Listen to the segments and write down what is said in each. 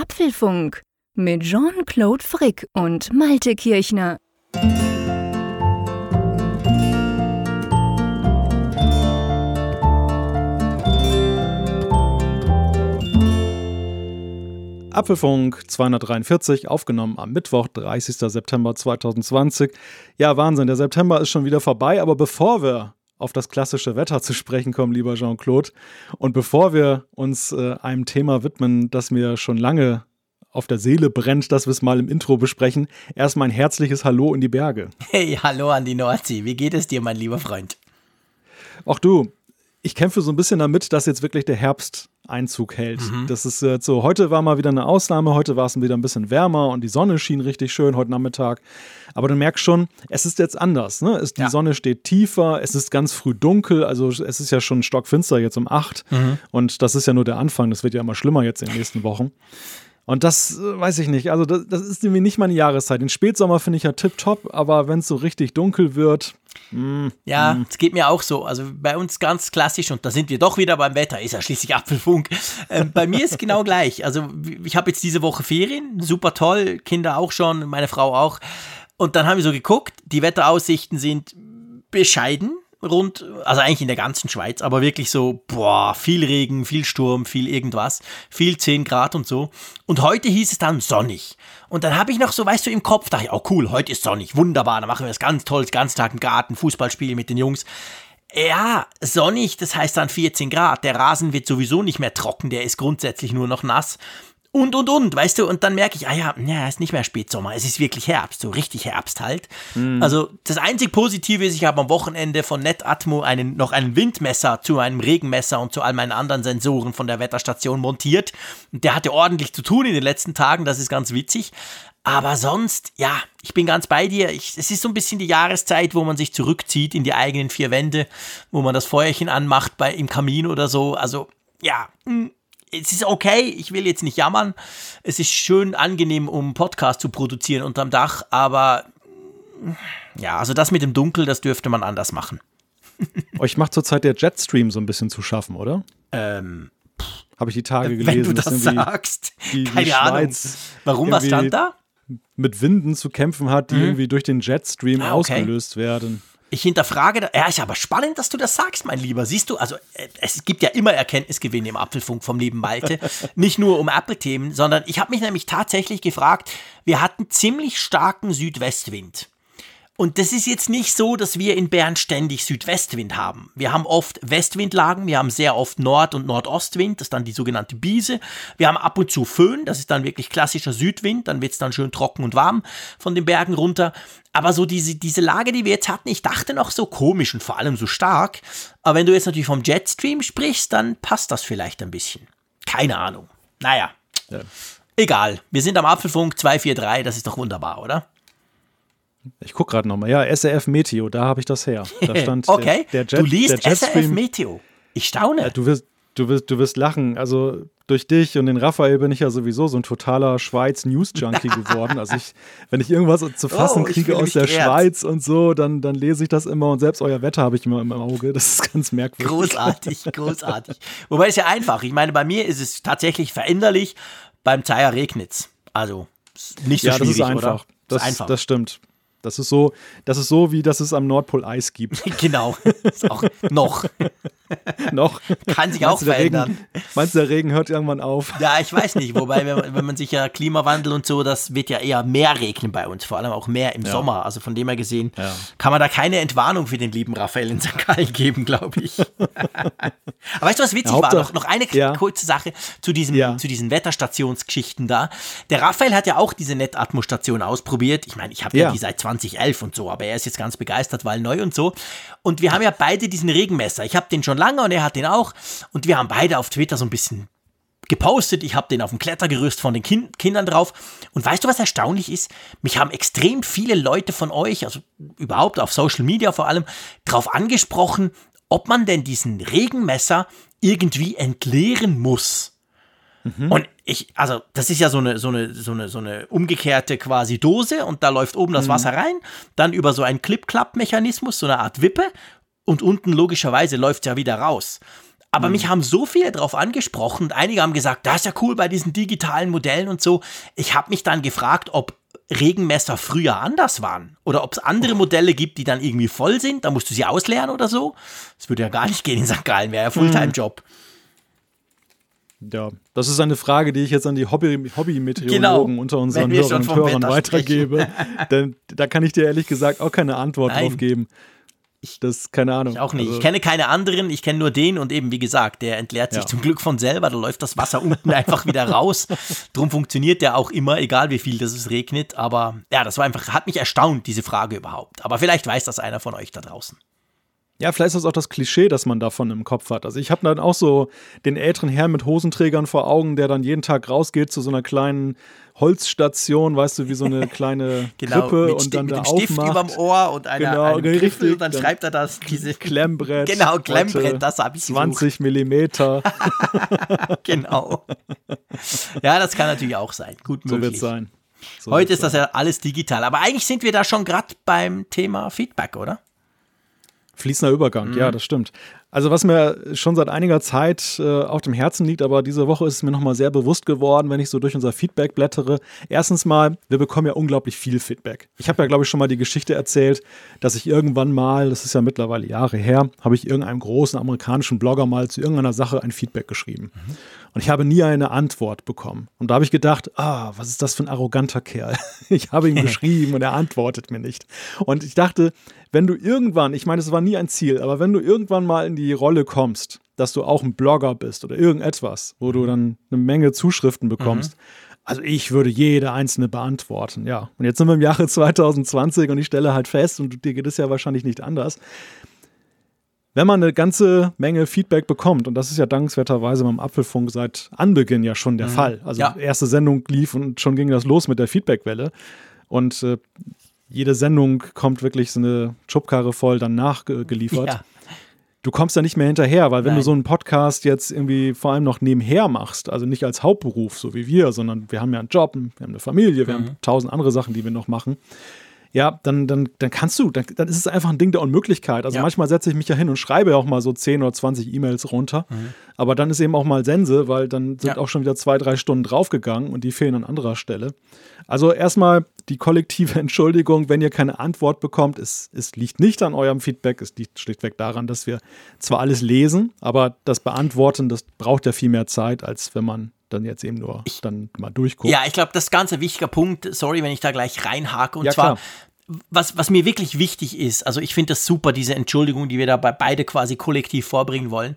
Apfelfunk mit Jean-Claude Frick und Malte Kirchner. Apfelfunk 243, aufgenommen am Mittwoch, 30. September 2020. Ja, Wahnsinn, der September ist schon wieder vorbei, aber bevor wir auf das klassische Wetter zu sprechen kommen, lieber Jean-Claude, und bevor wir uns äh, einem Thema widmen, das mir schon lange auf der Seele brennt, dass wir es mal im Intro besprechen, erstmal ein herzliches Hallo in die Berge. Hey, hallo an die Nordsee. Wie geht es dir, mein lieber Freund? Auch du, ich kämpfe so ein bisschen damit, dass jetzt wirklich der Herbst Einzug hält. Mhm. Das ist äh, so, heute war mal wieder eine Ausnahme, heute war es wieder ein bisschen wärmer und die Sonne schien richtig schön heute Nachmittag. Aber du merkst schon, es ist jetzt anders. Ne? Es, die ja. Sonne steht tiefer, es ist ganz früh dunkel, also es ist ja schon stockfinster jetzt um acht. Mhm. Und das ist ja nur der Anfang, das wird ja immer schlimmer jetzt in den nächsten Wochen. Und das äh, weiß ich nicht. Also, das, das ist irgendwie nicht meine Jahreszeit. Den Spätsommer finde ich ja tipptopp, aber wenn es so richtig dunkel wird. Mm, ja, mm. es mm. geht mir auch so. Also bei uns ganz klassisch, und da sind wir doch wieder beim Wetter, ist ja schließlich Apfelfunk. Ähm, bei mir ist es genau gleich. Also, ich habe jetzt diese Woche Ferien, super toll, Kinder auch schon, meine Frau auch. Und dann haben wir so geguckt, die Wetteraussichten sind bescheiden rund, also eigentlich in der ganzen Schweiz, aber wirklich so, boah, viel Regen, viel Sturm, viel irgendwas, viel 10 Grad und so. Und heute hieß es dann sonnig. Und dann habe ich noch so, weißt du, im Kopf, dachte ich, oh cool, heute ist sonnig, wunderbar, dann machen wir das ganz toll, das ganze Tag im Garten, Fußballspiel mit den Jungs. Ja, sonnig, das heißt dann 14 Grad. Der Rasen wird sowieso nicht mehr trocken, der ist grundsätzlich nur noch nass und, und, und, weißt du, und dann merke ich, ah ja, ja, es ist nicht mehr Spätsommer, es ist wirklich Herbst, so richtig Herbst halt. Mhm. Also das einzig Positive ist, ich habe am Wochenende von NetAtmo einen, noch ein Windmesser zu einem Regenmesser und zu all meinen anderen Sensoren von der Wetterstation montiert. Und der hatte ordentlich zu tun in den letzten Tagen, das ist ganz witzig. Aber sonst, ja, ich bin ganz bei dir. Ich, es ist so ein bisschen die Jahreszeit, wo man sich zurückzieht in die eigenen vier Wände, wo man das Feuerchen anmacht bei, im Kamin oder so. Also, ja, hm, es ist okay, ich will jetzt nicht jammern. Es ist schön angenehm, um Podcast zu produzieren unterm Dach, aber ja, also das mit dem Dunkel, das dürfte man anders machen. Euch macht zurzeit der Jetstream so ein bisschen zu schaffen, oder? Ähm, Habe ich die Tage gelesen. Wenn du das sagst. Die, die Keine Schweiz Ahnung. Warum, was stand da? Mit Winden zu kämpfen hat, die mhm. irgendwie durch den Jetstream ah, okay. ausgelöst werden. Ich hinterfrage, ja, ist aber spannend, dass du das sagst, mein Lieber. Siehst du, also äh, es gibt ja immer Erkenntnisgewinne im Apfelfunk vom lieben Malte. Nicht nur um Apple-Themen, sondern ich habe mich nämlich tatsächlich gefragt, wir hatten ziemlich starken Südwestwind. Und das ist jetzt nicht so, dass wir in Bern ständig Südwestwind haben. Wir haben oft Westwindlagen, wir haben sehr oft Nord- und Nordostwind, das ist dann die sogenannte Biese. Wir haben ab und zu Föhn, das ist dann wirklich klassischer Südwind, dann wird es dann schön trocken und warm von den Bergen runter. Aber so diese, diese Lage, die wir jetzt hatten, ich dachte noch so komisch und vor allem so stark. Aber wenn du jetzt natürlich vom Jetstream sprichst, dann passt das vielleicht ein bisschen. Keine Ahnung. Naja. Ja. Egal. Wir sind am Apfelfunk 243, das ist doch wunderbar, oder? Ich gucke gerade nochmal. Ja, SRF Meteo, da habe ich das her. Da stand okay, der, der Jet, du liest der SRF Meteo. Ich staune. Ja, du, wirst, du, wirst, du wirst lachen. Also durch dich und den Raphael bin ich ja sowieso so ein totaler Schweiz-News-Junkie geworden. Also ich, wenn ich irgendwas zu fassen oh, kriege aus der geehrt. Schweiz und so, dann, dann lese ich das immer und selbst euer Wetter habe ich immer im Auge. Das ist ganz merkwürdig. Großartig, großartig. Wobei es ja einfach. Ich meine, bei mir ist es tatsächlich veränderlich. Beim Zeier regnet's. Also nicht so ja, schwierig, das ist einfach. Das, das, das stimmt. Das ist so, das ist so, wie dass es am Nordpol Eis gibt. genau. Ist auch noch. noch. Kann sich auch verändern. Regen, meinst du, der Regen hört irgendwann auf? Ja, ich weiß nicht. Wobei, wenn, wenn, man sich ja Klimawandel und so, das wird ja eher mehr regnen bei uns. Vor allem auch mehr im ja. Sommer. Also von dem her gesehen, ja. kann man da keine Entwarnung für den lieben Raphael in St. Gallen geben, glaube ich. Aber weißt du, was witzig ja, war? Noch, noch eine kurze Sache zu, diesem, zu diesen Wetterstationsgeschichten da. Der Raphael hat ja auch diese Netatmo-Station ausprobiert. Ich meine, ich habe ja. die seit 2011 und so, aber er ist jetzt ganz begeistert, weil neu und so. Und wir haben ja beide diesen Regenmesser. Ich habe den schon lange und er hat den auch. Und wir haben beide auf Twitter so ein bisschen gepostet. Ich habe den auf dem Klettergerüst von den kind Kindern drauf. Und weißt du, was erstaunlich ist? Mich haben extrem viele Leute von euch, also überhaupt auf Social Media vor allem, darauf angesprochen, ob man denn diesen Regenmesser irgendwie entleeren muss. Mhm. Und ich, also, das ist ja so eine, so eine, so eine, so eine umgekehrte quasi Dose und da läuft oben das mhm. Wasser rein, dann über so einen Clip-Clap-Mechanismus, so eine Art Wippe und unten logischerweise läuft es ja wieder raus. Aber mhm. mich haben so viele darauf angesprochen und einige haben gesagt, das ist ja cool bei diesen digitalen Modellen und so. Ich habe mich dann gefragt, ob Regenmesser früher anders waren oder ob es andere Modelle gibt, die dann irgendwie voll sind. Da musst du sie ausleeren oder so. Das würde ja gar nicht gehen in St. Gallen, wäre ja Fulltime-Job. Ja, das ist eine Frage, die ich jetzt an die Hobby Hobbymeteorologen genau, unter unseren Hörern und Hörern weitergebe. Denn da kann ich dir ehrlich gesagt auch keine Antwort Nein. drauf geben. Ich, das, keine Ahnung. Ich auch nicht. Also, ich kenne keine anderen, ich kenne nur den und eben, wie gesagt, der entleert sich ja. zum Glück von selber, da läuft das Wasser unten einfach wieder raus. Drum funktioniert der auch immer, egal wie viel das es regnet. Aber ja, das war einfach, hat mich erstaunt, diese Frage überhaupt. Aber vielleicht weiß das einer von euch da draußen. Ja, vielleicht ist das auch das Klischee, das man davon im Kopf hat. Also ich habe dann auch so den älteren Herrn mit Hosenträgern vor Augen, der dann jeden Tag rausgeht zu so einer kleinen Holzstation, weißt du, wie so eine kleine genau, Krippe und dann mit da dem Stift überm Ohr und einer, genau, einem Griffel richtig, und dann, dann, schreibt er das, diese Klemmbrett. Genau, Klemmbrett, das habe ich 20 Millimeter. genau. Ja, das kann natürlich auch sein. Gut möglich. So wird es sein. So Heute ist das ja alles digital, aber eigentlich sind wir da schon gerade beim Thema Feedback, oder? Fließender Übergang, mhm. ja, das stimmt. Also was mir schon seit einiger Zeit äh, auf dem Herzen liegt, aber diese Woche ist es mir nochmal sehr bewusst geworden, wenn ich so durch unser Feedback blättere. Erstens mal, wir bekommen ja unglaublich viel Feedback. Ich habe ja, glaube ich, schon mal die Geschichte erzählt, dass ich irgendwann mal, das ist ja mittlerweile Jahre her, habe ich irgendeinem großen amerikanischen Blogger mal zu irgendeiner Sache ein Feedback geschrieben. Mhm. Und ich habe nie eine Antwort bekommen. Und da habe ich gedacht, ah, was ist das für ein arroganter Kerl? Ich habe ihm geschrieben und er antwortet mir nicht. Und ich dachte, wenn du irgendwann, ich meine, es war nie ein Ziel, aber wenn du irgendwann mal in die Rolle kommst, dass du auch ein Blogger bist oder irgendetwas, wo du dann eine Menge Zuschriften bekommst, mhm. also ich würde jede einzelne beantworten, ja. Und jetzt sind wir im Jahre 2020 und ich stelle halt fest, und dir geht es ja wahrscheinlich nicht anders, wenn man eine ganze Menge Feedback bekommt, und das ist ja dankenswerterweise beim Apfelfunk seit Anbeginn ja schon der mhm. Fall. Also ja. erste Sendung lief und schon ging das los mit der Feedbackwelle. Und äh, jede Sendung kommt wirklich so eine Schubkarre voll dann nachgeliefert. Ja. Du kommst da nicht mehr hinterher, weil wenn Nein. du so einen Podcast jetzt irgendwie vor allem noch nebenher machst, also nicht als Hauptberuf, so wie wir, sondern wir haben ja einen Job, wir haben eine Familie, wir mhm. haben tausend andere Sachen, die wir noch machen ja, dann, dann, dann kannst du, dann, dann ist es einfach ein Ding der Unmöglichkeit. Also ja. manchmal setze ich mich ja hin und schreibe ja auch mal so 10 oder 20 E-Mails runter. Mhm. Aber dann ist eben auch mal Sense, weil dann sind ja. auch schon wieder zwei, drei Stunden draufgegangen und die fehlen an anderer Stelle. Also erstmal die kollektive Entschuldigung, wenn ihr keine Antwort bekommt. Es, es liegt nicht an eurem Feedback, es liegt schlichtweg daran, dass wir zwar alles lesen, aber das Beantworten, das braucht ja viel mehr Zeit, als wenn man dann jetzt eben nur ich, dann mal durchgucken. Ja, ich glaube, das ist ganz ein wichtiger Punkt. Sorry, wenn ich da gleich reinhake. Und ja, zwar, was, was mir wirklich wichtig ist, also ich finde das super, diese Entschuldigung, die wir da bei beide quasi kollektiv vorbringen wollen,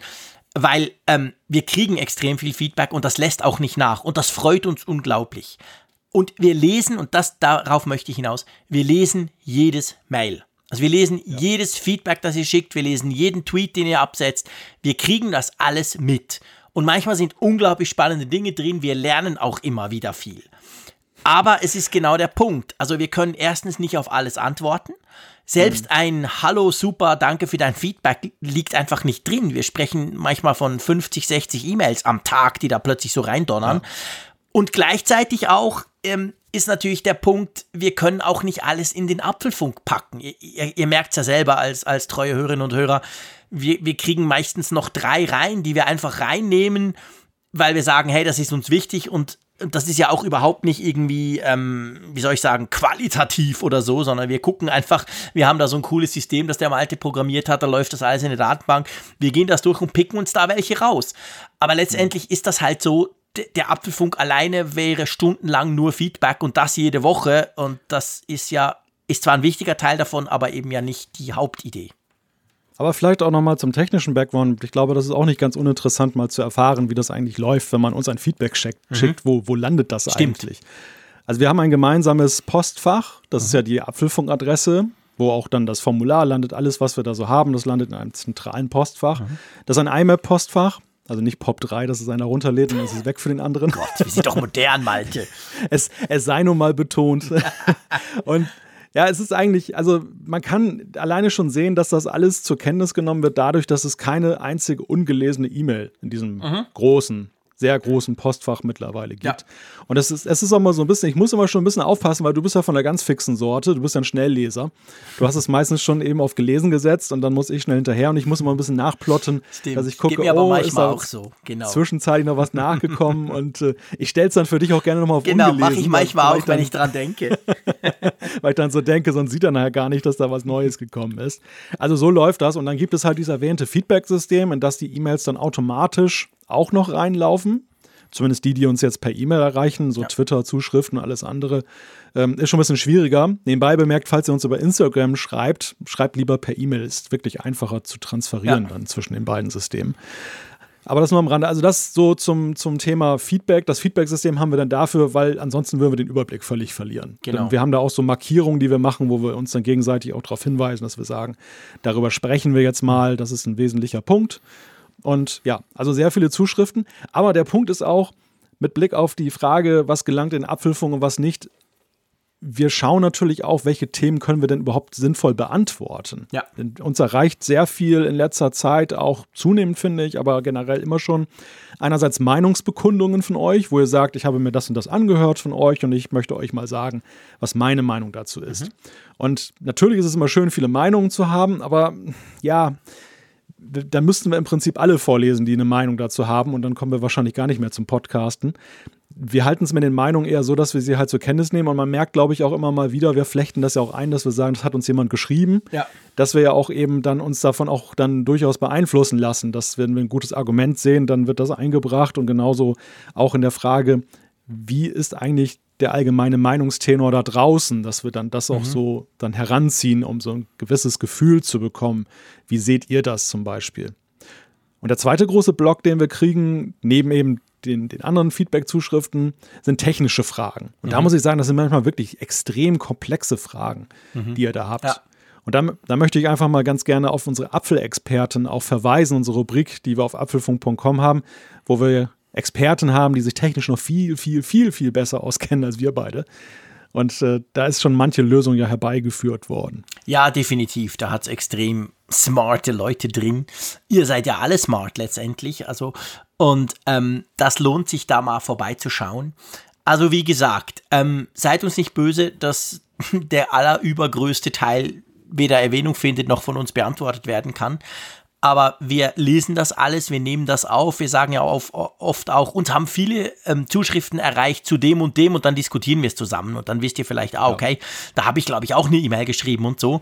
weil ähm, wir kriegen extrem viel Feedback und das lässt auch nicht nach und das freut uns unglaublich. Und wir lesen, und das darauf möchte ich hinaus, wir lesen jedes Mail. Also wir lesen ja. jedes Feedback, das ihr schickt, wir lesen jeden Tweet, den ihr absetzt. Wir kriegen das alles mit. Und manchmal sind unglaublich spannende Dinge drin. Wir lernen auch immer wieder viel. Aber es ist genau der Punkt. Also wir können erstens nicht auf alles antworten. Selbst mhm. ein Hallo, super, danke für dein Feedback liegt einfach nicht drin. Wir sprechen manchmal von 50, 60 E-Mails am Tag, die da plötzlich so reindonnern. Ja. Und gleichzeitig auch ähm, ist natürlich der Punkt, wir können auch nicht alles in den Apfelfunk packen. Ihr, ihr, ihr merkt es ja selber als, als treue Hörerinnen und Hörer wir, wir kriegen meistens noch drei rein, die wir einfach reinnehmen, weil wir sagen, hey, das ist uns wichtig und das ist ja auch überhaupt nicht irgendwie, ähm, wie soll ich sagen, qualitativ oder so, sondern wir gucken einfach, wir haben da so ein cooles System, das der Malte programmiert hat, da läuft das alles in der Datenbank. Wir gehen das durch und picken uns da welche raus. Aber letztendlich ist das halt so, der Apfelfunk alleine wäre stundenlang nur Feedback und das jede Woche und das ist ja, ist zwar ein wichtiger Teil davon, aber eben ja nicht die Hauptidee. Aber vielleicht auch nochmal zum technischen Background. Ich glaube, das ist auch nicht ganz uninteressant, mal zu erfahren, wie das eigentlich läuft, wenn man uns ein Feedback schickt. Mhm. Wo, wo landet das Stimmt. eigentlich? Also wir haben ein gemeinsames Postfach, das mhm. ist ja die Apfelfunkadresse, wo auch dann das Formular landet, alles, was wir da so haben, das landet in einem zentralen Postfach. Mhm. Das ist ein IMAP-Postfach, also nicht Pop 3, dass es einer runterlädt und dann ist es weg für den anderen. Gott, wir sind doch modern, Malte. es, es sei nun mal betont. und ja, es ist eigentlich, also man kann alleine schon sehen, dass das alles zur Kenntnis genommen wird, dadurch, dass es keine einzige ungelesene E-Mail in diesem mhm. großen sehr großen Postfach mittlerweile gibt. Ja. Und es ist, es ist auch mal so ein bisschen, ich muss immer schon ein bisschen aufpassen, weil du bist ja von der ganz fixen Sorte, du bist ja ein Schnellleser. Du hast es meistens schon eben auf gelesen gesetzt und dann muss ich schnell hinterher und ich muss immer ein bisschen nachplotten, Stimmt. dass ich gucke, Geht mir aber oh, manchmal ist da auch so, genau. zwischenzeitlich noch was nachgekommen und äh, ich stelle es dann für dich auch gerne nochmal auf Genau, mache ich manchmal auch, wenn dann- ich dran denke. weil ich dann so denke, sonst sieht er nachher gar nicht, dass da was Neues gekommen ist. Also so läuft das und dann gibt es halt dieses erwähnte Feedback-System, in das die E-Mails dann automatisch auch noch reinlaufen. Zumindest die, die uns jetzt per E-Mail erreichen, so Ja. Twitter, Zuschriften, alles andere, ähm, ist schon ein bisschen schwieriger. Nebenbei bemerkt, falls ihr uns über Instagram schreibt, schreibt lieber per E-Mail. Ist wirklich einfacher zu transferieren Ja. dann zwischen den beiden Systemen. Aber das nur am Rande. Also das so zum, zum Thema Feedback. Das Feedback-System haben wir dann dafür, weil ansonsten würden wir den Überblick völlig verlieren. Genau. Denn wir haben da auch so Markierungen, die wir machen, wo wir uns dann gegenseitig auch darauf hinweisen, dass wir sagen, darüber sprechen wir jetzt mal, das ist ein wesentlicher Punkt. Und ja, also sehr viele Zuschriften. Aber der Punkt ist auch, mit Blick auf die Frage, was gelangt in Abwürfung und was nicht, wir schauen natürlich auch, welche Themen können wir denn überhaupt sinnvoll beantworten. Ja. Denn uns erreicht sehr viel in letzter Zeit, auch zunehmend finde ich, aber generell immer schon einerseits Meinungsbekundungen von euch, wo ihr sagt, ich habe mir das und das angehört von euch und ich möchte euch mal sagen, was meine Meinung dazu ist. Und natürlich ist es immer schön, viele Meinungen zu haben, aber ja, da müssten wir im Prinzip alle vorlesen, die eine Meinung dazu haben und dann kommen wir wahrscheinlich gar nicht mehr zum Podcasten. Wir halten es mit den Meinungen eher so, dass wir sie halt zur Kenntnis nehmen und man merkt, glaube ich, auch immer mal wieder, wir flechten das ja auch ein, dass wir sagen, das hat uns jemand geschrieben, Ja. dass wir ja auch eben dann uns davon auch dann durchaus beeinflussen lassen, dass wenn wir ein gutes Argument sehen, dann wird das eingebracht und genauso auch in der Frage, wie ist eigentlich der allgemeine Meinungstenor da draußen, dass wir dann das auch so dann heranziehen, um so ein gewisses Gefühl zu bekommen. Wie seht ihr das zum Beispiel? Und der zweite große Block, den wir kriegen, neben eben den, den anderen Feedback-Zuschriften, sind technische Fragen. Und da muss ich sagen, das sind manchmal wirklich extrem komplexe Fragen, die ihr da habt. Ja. Und da, da möchte ich einfach mal ganz gerne auf unsere Apfelexperten auch verweisen, unsere Rubrik, die wir auf apfelfunk.com haben, wo wir Experten haben, die sich technisch noch viel, viel, viel, viel besser auskennen als wir beide. Und äh, da ist schon manche Lösung ja herbeigeführt worden. Ja, definitiv. Da hat es extrem smarte Leute drin. Ihr seid ja alle smart letztendlich. Also, und ähm, das lohnt sich da mal vorbeizuschauen. Also, wie gesagt, ähm, seid uns nicht böse, dass der allerübergrößte Teil weder Erwähnung findet noch von uns beantwortet werden kann. Aber wir lesen das alles, wir nehmen das auf. Wir sagen ja auf, oft auch, uns haben viele ähm, Zuschriften erreicht zu dem und dem und dann diskutieren wir es zusammen. Und dann wisst ihr vielleicht, ah, okay, da habe ich, glaube ich, auch eine E-Mail geschrieben und so.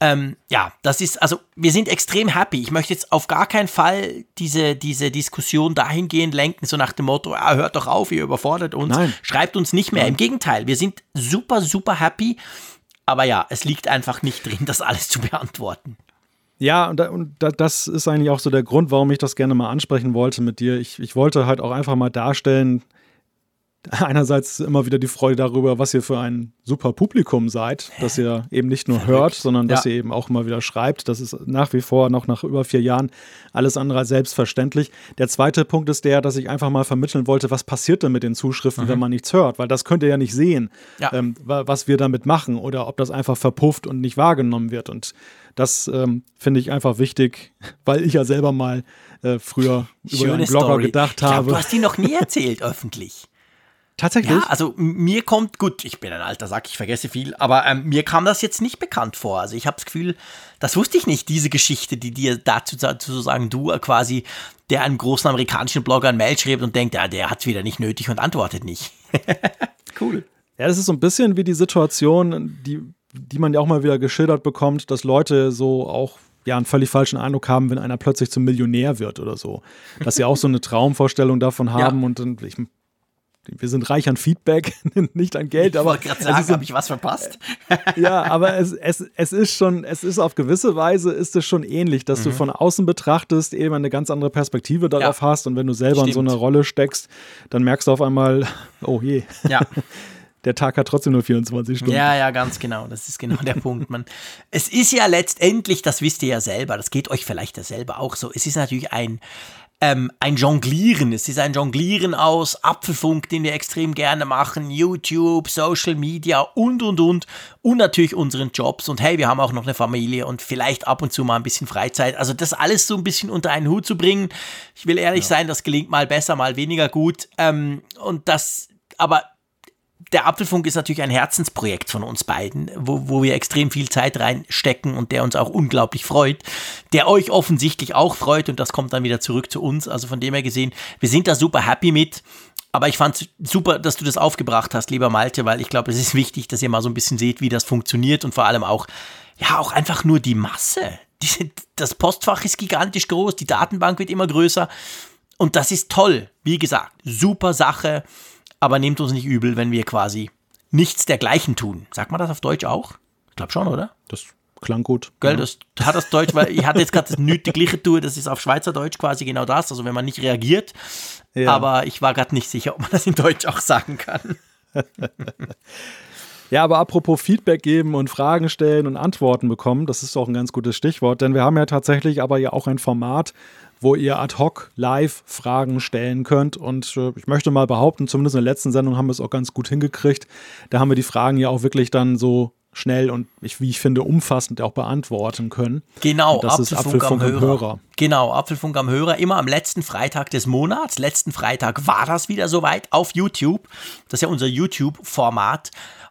Ähm, ja, das ist, also wir sind extrem happy. Ich möchte jetzt auf gar keinen Fall diese, diese Diskussion dahingehend lenken, so nach dem Motto, ah, hört doch auf, ihr überfordert uns, Nein. schreibt uns nicht mehr. Im Gegenteil, wir sind super, super happy. Aber ja, es liegt einfach nicht drin, das alles zu beantworten. Ja, und, und da, das ist eigentlich auch so der Grund, warum ich das gerne mal ansprechen wollte mit dir. Ich, ich wollte halt auch einfach mal darstellen, einerseits immer wieder die Freude darüber, was ihr für ein super Publikum seid, dass ihr eben nicht nur hört, sondern dass Ja. ihr eben auch immer wieder schreibt. Das ist nach wie vor, noch nach über vier Jahren, alles andere als selbstverständlich. Der zweite Punkt ist der, dass ich einfach mal vermitteln wollte, was passiert denn mit den Zuschriften, wenn man nichts hört, weil das könnt ihr ja nicht sehen, Ja. ähm, wa- was wir damit machen oder ob das einfach verpufft und nicht wahrgenommen wird. Und das ähm, finde ich einfach wichtig, weil ich ja selber mal äh, früher über einen Blogger gedacht ich glaub, habe. Du hast die noch nie erzählt öffentlich. Tatsächlich? Ja, also mir kommt, gut, ich bin ein alter Sack, ich vergesse viel, aber ähm, mir kam das jetzt nicht bekannt vor. Also ich habe das Gefühl, das wusste ich nicht, diese Geschichte, die dir dazu, dazu sagen, du äh, quasi, der einen großen amerikanischen Blogger ein Mail schreibt und denkt, ja, der hat wieder nicht nötig und antwortet nicht. cool. Ja, das ist so ein bisschen wie die Situation, die, die man ja auch mal wieder geschildert bekommt, dass Leute so auch ja einen völlig falschen Eindruck haben, wenn einer plötzlich zum Millionär wird oder so. Dass sie auch so eine Traumvorstellung davon haben und dann, ich, wir sind reich an Feedback, nicht an Geld, Ich aber wollte gerade sagen, habe ich was verpasst? ja, aber es, es, es ist schon, es ist auf gewisse Weise ist es schon ähnlich, dass du von außen betrachtest, eben eine ganz andere Perspektive darauf Mhm. Ja. hast und wenn du selber in so Stimmt. eine Rolle steckst, dann merkst du auf einmal, oh je, Ja. Der Tag hat trotzdem nur 24 Stunden. Ja, ja, ganz genau. Das ist genau der Punkt. Man, es ist ja letztendlich, das wisst ihr ja selber, das geht euch vielleicht ja selber auch so. Es ist natürlich ein, ähm, ein Jonglieren. Es ist ein Jonglieren aus Apfelfunk, den wir extrem gerne machen, YouTube, Social Media und, und, und. Und natürlich unseren Jobs. Und hey, wir haben auch noch eine Familie und vielleicht ab und zu mal ein bisschen Freizeit. Also das alles so ein bisschen unter einen Hut zu bringen. Ich will ehrlich ja. sein, das gelingt mal besser, mal weniger gut. Ähm, und das, aber der Apfelfunk ist natürlich ein Herzensprojekt von uns beiden, wo, wo wir extrem viel Zeit reinstecken und der uns auch unglaublich freut, der euch offensichtlich auch freut und das kommt dann wieder zurück zu uns. Also von dem her gesehen, wir sind da super happy mit. Aber ich fand es super, dass du das aufgebracht hast, lieber Malte, weil ich glaube, es ist wichtig, dass ihr mal so ein bisschen seht, wie das funktioniert und vor allem auch, ja, auch einfach nur die Masse. Die, das Postfach ist gigantisch groß, die Datenbank wird immer größer und das ist toll. Wie gesagt, super Sache aber nehmt uns nicht übel, wenn wir quasi nichts dergleichen tun. Sagt man das auf Deutsch auch? Ich glaube schon, oder? Das klang gut. Gell, ja. das hat das Deutsch, weil ich hatte jetzt gerade das nicht die gleiche tue, das ist auf Schweizerdeutsch quasi genau das, also wenn man nicht reagiert. Ja. Aber ich war gerade nicht sicher, ob man das in Deutsch auch sagen kann. Ja, aber apropos Feedback geben und Fragen stellen und Antworten bekommen, das ist auch ein ganz gutes Stichwort, denn wir haben ja tatsächlich aber ja auch ein Format, wo ihr ad hoc live Fragen stellen könnt. Und äh, ich möchte mal behaupten, zumindest in der letzten Sendung haben wir es auch ganz gut hingekriegt. Da haben wir die Fragen ja auch wirklich dann so schnell und ich, wie ich finde, umfassend auch beantworten können. Genau, und das Apfelfunk, ist Apfelfunk am, Hörer. am Hörer. Genau, Apfelfunk am Hörer, immer am letzten Freitag des Monats. Letzten Freitag war das wieder soweit auf YouTube. Das ist ja unser YouTube-Format.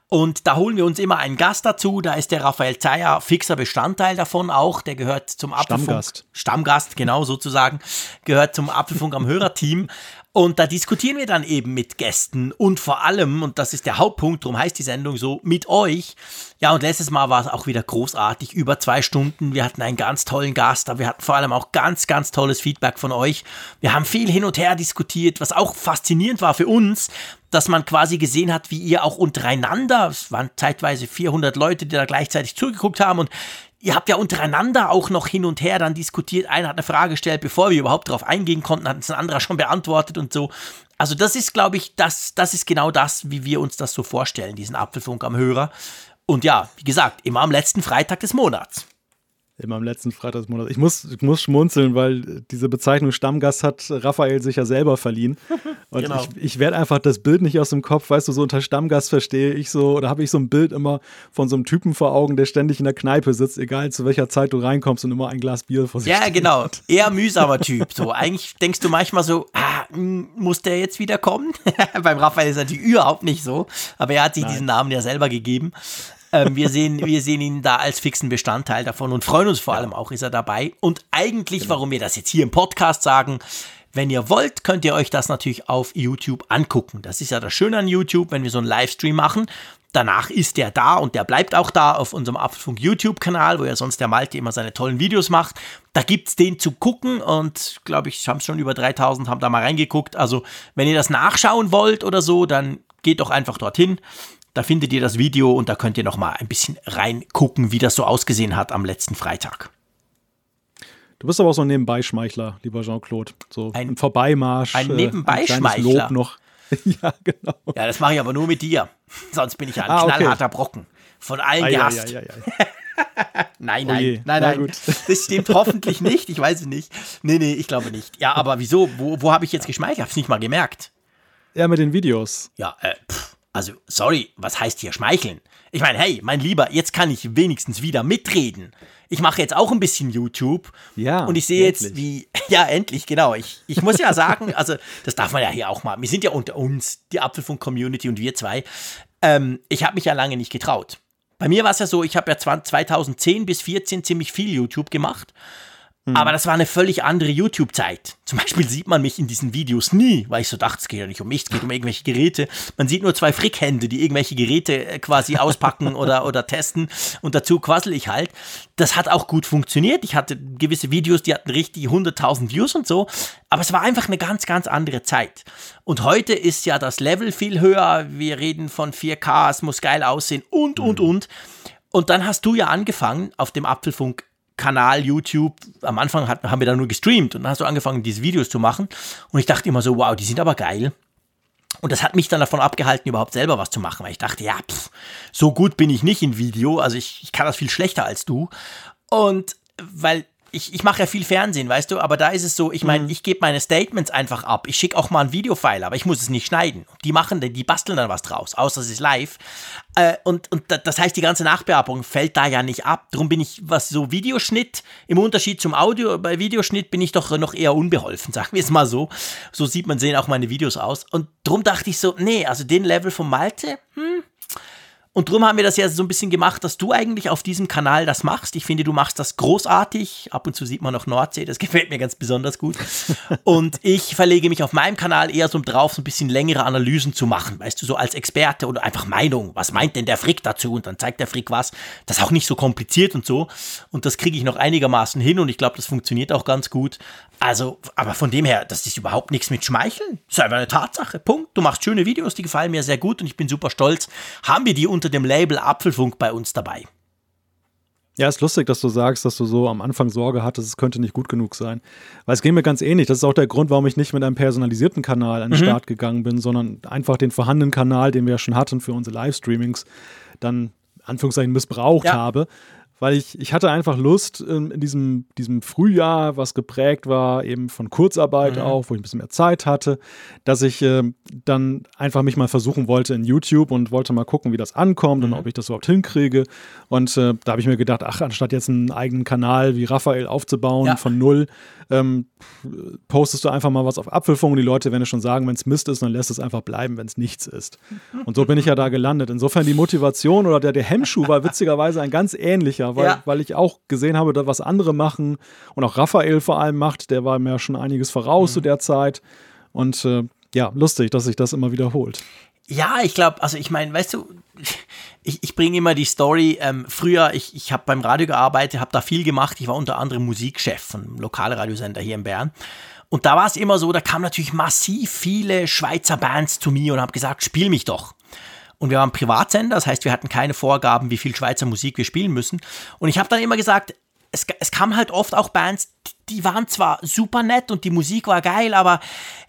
Und da holen wir uns immer einen Gast dazu. Da ist der Raphael Zeyer fixer Bestandteil davon auch. Der gehört zum Apfelfunk. Stammgast. Stammgast, genau sozusagen. Gehört zum Apfelfunk am Hörerteam. Und da diskutieren wir dann eben mit Gästen und vor allem, und das ist der Hauptpunkt, darum heißt die Sendung so, mit euch. Ja, und letztes Mal war es auch wieder großartig, über zwei Stunden. Wir hatten einen ganz tollen Gast, aber wir hatten vor allem auch ganz, ganz tolles Feedback von euch. Wir haben viel hin und her diskutiert, was auch faszinierend war für uns, dass man quasi gesehen hat, wie ihr auch untereinander, es waren zeitweise 400 Leute, die da gleichzeitig zugeguckt haben und ihr habt ja untereinander auch noch hin und her dann diskutiert. Einer hat eine Frage gestellt, bevor wir überhaupt darauf eingehen konnten, hat es ein anderer schon beantwortet und so. Also das ist, glaube ich, das, das ist genau das, wie wir uns das so vorstellen, diesen Apfelfunk am Hörer. Und ja, wie gesagt, immer am letzten Freitag des Monats. Immer am letzten Freitagsmonat. Ich muss, ich muss schmunzeln, weil diese Bezeichnung Stammgast hat Raphael sich ja selber verliehen. Und genau. ich, ich werde einfach das Bild nicht aus dem Kopf, weißt du, so unter Stammgast verstehe ich so, oder habe ich so ein Bild immer von so einem Typen vor Augen, der ständig in der Kneipe sitzt, egal zu welcher Zeit du reinkommst und immer ein Glas Bier vor sich Ja, genau. Eher mühsamer Typ. So, eigentlich denkst du manchmal so, ah, muss der jetzt wieder kommen? Beim Raphael ist natürlich überhaupt nicht so, aber er hat sich Nein. diesen Namen ja selber gegeben. Ähm, wir, sehen, wir sehen ihn da als fixen Bestandteil davon und freuen uns vor allem auch, ist er dabei. Und eigentlich, genau. warum wir das jetzt hier im Podcast sagen, wenn ihr wollt, könnt ihr euch das natürlich auf YouTube angucken. Das ist ja das Schöne an YouTube, wenn wir so einen Livestream machen. Danach ist der da und der bleibt auch da auf unserem Apfelfunk YouTube-Kanal, wo ja sonst der Malte immer seine tollen Videos macht. Da gibt es den zu gucken und glaube ich, haben schon über 3000, haben da mal reingeguckt. Also, wenn ihr das nachschauen wollt oder so, dann geht doch einfach dorthin. Da findet ihr das Video und da könnt ihr noch mal ein bisschen reingucken, wie das so ausgesehen hat am letzten Freitag. Du bist aber auch so ein Nebenbeischmeichler, lieber Jean-Claude. So ein, ein Vorbeimarsch. Ein äh, Nebenbeischmeichler. Lob noch. ja, genau. Ja, das mache ich aber nur mit dir. Sonst bin ich ein ah, knallharter okay. Brocken. Von allen ai, gehasst. Ai, ai, nein, nein, oh nein, nein. Das stimmt hoffentlich nicht. Ich weiß es nicht. Nee, nee, ich glaube nicht. Ja, aber wieso? Wo, wo habe ich jetzt geschmeichelt? Ich habe es nicht mal gemerkt. Ja, mit den Videos. Ja, äh, pff. Also, sorry, was heißt hier schmeicheln? Ich meine, hey, mein Lieber, jetzt kann ich wenigstens wieder mitreden. Ich mache jetzt auch ein bisschen YouTube. Ja. Und ich sehe jetzt, wie. Ja, endlich, genau. Ich, ich muss ja sagen, also, das darf man ja hier auch mal. Wir sind ja unter uns, die Apfelfunk-Community und wir zwei. Ähm, ich habe mich ja lange nicht getraut. Bei mir war es ja so, ich habe ja 2010 bis 2014 ziemlich viel YouTube gemacht. Mhm. Aber das war eine völlig andere YouTube-Zeit. Zum Beispiel sieht man mich in diesen Videos nie, weil ich so dachte, es geht ja nicht um mich, es geht um irgendwelche Geräte. Man sieht nur zwei Frickhände, die irgendwelche Geräte äh, quasi auspacken oder, oder testen und dazu quassel ich halt. Das hat auch gut funktioniert. Ich hatte gewisse Videos, die hatten richtig 100.000 Views und so. Aber es war einfach eine ganz, ganz andere Zeit. Und heute ist ja das Level viel höher. Wir reden von 4K, es muss geil aussehen und, und, mhm. und. Und dann hast du ja angefangen, auf dem Apfelfunk Kanal YouTube, am Anfang hat, haben wir da nur gestreamt und dann hast du angefangen, diese Videos zu machen. Und ich dachte immer so, wow, die sind aber geil. Und das hat mich dann davon abgehalten, überhaupt selber was zu machen, weil ich dachte, ja, pff, so gut bin ich nicht in Video, also ich, ich kann das viel schlechter als du. Und weil ich, ich mache ja viel Fernsehen, weißt du, aber da ist es so, ich meine, mhm. ich gebe meine Statements einfach ab. Ich schicke auch mal ein Videofile, aber ich muss es nicht schneiden. Die machen, die basteln dann was draus, außer es ist live. Äh, und, und das heißt, die ganze Nachbearbeitung fällt da ja nicht ab. Darum bin ich, was so Videoschnitt, im Unterschied zum Audio, bei Videoschnitt bin ich doch noch eher unbeholfen, sagen wir es mal so. So sieht man, sehen auch meine Videos aus. Und darum dachte ich so, nee, also den Level von Malte, hm, und darum haben wir das ja so ein bisschen gemacht, dass du eigentlich auf diesem Kanal das machst. Ich finde, du machst das großartig. Ab und zu sieht man noch Nordsee, das gefällt mir ganz besonders gut. und ich verlege mich auf meinem Kanal eher so drauf, so ein bisschen längere Analysen zu machen. Weißt du, so als Experte oder einfach Meinung. Was meint denn der Frick dazu? Und dann zeigt der Frick was. Das ist auch nicht so kompliziert und so. Und das kriege ich noch einigermaßen hin und ich glaube, das funktioniert auch ganz gut. Also, aber von dem her, das ist überhaupt nichts mit Schmeicheln. Das ist einfach eine Tatsache. Punkt. Du machst schöne Videos, die gefallen mir sehr gut und ich bin super stolz. Haben wir die unter dem Label Apfelfunk bei uns dabei? Ja, ist lustig, dass du sagst, dass du so am Anfang Sorge hattest, es könnte nicht gut genug sein. Weil es ging mir ganz ähnlich. Das ist auch der Grund, warum ich nicht mit einem personalisierten Kanal an den mhm. Start gegangen bin, sondern einfach den vorhandenen Kanal, den wir ja schon hatten für unsere Livestreamings, dann Anführungszeichen missbraucht ja. habe weil ich, ich hatte einfach Lust in, in, diesem, diesem Frühjahr, was geprägt war, eben von Kurzarbeit mhm. auch, wo ich ein bisschen mehr Zeit hatte, dass ich äh, dann einfach mich mal versuchen wollte in YouTube und wollte mal gucken, wie das ankommt mhm. und ob ich das überhaupt hinkriege. Und äh, da habe ich mir gedacht, ach, anstatt jetzt einen eigenen Kanal wie Raphael aufzubauen ja. von null, ähm, postest du einfach mal was auf Apfelfunk und die Leute werden schon sagen, wenn es Mist ist, dann lässt es einfach bleiben, wenn es nichts ist. Und so bin ich ja da gelandet. Insofern die Motivation oder der, der Hemmschuh war witzigerweise ein ganz ähnlicher, weil, ja. weil ich auch gesehen habe, was andere machen und auch Raphael vor allem macht, der war mir schon einiges voraus mhm. zu der Zeit. Und äh, ja, lustig, dass sich das immer wiederholt. Ja, ich glaube, also ich meine, weißt du, ich, ich bringe immer die Story, ähm, früher, ich, ich habe beim Radio gearbeitet, habe da viel gemacht, ich war unter anderem Musikchef von Lokalradiosender hier in Bern. Und da war es immer so, da kamen natürlich massiv viele Schweizer Bands zu mir und haben gesagt, spiel mich doch. Und wir waren Privatsender, das heißt, wir hatten keine Vorgaben, wie viel Schweizer Musik wir spielen müssen. Und ich habe dann immer gesagt, es, es kam halt oft auch Bands, die waren zwar super nett und die Musik war geil, aber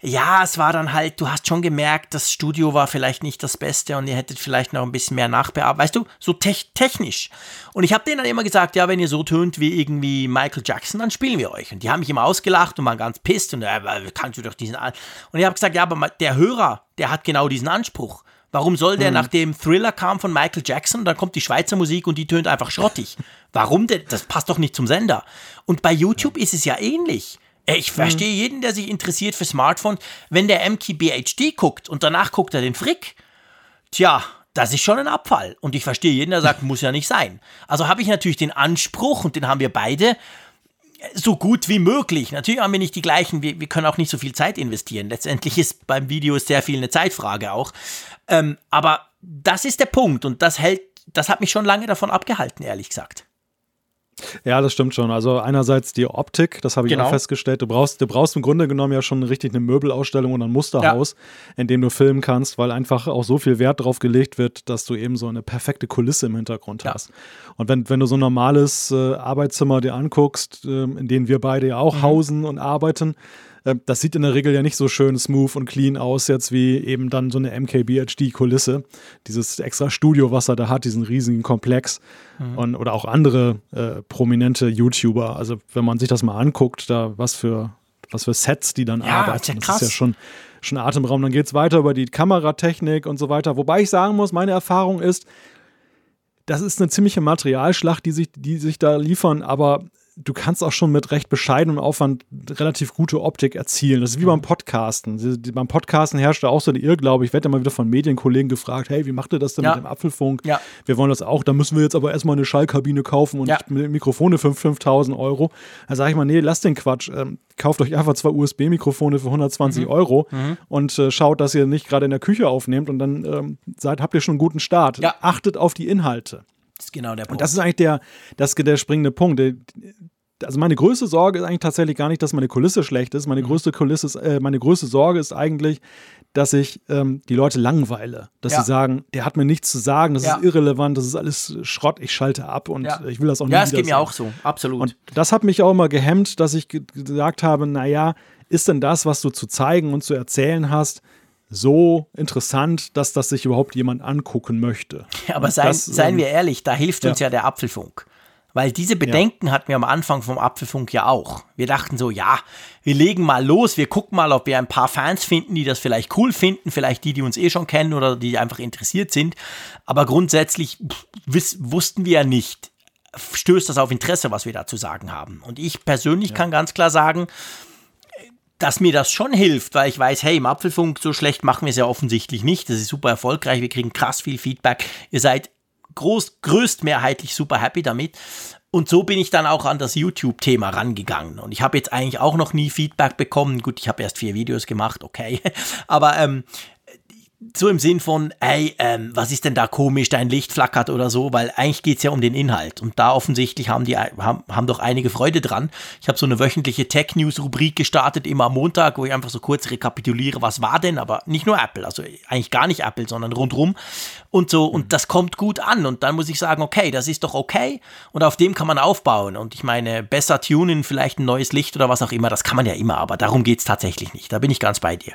ja, es war dann halt, du hast schon gemerkt, das Studio war vielleicht nicht das Beste und ihr hättet vielleicht noch ein bisschen mehr nachbearbeitet, weißt du, so te technisch. Und ich habe denen dann immer gesagt, ja, wenn ihr so tönt wie irgendwie Michael Jackson, dann spielen wir euch. Und die haben mich immer ausgelacht und waren ganz pisst und äh, kannst du doch diesen. An und ich habe gesagt, ja, aber der Hörer, der hat genau diesen Anspruch. Warum soll der, mhm. nachdem Thriller kam von Michael Jackson, dann kommt die Schweizer Musik und die tönt einfach schrottig? Warum denn? Das passt doch nicht zum Sender. Und bei YouTube ist es ja ähnlich. Ich verstehe mhm. jeden, der sich interessiert für Smartphone, wenn der MKBHD guckt und danach guckt er den Frick. Tja, das ist schon ein Abfall. Und ich verstehe jeden, der sagt, muss ja nicht sein. Also habe ich natürlich den Anspruch, und den haben wir beide, so gut wie möglich. Natürlich haben wir nicht die gleichen, wir, wir können auch nicht so viel Zeit investieren. Letztendlich ist beim Video sehr viel eine Zeitfrage auch. Ähm, aber das ist der Punkt und das hält, das hat mich schon lange davon abgehalten, ehrlich gesagt. Ja, das stimmt schon. Also einerseits die Optik, das habe ich genau. auch festgestellt. Du brauchst, du brauchst im Grunde genommen ja schon richtig eine Möbelausstellung und ein Musterhaus, ja. in dem du filmen kannst, weil einfach auch so viel Wert darauf gelegt wird, dass du eben so eine perfekte Kulisse im Hintergrund ja. hast. Und wenn, wenn du so ein normales äh, Arbeitszimmer dir anguckst, äh, in dem wir beide ja auch mhm. hausen und arbeiten, das sieht in der Regel ja nicht so schön smooth und clean aus, jetzt wie eben dann so eine MKBHD-Kulisse. Dieses extra Studio, was er da hat, diesen riesigen Komplex. Mhm. Und, oder auch andere äh, prominente YouTuber. Also, wenn man sich das mal anguckt, da was für, was für Sets die dann ja, arbeiten. Ja das ist ja schon, schon Atemraum. Dann geht es weiter über die Kameratechnik und so weiter. Wobei ich sagen muss, meine Erfahrung ist, das ist eine ziemliche Materialschlacht, die sich, die sich da liefern, aber du kannst auch schon mit recht bescheidenem Aufwand relativ gute Optik erzielen. Das ist wie beim Podcasten. Beim Podcasten herrscht da auch so der Irrglaube. Ich werde immer wieder von Medienkollegen gefragt, hey, wie macht ihr das denn ja. mit dem Apfelfunk? Ja. Wir wollen das auch. Da müssen wir jetzt aber erstmal eine Schallkabine kaufen und ja. Mikrofone für 5000 Euro. Da sage ich mal, nee, lasst den Quatsch. Ähm, kauft euch einfach zwei USB-Mikrofone für 120 mhm. Euro mhm. und äh, schaut, dass ihr nicht gerade in der Küche aufnehmt und dann ähm, seid, habt ihr schon einen guten Start. Achtet auf die Inhalte. Das ist genau der Punkt. Und das ist eigentlich der, das, der springende Punkt. Also meine größte Sorge ist eigentlich tatsächlich gar nicht, dass meine Kulisse schlecht ist. Meine mhm. größte Kulisse ist, äh, meine größte Sorge ist eigentlich, dass ich ähm, die Leute langweile. Dass ja. sie sagen, der hat mir nichts zu sagen, das ja. ist irrelevant, das ist alles Schrott, ich schalte ab und ja. ich will das auch nicht. Ja, es geht mir auch so, absolut. Und das hat mich auch immer gehemmt, dass ich gesagt habe, naja, ist denn das, was du zu zeigen und zu erzählen hast, so interessant, dass das sich überhaupt jemand angucken möchte. Ja, aber sein, das, seien ähm, wir ehrlich, da hilft uns ja, ja der Apfelfunk. Weil diese Bedenken ja. hatten wir am Anfang vom Apfelfunk ja auch. Wir dachten so, ja, wir legen mal los, wir gucken mal, ob wir ein paar Fans finden, die das vielleicht cool finden, vielleicht die, die uns eh schon kennen oder die einfach interessiert sind. Aber grundsätzlich pff, wussten wir ja nicht, stößt das auf Interesse, was wir da zu sagen haben. Und ich persönlich ja. kann ganz klar sagen, dass mir das schon hilft, weil ich weiß, hey, im Apfelfunk so schlecht machen wir es ja offensichtlich nicht. Das ist super erfolgreich, wir kriegen krass viel Feedback. Ihr seid groß, größtmehrheitlich super happy damit. Und so bin ich dann auch an das YouTube-Thema rangegangen. Und ich habe jetzt eigentlich auch noch nie Feedback bekommen. Gut, ich habe erst vier Videos gemacht, okay. Aber ähm, so im Sinn von, ey, ähm, was ist denn da komisch, dein Licht flackert oder so, weil eigentlich geht es ja um den Inhalt. Und da offensichtlich haben die haben, haben doch einige Freude dran. Ich habe so eine wöchentliche Tech-News-Rubrik gestartet, immer am Montag, wo ich einfach so kurz rekapituliere, was war denn, aber nicht nur Apple, also eigentlich gar nicht Apple, sondern rundrum und so. Und das kommt gut an. Und dann muss ich sagen, okay, das ist doch okay. Und auf dem kann man aufbauen. Und ich meine, besser tunen, vielleicht ein neues Licht oder was auch immer, das kann man ja immer, aber darum geht es tatsächlich nicht. Da bin ich ganz bei dir.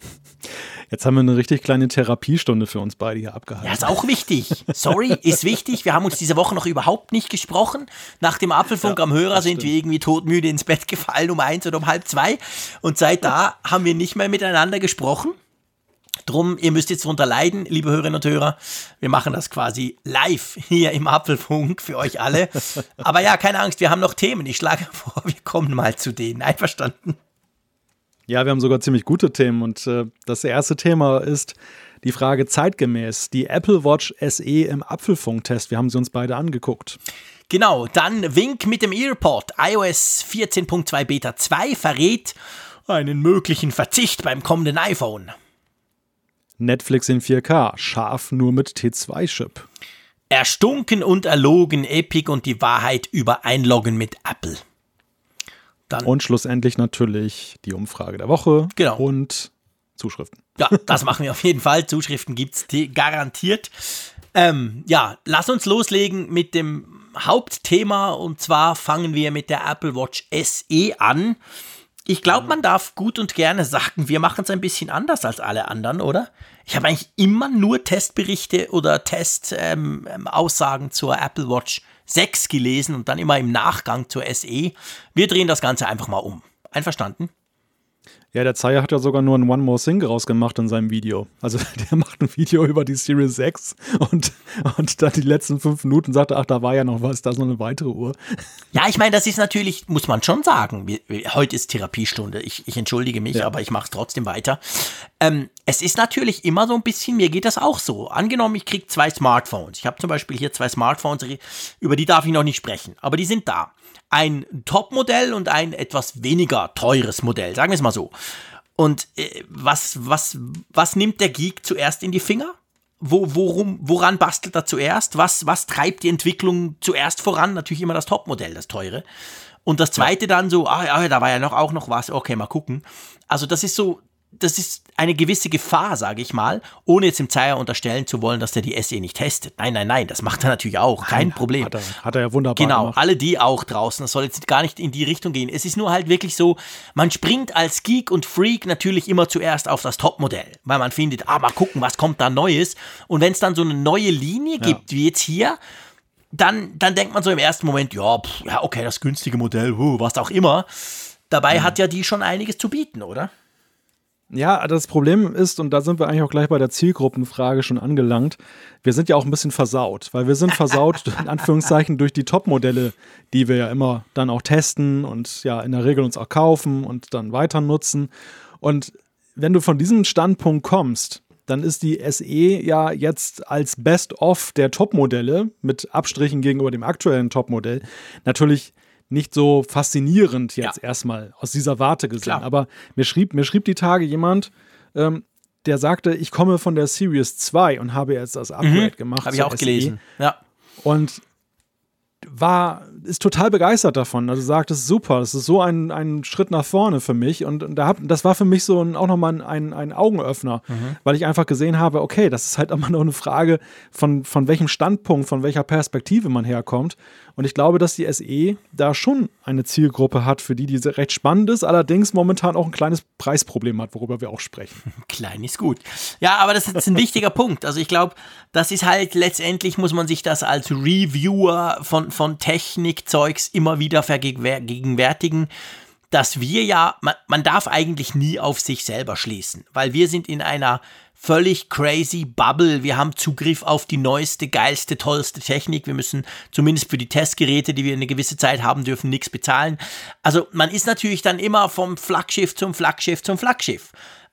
Jetzt haben wir eine richtig kleine Therapiestunde für uns beide hier abgehalten. Ja, ist auch wichtig. Sorry, ist wichtig. Wir haben uns diese Woche noch überhaupt nicht gesprochen. Nach dem Apfelfunk ja, am Hörer sind wir irgendwie todmüde ins Bett gefallen um eins oder um halb zwei. Und seit da haben wir nicht mehr miteinander gesprochen. Drum, ihr müsst jetzt drunter leiden, liebe Hörerinnen und Hörer. Wir machen das quasi live hier im Apfelfunk für euch alle. Aber ja, keine Angst, wir haben noch Themen. Ich schlage vor, wir kommen mal zu denen. Einverstanden? Ja, wir haben sogar ziemlich gute Themen und äh, das erste Thema ist die Frage zeitgemäß. Die Apple Watch SE im Apfelfunktest. Wir haben sie uns beide angeguckt. Genau, dann Wink mit dem EarPod. iOS 14.2 Beta 2 verrät einen möglichen Verzicht beim kommenden iPhone. Netflix in 4K, scharf nur mit T2-Chip. Erstunken und erlogen, Epic und die Wahrheit über Einloggen mit Apple. Dann und schlussendlich natürlich die Umfrage der Woche genau. und Zuschriften. Ja, das machen wir auf jeden Fall. Zuschriften gibt es garantiert. Ähm, ja, lass uns loslegen mit dem Hauptthema und zwar fangen wir mit der Apple Watch SE an. Ich glaube, man darf gut und gerne sagen, wir machen es ein bisschen anders als alle anderen, oder? Ich habe eigentlich immer nur Testberichte oder Testaussagen ähm, zur Apple Watch 6 gelesen und dann immer im Nachgang zur SE. Wir drehen das Ganze einfach mal um. Einverstanden? Ja, der Zeier hat ja sogar nur ein One More Thing rausgemacht in seinem Video. Also der macht ein Video über die Series X und, und dann die letzten fünf Minuten sagt er, ach, da war ja noch was, da ist noch eine weitere Uhr. Ja, ich meine, das ist natürlich, muss man schon sagen, heute ist Therapiestunde. Ich, ich entschuldige mich, ja. aber ich mache es trotzdem weiter. Ähm, es ist natürlich immer so ein bisschen, mir geht das auch so. Angenommen, ich kriege zwei Smartphones. Ich habe zum Beispiel hier zwei Smartphones, über die darf ich noch nicht sprechen, aber die sind da ein Top-Modell und ein etwas weniger teures Modell, sagen wir es mal so. Und äh, was, was, was nimmt der Geek zuerst in die Finger? Wo, worum, woran bastelt er zuerst? Was, was treibt die Entwicklung zuerst voran? Natürlich immer das Top-Modell, das teure. Und das zweite dann so, ah ja, da war ja noch auch noch was, okay, mal gucken. Also das ist so, das ist eine gewisse Gefahr, sage ich mal, ohne jetzt dem Zeier unterstellen zu wollen, dass der die SE nicht testet. Nein, nein, nein, das macht er natürlich auch, kein nein, Problem. Hat er, hat er ja wunderbar Genau, gemacht. alle die auch draußen, das soll jetzt gar nicht in die Richtung gehen. Es ist nur halt wirklich so, man springt als Geek und Freak natürlich immer zuerst auf das Topmodell, weil man findet, ah, mal gucken, was kommt da Neues. Und wenn es dann so eine neue Linie gibt, ja. wie jetzt hier, dann, dann denkt man so im ersten Moment, ja, pff, ja, okay, das günstige Modell, huh, was auch immer. Dabei mhm. hat ja die schon einiges zu bieten, oder? Ja, das Problem ist, und da sind wir eigentlich auch gleich bei der Zielgruppenfrage schon angelangt, wir sind ja auch ein bisschen versaut, weil wir sind versaut, in Anführungszeichen, durch die Top-Modelle, die wir ja immer dann auch testen und ja in der Regel uns auch kaufen und dann weiter nutzen. Und wenn du von diesem Standpunkt kommst, dann ist die SE ja jetzt als Best-of der Top-Modelle mit Abstrichen gegenüber dem aktuellen Top-Modell natürlich nicht so faszinierend jetzt ja. erstmal aus dieser Warte gesehen. Klar. Aber mir schrieb, mir schrieb die Tage jemand, ähm, der sagte, ich komme von der Series 2 und habe jetzt das Upgrade mhm. gemacht. Habe ich auch SE gelesen. Ja. Und war ist total begeistert davon. Also sagt, das ist super, das ist so ein, ein Schritt nach vorne für mich. Und, und da hab, das war für mich so ein, auch nochmal ein, ein Augenöffner, mhm. weil ich einfach gesehen habe, okay, das ist halt immer noch eine Frage von, von welchem Standpunkt, von welcher Perspektive man herkommt. Und ich glaube, dass die SE da schon eine Zielgruppe hat, für die diese recht spannend ist, allerdings momentan auch ein kleines Preisproblem hat, worüber wir auch sprechen. Klein ist gut. Ja, aber das ist ein wichtiger Punkt. Also ich glaube, das ist halt letztendlich, muss man sich das als Reviewer von, von Technikzeugs immer wieder vergegenwärtigen dass wir ja, man, man darf eigentlich nie auf sich selber schließen, weil wir sind in einer völlig crazy Bubble. Wir haben Zugriff auf die neueste, geilste, tollste Technik. Wir müssen zumindest für die Testgeräte, die wir eine gewisse Zeit haben dürfen, nichts bezahlen. Also man ist natürlich dann immer vom Flaggschiff zum Flaggschiff zum Flaggschiff.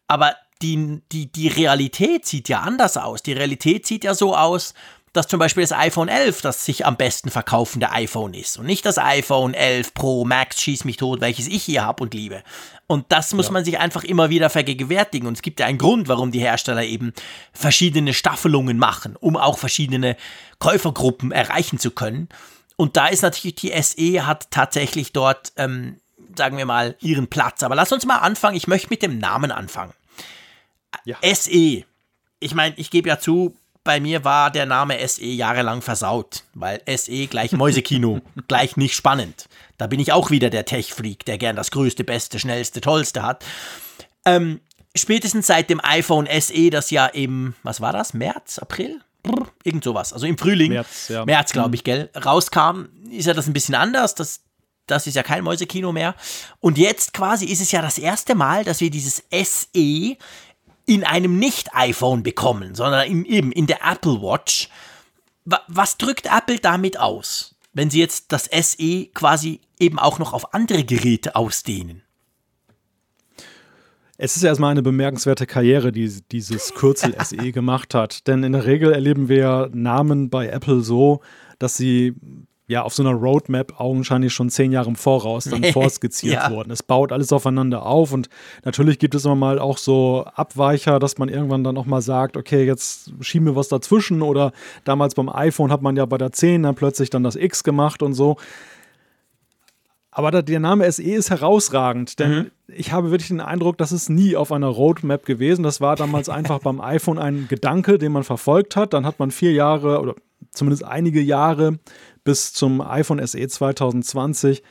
Aber die, die, die Realität sieht ja anders aus. Die Realität sieht ja so aus, dass zum Beispiel das iPhone 11 das sich am besten verkaufende iPhone ist und nicht das iPhone 11 Pro Max schieß mich tot, welches ich hier habe und liebe. Und das muss ja. man sich einfach immer wieder vergegenwärtigen. Und es gibt ja einen Grund, warum die Hersteller eben verschiedene Staffelungen machen, um auch verschiedene Käufergruppen erreichen zu können. Und da ist natürlich die SE hat tatsächlich dort, ähm, sagen wir mal, ihren Platz. Aber lass uns mal anfangen. Ich möchte mit dem Namen anfangen. Ja. SE. Ich meine, ich gebe ja zu, bei mir war der Name SE jahrelang versaut, weil SE gleich Mäusekino, gleich nicht spannend. Da bin ich auch wieder der Tech-Freak, der gern das größte, beste, schnellste, tollste hat. Ähm, spätestens seit dem iPhone SE, das ja im, was war das, März, April? Brr, irgend sowas, also im Frühling, März, ja. März glaube ich, mhm. gell, rauskam, ist ja das ein bisschen anders. Das, das ist ja kein Mäusekino mehr. Und jetzt quasi ist es ja das erste Mal, dass wir dieses SE in einem Nicht-iPhone bekommen, sondern in, eben in der Apple Watch. Was drückt Apple damit aus, wenn sie jetzt das SE quasi eben auch noch auf andere Geräte ausdehnen? Es ist erstmal eine bemerkenswerte Karriere, die dieses Kürzel SE gemacht hat. Denn in der Regel erleben wir Namen bei Apple so, dass sie ja auf so einer Roadmap augenscheinlich schon zehn Jahre im Voraus dann vorskizziert ja. worden. Es baut alles aufeinander auf und natürlich gibt es immer mal auch so Abweicher, dass man irgendwann dann auch mal sagt, okay, jetzt schieben wir was dazwischen oder damals beim iPhone hat man ja bei der 10 dann plötzlich dann das X gemacht und so. Aber der Name SE ist herausragend, denn mhm. ich habe wirklich den Eindruck, das ist nie auf einer Roadmap gewesen. Das war damals einfach beim iPhone ein Gedanke, den man verfolgt hat. Dann hat man vier Jahre oder zumindest einige Jahre bis zum iPhone SE 2020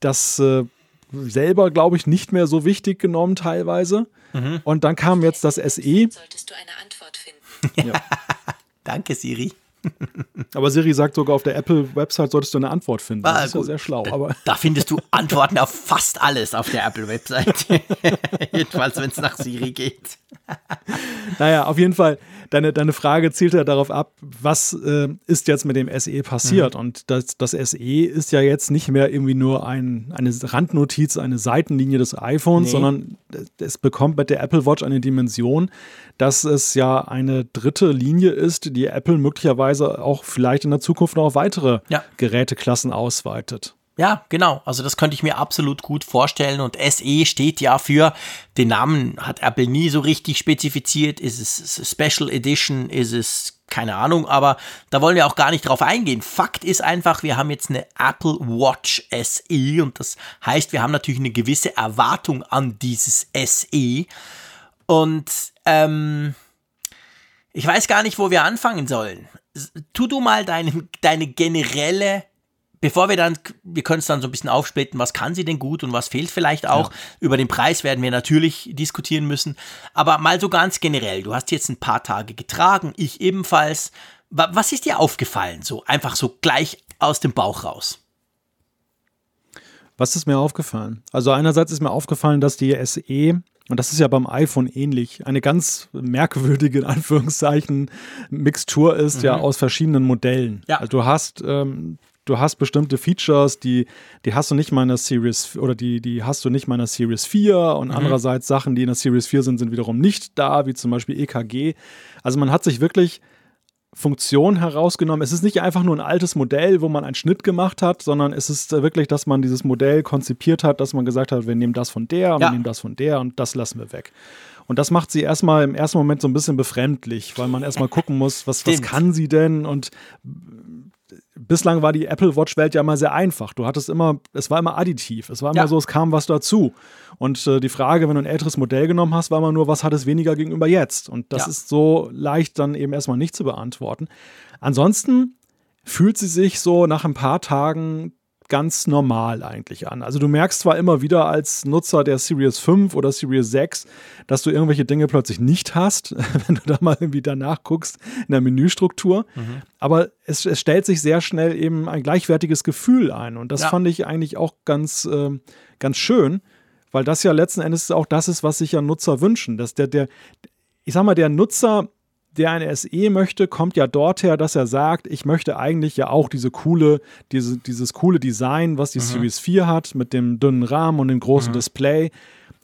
das äh, selber, glaube ich, nicht mehr so wichtig genommen teilweise. Mhm. Und dann kam jetzt das SE. Solltest du eine Antwort finden. Ja. Danke, Siri. Aber Siri sagt sogar auf der Apple-Website solltest du eine Antwort finden. Das ah, ist ja sehr schlau. Aber da findest du Antworten auf fast alles auf der Apple-Website. Jedenfalls, wenn es nach Siri geht. naja, auf jeden Fall deine, deine Frage zielt ja darauf ab, was äh, ist jetzt mit dem SE passiert? Mhm. Und das, das SE ist ja jetzt nicht mehr irgendwie nur ein, eine Randnotiz, eine Seitenlinie des iPhones, nee. sondern es bekommt mit der Apple Watch eine Dimension, dass es ja eine dritte Linie ist, die Apple möglicherweise auch vielleicht in der Zukunft noch auf weitere ja. Geräteklassen ausweitet. Ja, genau. Also das könnte ich mir absolut gut vorstellen. Und SE steht ja für, den Namen hat Apple nie so richtig spezifiziert. Ist es Special Edition? Ist es keine Ahnung, aber da wollen wir auch gar nicht drauf eingehen. Fakt ist einfach, wir haben jetzt eine Apple Watch SE und das heißt, wir haben natürlich eine gewisse Erwartung an dieses SE. Und ähm, ich weiß gar nicht, wo wir anfangen sollen. Tu du mal deine, deine generelle bevor wir dann, wir können es dann so ein bisschen aufsplitten, was kann sie denn gut und was fehlt vielleicht auch. Ja. Über den Preis werden wir natürlich diskutieren müssen. Aber mal so ganz generell, du hast jetzt ein paar Tage getragen, ich ebenfalls. Was ist dir aufgefallen? So einfach so gleich aus dem Bauch raus. Was ist mir aufgefallen? Also einerseits ist mir aufgefallen, dass die SE und das ist ja beim iPhone ähnlich. Eine ganz merkwürdige, in Anführungszeichen, Mixtur ist mhm. ja aus verschiedenen Modellen. Ja. Also du hast ähm, du hast bestimmte Features, die, die hast du nicht mal in der Series oder die, die hast du nicht mal in der Series 4 und mhm. andererseits Sachen, die in der Series 4 sind, sind wiederum nicht da, wie zum Beispiel EKG. Also man hat sich wirklich Funktion herausgenommen. Es ist nicht einfach nur ein altes Modell, wo man einen Schnitt gemacht hat, sondern es ist wirklich, dass man dieses Modell konzipiert hat, dass man gesagt hat, wir nehmen das von der, ja. wir nehmen das von der und das lassen wir weg. Und das macht sie erstmal im ersten Moment so ein bisschen befremdlich, weil man erstmal gucken muss, was, was kann sie denn und bislang war die Apple Watch-Welt ja immer sehr einfach. Du hattest immer, es war immer additiv. Es war immer ja. so, es kam was dazu. Und äh, die Frage, wenn du ein älteres Modell genommen hast, war immer nur, was hat es weniger gegenüber jetzt? Und das ja. ist so leicht dann eben erstmal nicht zu beantworten. Ansonsten fühlt sie sich so nach ein paar Tagen ganz normal eigentlich an. Also du merkst zwar immer wieder als Nutzer der Series 5 oder Series 6, dass du irgendwelche Dinge plötzlich nicht hast, wenn du da mal irgendwie danach guckst in der Menüstruktur. Mhm. Aber es, es, stellt sich sehr schnell eben ein gleichwertiges Gefühl ein. Und das ja. fand ich eigentlich auch ganz, äh, ganz schön, weil das ja letzten Endes auch das ist, was sich ja Nutzer wünschen. Dass der, der, ich sag mal, der Nutzer der eine SE möchte, kommt ja dort her, dass er sagt, ich möchte eigentlich ja auch diese coole, diese, dieses coole Design, was die mhm. Series 4 hat, mit dem dünnen Rahmen und dem großen mhm. Display.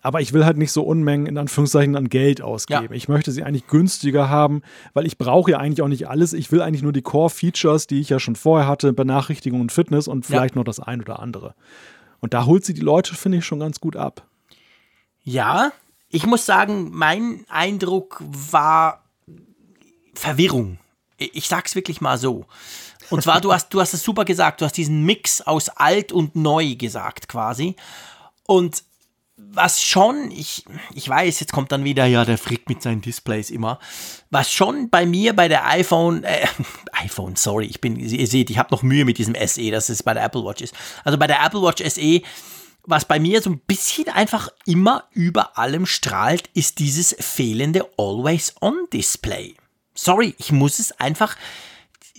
Aber ich will halt nicht so Unmengen in Anführungszeichen an Geld ausgeben. Ja. Ich möchte sie eigentlich günstiger haben, weil ich brauche ja eigentlich auch nicht alles. Ich will eigentlich nur die Core-Features, die ich ja schon vorher hatte, Benachrichtigung und Fitness und vielleicht ja. noch das ein oder andere. Und da holt sie die Leute, finde ich, schon ganz gut ab. Ja, ich muss sagen, mein Eindruck war Verwirrung. Ich sag's wirklich mal so. Und zwar, du hast, du hast es super gesagt, du hast diesen Mix aus alt und neu gesagt quasi. Und was schon, ich, ich weiß, jetzt kommt dann wieder, ja, der frickt mit seinen Displays immer. Was schon bei mir bei der iPhone, äh, iPhone, sorry, ich bin, ihr seht, ich habe noch Mühe mit diesem SE, dass es bei der Apple Watch ist. Also bei der Apple Watch SE, was bei mir so ein bisschen einfach immer über allem strahlt, ist dieses fehlende Always-On-Display sorry, ich muss es einfach,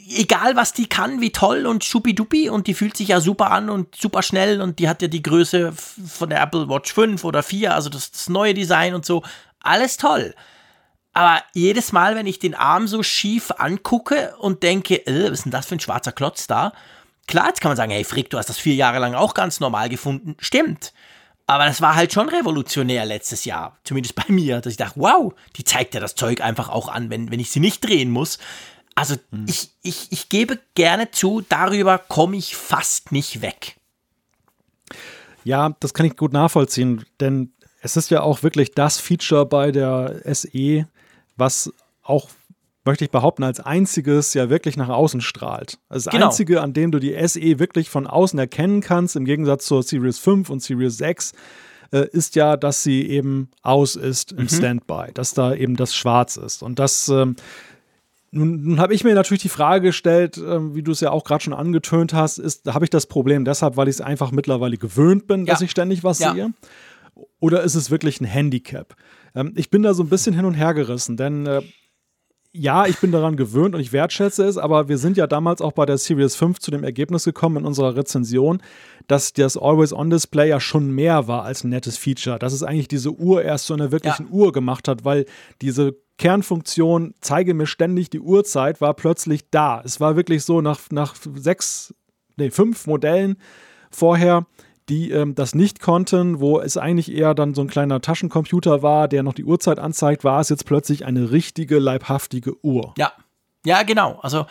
egal was die kann, wie toll und schubidubi und die fühlt sich ja super an und super schnell und die hat ja die Größe von der Apple Watch 5 oder 4, also das, das neue Design und so, alles toll. Aber jedes Mal, wenn ich den Arm so schief angucke und denke, äh, was ist denn das für ein schwarzer Klotz da? Klar, jetzt kann man sagen, hey Frick, du hast das vier Jahre lang auch ganz normal gefunden. Stimmt. Aber das war halt schon revolutionär letztes Jahr, zumindest bei mir, dass ich dachte, wow, die zeigt ja das Zeug einfach auch an, wenn, wenn ich sie nicht drehen muss. Also hm. ich, ich, ich gebe gerne zu, darüber komme ich fast nicht weg. Ja, das kann ich gut nachvollziehen, denn es ist ja auch wirklich das Feature bei der SE, was auch möchte ich behaupten, als einziges ja wirklich nach außen strahlt. Das genau. einzige, an dem du die SE wirklich von außen erkennen kannst, im Gegensatz zur Series 5 und Series 6, äh, ist ja, dass sie eben aus ist im mhm. Standby, dass da eben das Schwarz ist. Und das. Ähm, nun, nun habe ich mir natürlich die Frage gestellt, äh, wie du es ja auch gerade schon angetönt hast, ist, habe ich das Problem deshalb, weil ich es einfach mittlerweile gewöhnt bin, ja. dass ich ständig was ja. sehe? Oder ist es wirklich ein Handicap? Ähm, ich bin da so ein bisschen hin und her gerissen, denn äh, ja, ich bin daran gewöhnt und ich wertschätze es, aber wir sind ja damals auch bei der Series 5 zu dem Ergebnis gekommen in unserer Rezension, dass das Always-On-Display ja schon mehr war als ein nettes Feature. Dass es eigentlich diese Uhr erst zu einer wirklichen ja. Uhr gemacht hat, weil diese Kernfunktion, zeige mir ständig die Uhrzeit, war plötzlich da. Es war wirklich so, nach, nach sechs, nee, fünf Modellen vorher die ähm, das nicht konnten, wo es eigentlich eher dann so ein kleiner Taschencomputer war, der noch die Uhrzeit anzeigt, war es jetzt plötzlich eine richtige, leibhaftige Uhr. Ja, ja, genau. Also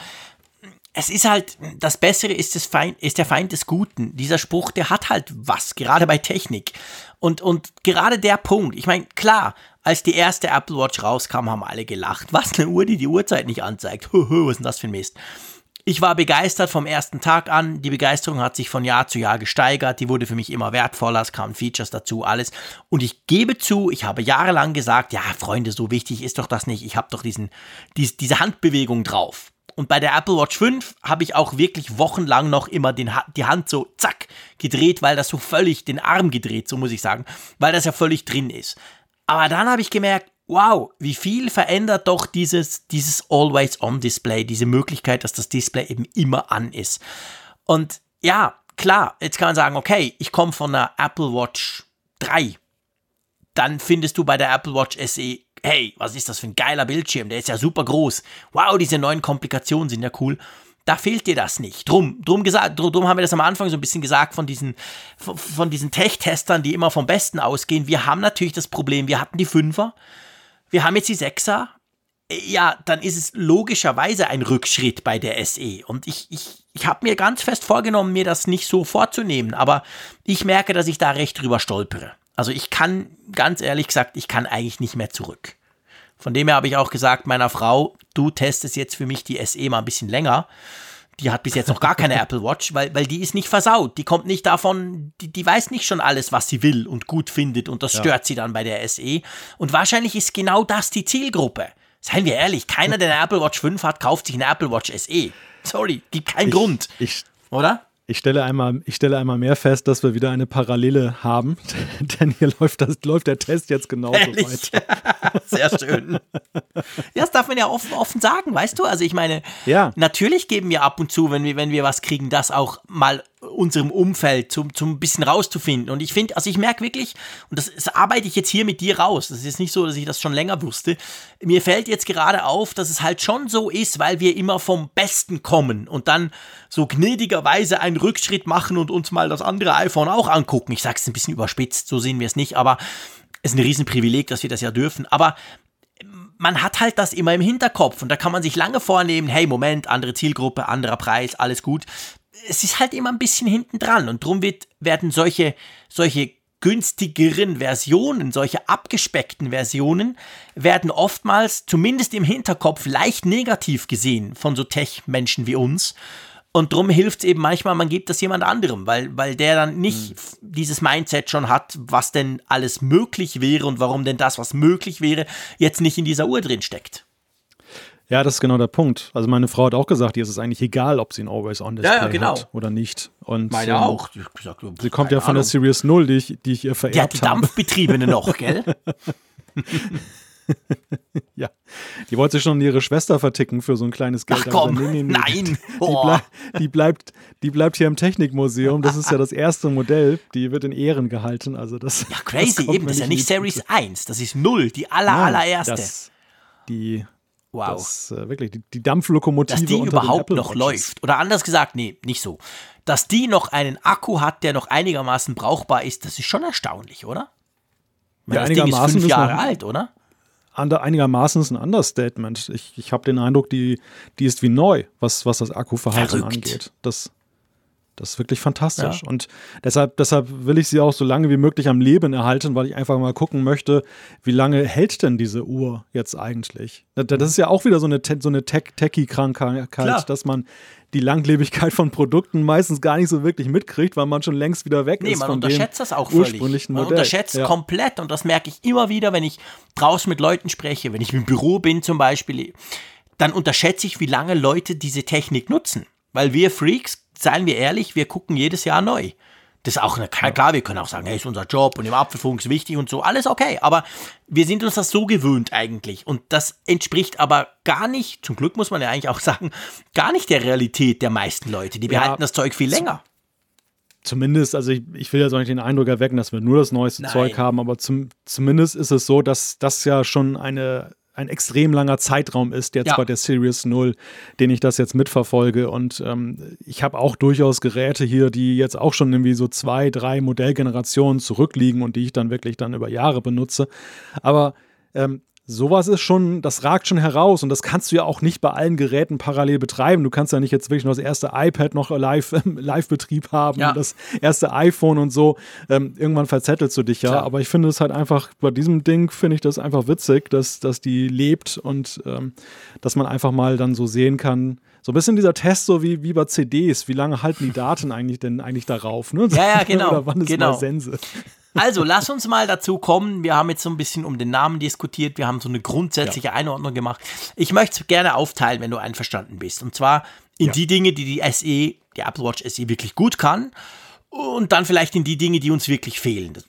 es ist halt, das Bessere ist, das Feind, ist der Feind des Guten. Dieser Spruch, der hat halt was, gerade bei Technik. Und, und gerade der Punkt, ich meine, klar, als die erste Apple Watch rauskam, haben alle gelacht. Was, eine Uhr, die die Uhrzeit nicht anzeigt? was ist denn das für ein Mist? Ich war begeistert vom ersten Tag an. Die Begeisterung hat sich von Jahr zu Jahr gesteigert. Die wurde für mich immer wertvoller. Es kamen Features dazu, alles. Und ich gebe zu, ich habe jahrelang gesagt, ja, Freunde, so wichtig ist doch das nicht. Ich habe doch diesen, dies, diese Handbewegung drauf. Und bei der Apple Watch 5 habe ich auch wirklich wochenlang noch immer den, die Hand so zack gedreht, weil das so völlig den Arm gedreht, so muss ich sagen, weil das ja völlig drin ist. Aber dann habe ich gemerkt, wow, wie viel verändert doch dieses, dieses Always-On-Display, diese Möglichkeit, dass das Display eben immer an ist. Und ja, klar, jetzt kann man sagen, okay, ich komme von einer Apple Watch 3. Dann findest du bei der Apple Watch SE, hey, was ist das für ein geiler Bildschirm, der ist ja super groß. Wow, diese neuen Komplikationen sind ja cool. Da fehlt dir das nicht. Drum, drum, gesagt, drum haben wir das am Anfang so ein bisschen gesagt von diesen, von, von diesen Tech-Testern, die immer vom Besten ausgehen. Wir haben natürlich das Problem, wir hatten die Fünfer, wir haben jetzt die Sechser. Ja, dann ist es logischerweise ein Rückschritt bei der SE. Und ich, ich, ich habe mir ganz fest vorgenommen, mir das nicht so vorzunehmen. Aber ich merke, dass ich da recht drüber stolpere. Also ich kann, ganz ehrlich gesagt, ich kann eigentlich nicht mehr zurück. Von dem her habe ich auch gesagt meiner Frau, du testest jetzt für mich die SE mal ein bisschen länger. Die hat bis jetzt noch gar keine Apple Watch, weil, weil die ist nicht versaut. Die kommt nicht davon, die, die weiß nicht schon alles, was sie will und gut findet und das ja. stört sie dann bei der SE. Und wahrscheinlich ist genau das die Zielgruppe. Seien wir ehrlich, keiner, der eine Apple Watch 5 hat, kauft sich eine Apple Watch SE. Sorry, gibt keinen ich, Grund. Ich, oder? Ich stelle, einmal, ich stelle einmal mehr fest, dass wir wieder eine Parallele haben, denn hier läuft, das, läuft der Test jetzt genauso Ehrlich? weiter. Sehr schön. Ja, das darf man ja offen, offen sagen, weißt du? Also ich meine, ja. natürlich geben wir ab und zu, wenn wir, wenn wir was kriegen, das auch mal unserem Umfeld zum, zum bisschen rauszufinden. Und ich finde, also ich merke wirklich, und das, das, arbeite ich jetzt hier mit dir raus, das ist nicht so, dass ich das schon länger wusste, mir fällt jetzt gerade auf, dass es halt schon so ist, weil wir immer vom Besten kommen und dann so gnädigerweise einen Rückschritt machen und uns mal das andere iPhone auch angucken. Ich sage es ein bisschen überspitzt, so sehen wir es nicht, aber es ist ein Riesenprivileg, dass wir das ja dürfen. Aber man hat halt das immer im Hinterkopf und da kann man sich lange vornehmen, hey, Moment, andere Zielgruppe, anderer Preis, alles gut es ist halt immer ein bisschen hinten dran und darum wird, werden solche, solche günstigeren Versionen, solche abgespeckten Versionen, werden oftmals, zumindest im Hinterkopf, leicht negativ gesehen von so Tech-Menschen wie uns. Und darum hilft es eben manchmal, man gibt das jemand anderem, weil, weil der dann nicht mhm. dieses Mindset schon hat, was denn alles möglich wäre und warum denn das, was möglich wäre, jetzt nicht in dieser Uhr drin steckt. Ja, das ist genau der Punkt. Also meine Frau hat auch gesagt, ihr ist es eigentlich egal, ob sie ein Always-On-Display ja, ja, genau. hat oder nicht. Und, meine ähm, auch. Gesagt, sie kommt ja von Ahnung. der Series 0, die ich, die ich ihr vererbt habe. Die hat die Dampfbetriebene noch, gell? ja, die wollte schon ihre Schwester verticken für so ein kleines Geld. Ach komm, nee, nee, nee. nein. Die, bleib, die, bleibt, die bleibt hier im Technikmuseum. Das ist ja das erste Modell. Die wird in Ehren gehalten. Also das, ja, crazy, das eben. Das ist ja nicht Series 1. Das ist 0, die aller, Nein, allererste. Das, die Wow. Das, äh, wirklich, die, die, Dampflokomotive. Dass die überhaupt noch läuft. Oder anders gesagt, nee, nicht so. Dass die noch einen Akku hat, der noch einigermaßen brauchbar ist, das ist schon erstaunlich, oder? Meine, ja, das Ding ist fünf ist Jahre alt, oder? einigermaßen ist ein Understatement. Ich, ich habe den Eindruck, die, die ist wie neu, was, was das Akkuverhalten Verrückt. angeht. Das, das ist wirklich fantastisch. Ja. Und deshalb, deshalb will ich sie auch so lange wie möglich am Leben erhalten, weil ich einfach mal gucken möchte, wie lange hält denn diese Uhr jetzt eigentlich? Das ist ja auch wieder so eine, so eine Techie-Krankheit, dass man die Langlebigkeit von Produkten meistens gar nicht so wirklich mitkriegt, weil man schon längst wieder weg nee, ist. Nee, man unterschätzt das auch völlig. Man Modell. unterschätzt ja. komplett und das merke ich immer wieder, wenn ich draußen mit Leuten spreche, wenn ich im Büro bin zum Beispiel, dann unterschätze ich, wie lange Leute diese Technik nutzen. Weil wir Freaks seien wir ehrlich, wir gucken jedes Jahr neu. Das ist auch eine, klar, wir können auch sagen, hey, ist unser Job und im Apfelfunk ist wichtig und so, alles okay. Aber wir sind uns das so gewöhnt eigentlich. Und das entspricht aber gar nicht, zum Glück muss man ja eigentlich auch sagen, gar nicht der Realität der meisten Leute. Die behalten ja, das Zeug viel länger. Zumindest, also ich, ich will ja so nicht den Eindruck erwecken, dass wir nur das neueste Nein. Zeug haben, aber zum, zumindest ist es so, dass das ja schon eine ein extrem langer Zeitraum ist jetzt ja. bei der Series 0, den ich das jetzt mitverfolge. Und ähm, ich habe auch durchaus Geräte hier, die jetzt auch schon irgendwie so zwei, drei Modellgenerationen zurückliegen und die ich dann wirklich dann über Jahre benutze. Aber ähm, sowas ist schon, das ragt schon heraus und das kannst du ja auch nicht bei allen Geräten parallel betreiben. Du kannst ja nicht jetzt wirklich noch das erste iPad noch live, Live-Betrieb haben, ja. das erste iPhone und so. Ähm, irgendwann verzettelst du dich ja. Klar. Aber ich finde es halt einfach, bei diesem Ding finde ich das einfach witzig, dass, dass die lebt und ähm, dass man einfach mal dann so sehen kann, so ein bisschen dieser Test, so wie, wie bei CDs, wie lange halten die Daten eigentlich denn eigentlich darauf? Ne? Ja, ja, genau. Oder wann ist genau. mal Sense? Also, lass uns mal dazu kommen. Wir haben jetzt so ein bisschen um den Namen diskutiert. Wir haben so eine grundsätzliche ja. Einordnung gemacht. Ich möchte es gerne aufteilen, wenn du einverstanden bist. Und zwar in ja. die Dinge, die die SE, die Apple Watch SE wirklich gut kann. Und dann vielleicht in die Dinge, die uns wirklich fehlen. Das,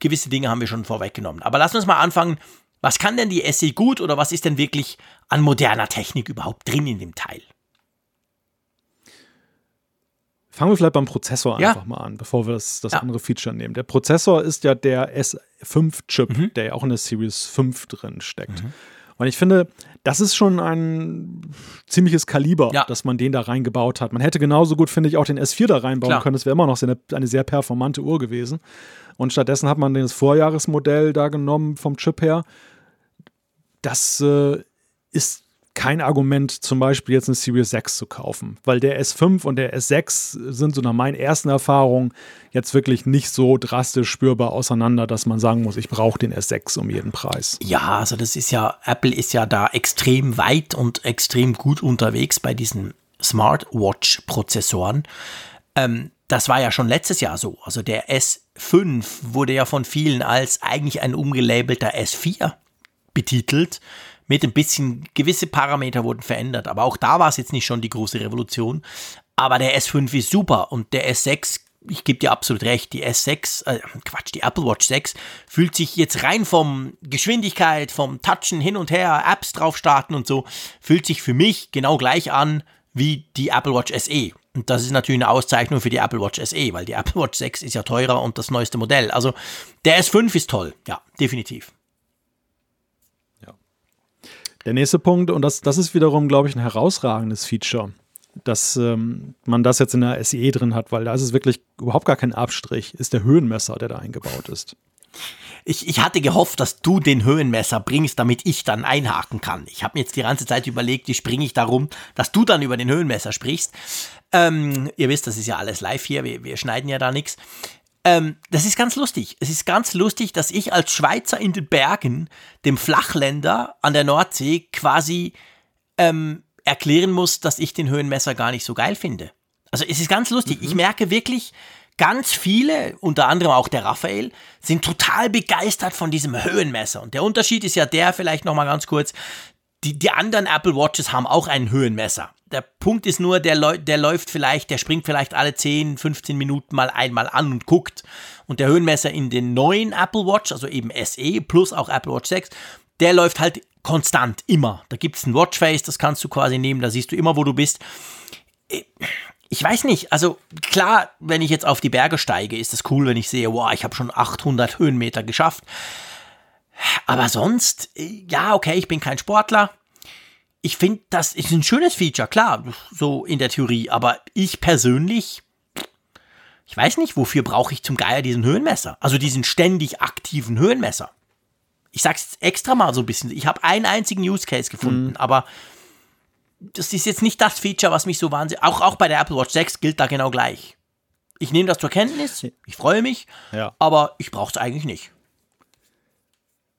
gewisse Dinge haben wir schon vorweggenommen. Aber lass uns mal anfangen. Was kann denn die SE gut oder was ist denn wirklich an moderner Technik überhaupt drin in dem Teil? Fangen wir vielleicht beim Prozessor ja. einfach mal an, bevor wir das, das ja. andere Feature nehmen. Der Prozessor ist ja der S5-Chip, mhm. der ja auch in der Series 5 drin steckt. Mhm. Und ich finde, das ist schon ein ziemliches Kaliber, ja. dass man den da reingebaut hat. Man hätte genauso gut, finde ich, auch den S4 da reinbauen Klar. können. Das wäre immer noch eine, eine, sehr performante Uhr gewesen. Und stattdessen hat man das Vorjahresmodell da genommen vom Chip her. Das äh, ist kein Argument, zum Beispiel jetzt eine Series 6 zu kaufen, weil der S5 und der S6 sind so nach meinen ersten Erfahrungen jetzt wirklich nicht so drastisch spürbar auseinander, dass man sagen muss, ich brauche den S6 um jeden Preis. Ja, also das ist ja, Apple ist ja da extrem weit und extrem gut unterwegs bei diesen Smartwatch-Prozessoren. Ähm, das war ja schon letztes Jahr so. Also der S5 wurde ja von vielen als eigentlich ein umgelabelter S4 betitelt. Mit ein bisschen, gewisse Parameter wurden verändert. Aber auch da war es jetzt nicht schon die große Revolution. Aber der S5 ist super und der S6 ich gebe dir absolut recht, die S6, äh, Quatsch, die Apple Watch 6 fühlt sich jetzt rein vom Geschwindigkeit, vom Touchen hin und her, Apps drauf starten und so, fühlt sich für mich genau gleich an wie die Apple Watch SE. Und das ist natürlich eine Auszeichnung für die Apple Watch SE, weil die Apple Watch 6 ist ja teurer und das neueste Modell. Also der S5 ist toll, ja, definitiv. Der nächste Punkt, und das, das ist wiederum, glaube ich, ein herausragendes Feature, dass ähm, man das jetzt in der SE drin hat, weil da ist es wirklich überhaupt gar kein Abstrich, ist der Höhenmesser, der da eingebaut ist. Ich, ich hatte gehofft, dass du den Höhenmesser bringst, damit ich dann einhaken kann. Ich habe mir jetzt die ganze Zeit überlegt, wie springe ich darum, dass du dann über den Höhenmesser sprichst. Ähm, ihr wisst, das ist ja alles live hier, wir, wir schneiden ja da nichts. Ähm, das ist ganz lustig. Es ist ganz lustig, dass ich als Schweizer in den Bergen dem Flachländer an der Nordsee quasi ähm, erklären muss, dass ich den Höhenmesser gar nicht so geil finde. Also es ist ganz lustig. Mhm. Ich merke wirklich, ganz viele, unter anderem auch der Raphael, sind total begeistert von diesem Höhenmesser. Und der Unterschied ist ja der, vielleicht nochmal ganz kurz, die, die anderen Apple Watches haben auch einen Höhenmesser. Der Punkt ist nur, der, der läuft vielleicht, der springt vielleicht alle 10, 15 Minuten mal einmal an und guckt. Und der Höhenmesser in den neuen Apple Watch, also eben SE plus auch Apple Watch 6, der läuft halt konstant, immer. Da gibt es ein Watchface, das kannst du quasi nehmen, da siehst du immer, wo du bist ich weiß nicht, also klar, wenn ich jetzt auf die Berge steige, ist es cool, wenn ich sehe, wow, ich habe schon 800 Höhenmeter geschafft. Aber sonst, ja, okay, ich bin kein Sportler. Ich finde, das ist ein schönes Feature, klar, so in der Theorie. Aber ich persönlich, ich weiß nicht, wofür brauche ich zum Geier diesen Höhenmesser? Also diesen ständig aktiven Höhenmesser. Ich sag's jetzt extra mal so ein bisschen. Ich habe einen einzigen Use Case gefunden, mhm. aber das ist jetzt nicht das Feature, was mich so wahnsinnig. Auch, auch bei der Apple Watch 6 gilt da genau gleich. Ich nehme das zur Kenntnis, ich freue mich, ja. aber ich brauche es eigentlich nicht.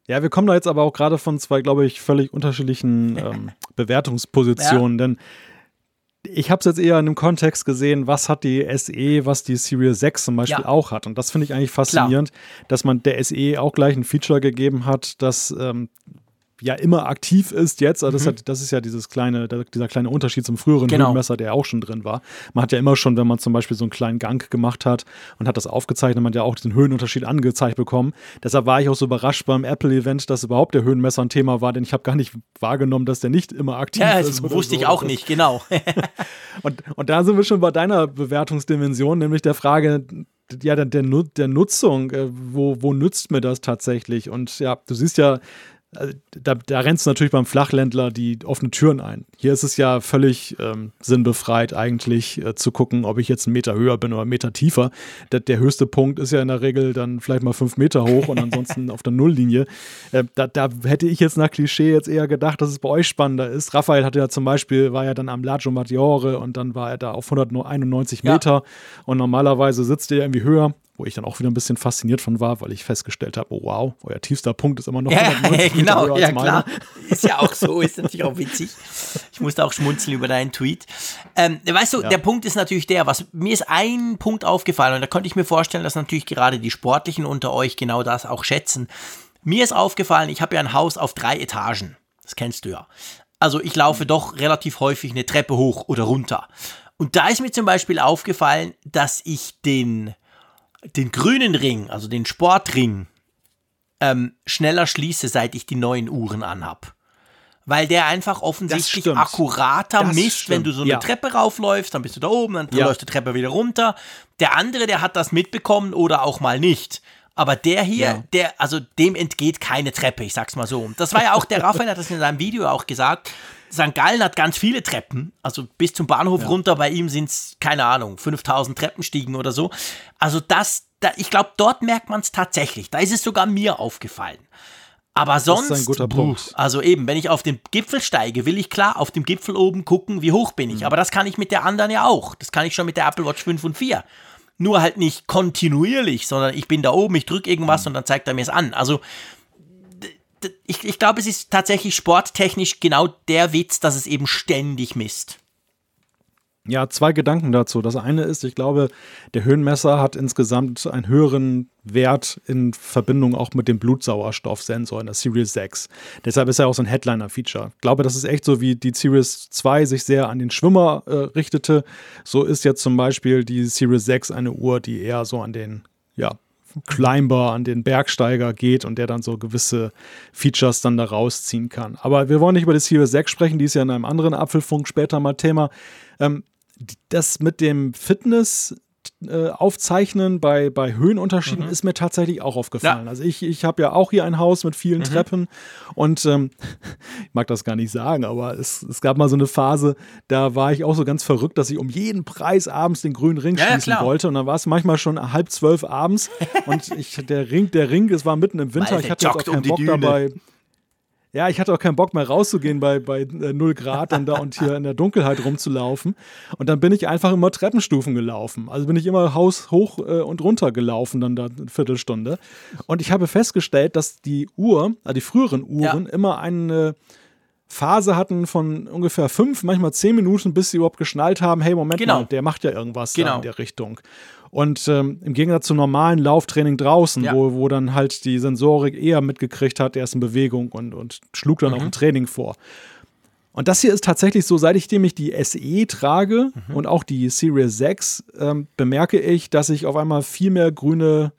Ja, wir kommen da jetzt aber auch gerade von zwei, glaube ich, völlig unterschiedlichen ähm, Bewertungspositionen, ja. denn ich habe es jetzt eher in einem Kontext gesehen, was hat die SE, was die Series 6 zum Beispiel ja. auch hat. Und das finde ich eigentlich faszinierend, Klar. dass man der SE auch gleich ein Feature gegeben hat, das ähm, ja immer aktiv ist jetzt. Also das, mhm. hat, das ist ja dieses kleine, dieser kleine Unterschied zum früheren genau. Höhenmesser, der auch schon drin war. Man hat ja immer schon, wenn man zum Beispiel so einen kleinen Gang gemacht hat und hat das aufgezeichnet, man hat ja auch diesen Höhenunterschied angezeigt bekommen. Deshalb war ich auch so überrascht beim Apple-Event, dass überhaupt der Höhenmesser ein Thema war, denn ich habe gar nicht wahrgenommen, dass der nicht immer aktiv ja, ist. Ja, wusste so. ich auch nicht, genau. und, und da sind wir schon bei deiner Bewertungsdimension, nämlich der Frage, ja, der, der, der Nutzung, äh, wo, wo nützt mir das tatsächlich? Und ja, du siehst ja, da, da rennst du natürlich beim Flachländler die offenen Türen ein. Hier ist es ja völlig ähm, sinnbefreit, eigentlich äh, zu gucken, ob ich jetzt einen Meter höher bin oder einen Meter tiefer. Der, der, höchste Punkt ist ja in der Regel dann vielleicht mal fünf Meter hoch und ansonsten auf der Nulllinie. Äh, da, da, hätte ich jetzt nach Klischee jetzt eher gedacht, dass es bei euch spannender ist. Raphael hatte ja zum Beispiel, war ja dann am Lago Maggiore und dann war er da auf 191 Meter ja. und normalerweise sitzt er irgendwie höher wo ich dann auch wieder ein bisschen fasziniert von war, weil ich festgestellt habe, oh wow, euer tiefster Punkt ist immer noch ja, genau, ja klar, ist ja auch so, ist natürlich auch witzig. Ich musste auch schmunzeln über deinen Tweet. Ähm, weißt du, ja. der Punkt ist natürlich der, was mir ist ein Punkt aufgefallen und da konnte ich mir vorstellen, dass natürlich gerade die Sportlichen unter euch genau das auch schätzen. Mir ist aufgefallen, ich habe ja ein Haus auf drei Etagen. Das kennst du ja. Also ich laufe doch relativ häufig eine Treppe hoch oder runter. Und da ist mir zum Beispiel aufgefallen, dass ich den den grünen Ring, also den Sportring, ähm, schneller schließe, seit ich die neuen Uhren anhab. Weil der einfach offensichtlich akkurater das misst, stimmt. wenn du so eine ja. Treppe raufläufst, dann bist du da oben, dann ja. läufst du die Treppe wieder runter. Der andere, der hat das mitbekommen oder auch mal nicht. Aber der hier, ja. der, also dem entgeht keine Treppe, ich sag's mal so. Das war ja auch, der Raphael hat das in seinem Video auch gesagt. St. Gallen hat ganz viele Treppen. Also bis zum Bahnhof ja. runter, bei ihm sind es, keine Ahnung, 5000 Treppenstiegen oder so. Also das, da, ich glaube, dort merkt man es tatsächlich. Da ist es sogar mir aufgefallen. Aber sonst, das ist ein guter Punkt. also eben, wenn ich auf den Gipfel steige, will ich klar auf dem Gipfel oben gucken, wie hoch bin ich. Mhm. Aber das kann ich mit der anderen ja auch. Das kann ich schon mit der Apple Watch 5 und 4. Nur halt nicht kontinuierlich, sondern ich bin da oben, ich drücke irgendwas mhm. und dann zeigt er mir es an. Also ich, ich glaube, es ist tatsächlich sporttechnisch genau der Witz, dass es eben ständig misst. Ja, zwei Gedanken dazu. Das eine ist, ich glaube, der Höhenmesser hat insgesamt einen höheren Wert in Verbindung auch mit dem Blutsauerstoffsensor in der Series 6. Deshalb ist er auch so ein Headliner-Feature. Ich glaube, das ist echt so, wie die Series 2 sich sehr an den Schwimmer äh, richtete. So ist jetzt zum Beispiel die Series 6 eine Uhr, die eher so an den ja, Climber, an den Bergsteiger geht und der dann so gewisse Features dann da rausziehen kann. Aber wir wollen nicht über die Series 6 sprechen, die ist ja in einem anderen Apfelfunk später mal Thema. Ähm, das mit dem Fitness äh, aufzeichnen bei, bei Höhenunterschieden mhm. ist mir tatsächlich auch aufgefallen. Ja. Also ich, ich habe ja auch hier ein Haus mit vielen mhm. Treppen und ähm, ich mag das gar nicht sagen, aber es, es gab mal so eine Phase, da war ich auch so ganz verrückt, dass ich um jeden Preis abends den grünen Ring ja, schießen ja, wollte und dann war es manchmal schon halb zwölf abends und ich, der Ring, der Ring, es war mitten im Winter, ich hatte jetzt auch keinen um Bock Düne. dabei ja, ich hatte auch keinen Bock mehr rauszugehen bei, bei äh, 0 Grad dann da und hier in der Dunkelheit rumzulaufen. Und dann bin ich einfach immer Treppenstufen gelaufen. Also bin ich immer Haus hoch äh, und runter gelaufen, dann da eine Viertelstunde. Und ich habe festgestellt, dass die Uhr, also die früheren Uhren, ja. immer eine Phase hatten von ungefähr fünf, manchmal zehn Minuten, bis sie überhaupt geschnallt haben, hey, Moment genau. mal, der macht ja irgendwas genau. in der Richtung. Und ähm, im Gegensatz zum normalen Lauftraining draußen, ja. wo, wo dann halt die Sensorik eher mitgekriegt hat, er ist in Bewegung und, und schlug dann mhm. auch ein Training vor. Und das hier ist tatsächlich so, seit ich nämlich die SE trage mhm. und auch die Series 6, ähm, bemerke ich, dass ich auf einmal viel mehr grüne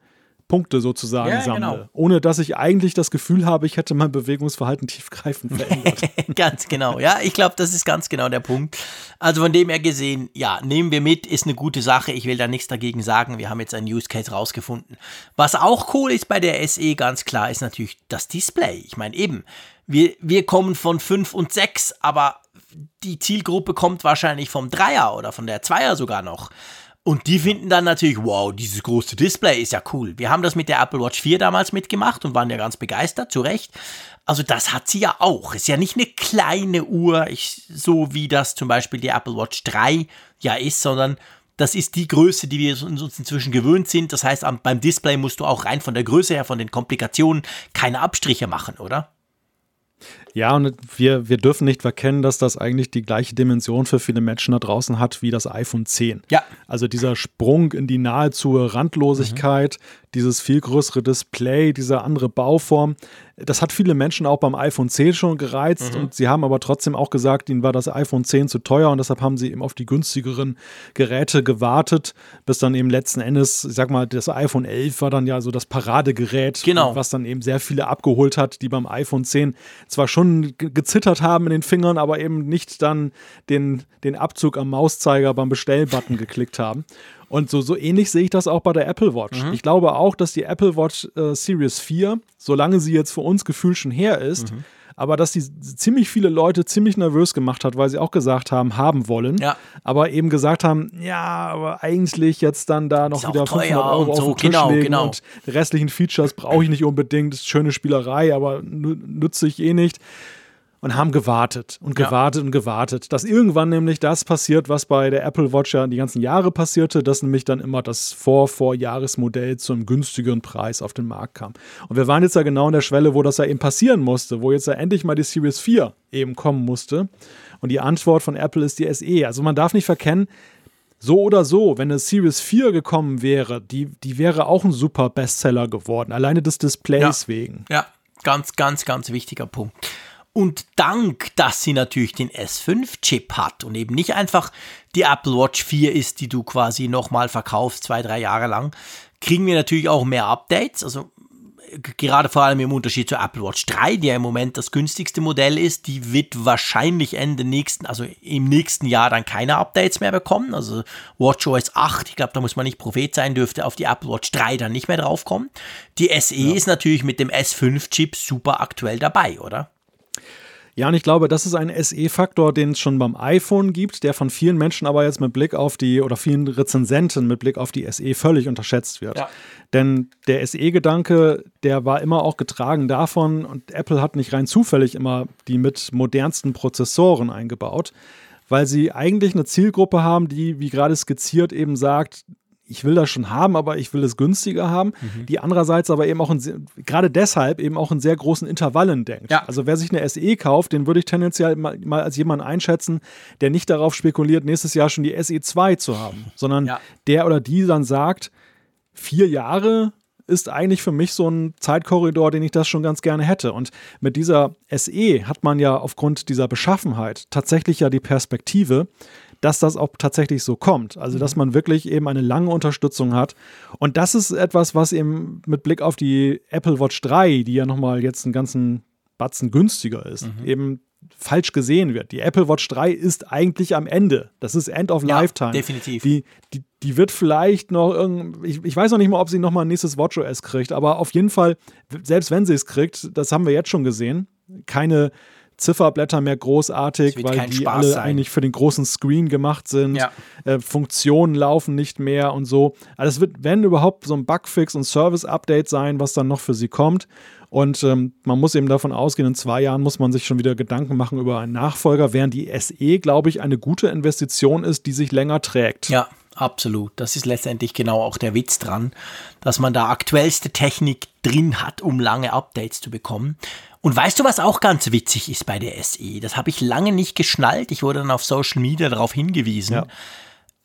Punkte sozusagen ja, sammle. Genau. Ohne dass ich eigentlich das Gefühl habe, ich hätte mein Bewegungsverhalten tiefgreifend verändert. ganz genau, ja, ich glaube, das ist ganz genau der Punkt. Also von dem her gesehen, ja, nehmen wir mit, ist eine gute Sache. Ich will da nichts dagegen sagen. Wir haben jetzt einen Use Case rausgefunden. Was auch cool ist bei der SE, ganz klar, ist natürlich das Display. Ich meine, eben, wir, wir kommen von 5 und 6, aber die Zielgruppe kommt wahrscheinlich vom Dreier oder von der Zweier sogar noch. Und die finden dann natürlich, wow, dieses große Display ist ja cool. Wir haben das mit der Apple Watch 4 damals mitgemacht und waren ja ganz begeistert, zu Recht. Also das hat sie ja auch. Ist ja nicht eine kleine Uhr, ich, so wie das zum Beispiel die Apple Watch 3 ja ist, sondern das ist die Größe, die wir uns inzwischen gewöhnt sind. Das heißt, beim Display musst du auch rein von der Größe her, von den Komplikationen, keine Abstriche machen, oder? Ja, und wir, wir dürfen nicht verkennen, dass das eigentlich die gleiche Dimension für viele Menschen da draußen hat wie das iPhone 10. Ja. Also dieser Sprung in die nahezu Randlosigkeit, mhm. dieses viel größere Display, diese andere Bauform, das hat viele Menschen auch beim iPhone 10 schon gereizt mhm. und sie haben aber trotzdem auch gesagt, ihnen war das iPhone 10 zu teuer und deshalb haben sie eben auf die günstigeren Geräte gewartet, bis dann eben letzten Endes, ich sag mal, das iPhone 11 war dann ja so das Paradegerät, genau. was dann eben sehr viele abgeholt hat, die beim iPhone 10 zwar schon gezittert haben in den Fingern, aber eben nicht dann den, den Abzug am Mauszeiger beim Bestellbutton geklickt haben. Und so, so ähnlich sehe ich das auch bei der Apple Watch. Mhm. Ich glaube auch, dass die Apple Watch äh, Series 4, solange sie jetzt für uns gefühlt schon her ist, mhm. Aber dass die ziemlich viele Leute ziemlich nervös gemacht hat, weil sie auch gesagt haben, haben wollen, ja. aber eben gesagt haben, ja, aber eigentlich jetzt dann da noch wieder 500 Euro so. auf den Tisch genau, legen genau. und die restlichen Features brauche ich nicht unbedingt, das ist schöne Spielerei, aber nütze ich eh nicht und haben gewartet und gewartet ja. und gewartet, dass irgendwann nämlich das passiert, was bei der Apple Watch ja die ganzen Jahre passierte, dass nämlich dann immer das Vor-Vorjahresmodell zu einem günstigeren Preis auf den Markt kam. Und wir waren jetzt ja genau an der Schwelle, wo das ja eben passieren musste, wo jetzt ja endlich mal die Series 4 eben kommen musste. Und die Antwort von Apple ist die SE. Also man darf nicht verkennen, so oder so, wenn eine Series 4 gekommen wäre, die, die wäre auch ein super Bestseller geworden, alleine des Displays ja. wegen. Ja, ganz, ganz, ganz wichtiger Punkt. Und dank, dass sie natürlich den S5-Chip hat und eben nicht einfach die Apple Watch 4 ist, die du quasi nochmal verkaufst, zwei, drei Jahre lang, kriegen wir natürlich auch mehr Updates. Also gerade vor allem im Unterschied zur Apple Watch 3, die ja im Moment das günstigste Modell ist, die wird wahrscheinlich Ende nächsten, also im nächsten Jahr dann keine Updates mehr bekommen. Also WatchOS 8, ich glaube, da muss man nicht Prophet sein, dürfte auf die Apple Watch 3 dann nicht mehr draufkommen. Die SE ja. ist natürlich mit dem S5-Chip super aktuell dabei, oder? Ja, und ich glaube, das ist ein SE-Faktor, den es schon beim iPhone gibt, der von vielen Menschen aber jetzt mit Blick auf die oder vielen Rezensenten mit Blick auf die SE völlig unterschätzt wird. Ja. Denn der SE-Gedanke, der war immer auch getragen davon und Apple hat nicht rein zufällig immer die mit modernsten Prozessoren eingebaut, weil sie eigentlich eine Zielgruppe haben, die, wie gerade skizziert, eben sagt, ich will das schon haben, aber ich will es günstiger haben, mhm. die andererseits aber eben auch in, gerade deshalb eben auch in sehr großen Intervallen denkt. Ja. Also wer sich eine SE kauft, den würde ich tendenziell mal, mal als jemanden einschätzen, der nicht darauf spekuliert, nächstes Jahr schon die SE2 zu haben, sondern ja. der oder die dann sagt, vier Jahre ist eigentlich für mich so ein Zeitkorridor, den ich das schon ganz gerne hätte. Und mit dieser SE hat man ja aufgrund dieser Beschaffenheit tatsächlich ja die Perspektive, dass das auch tatsächlich so kommt. Also, dass mhm. man wirklich eben eine lange Unterstützung hat. Und das ist etwas, was eben mit Blick auf die Apple Watch 3, die ja nochmal jetzt einen ganzen Batzen günstiger ist, mhm. eben falsch gesehen wird. Die Apple Watch 3 ist eigentlich am Ende. Das ist End of ja, Lifetime. Definitiv. Die, die, die wird vielleicht noch irgendwie, ich, ich weiß noch nicht mal, ob sie nochmal ein nächstes WatchOS kriegt, aber auf jeden Fall, selbst wenn sie es kriegt, das haben wir jetzt schon gesehen, keine Zifferblätter mehr großartig, weil die Spaß alle sein. eigentlich für den großen Screen gemacht sind. Ja. Äh, Funktionen laufen nicht mehr und so. Also es wird, wenn überhaupt, so ein Bugfix und Service-Update sein, was dann noch für sie kommt. Und ähm, man muss eben davon ausgehen, in zwei Jahren muss man sich schon wieder Gedanken machen über einen Nachfolger, während die SE, glaube ich, eine gute Investition ist, die sich länger trägt. Ja, absolut. Das ist letztendlich genau auch der Witz dran, dass man da aktuellste Technik drin hat, um lange Updates zu bekommen. Und weißt du, was auch ganz witzig ist bei der SE? Das habe ich lange nicht geschnallt. Ich wurde dann auf Social Media darauf hingewiesen. Ja.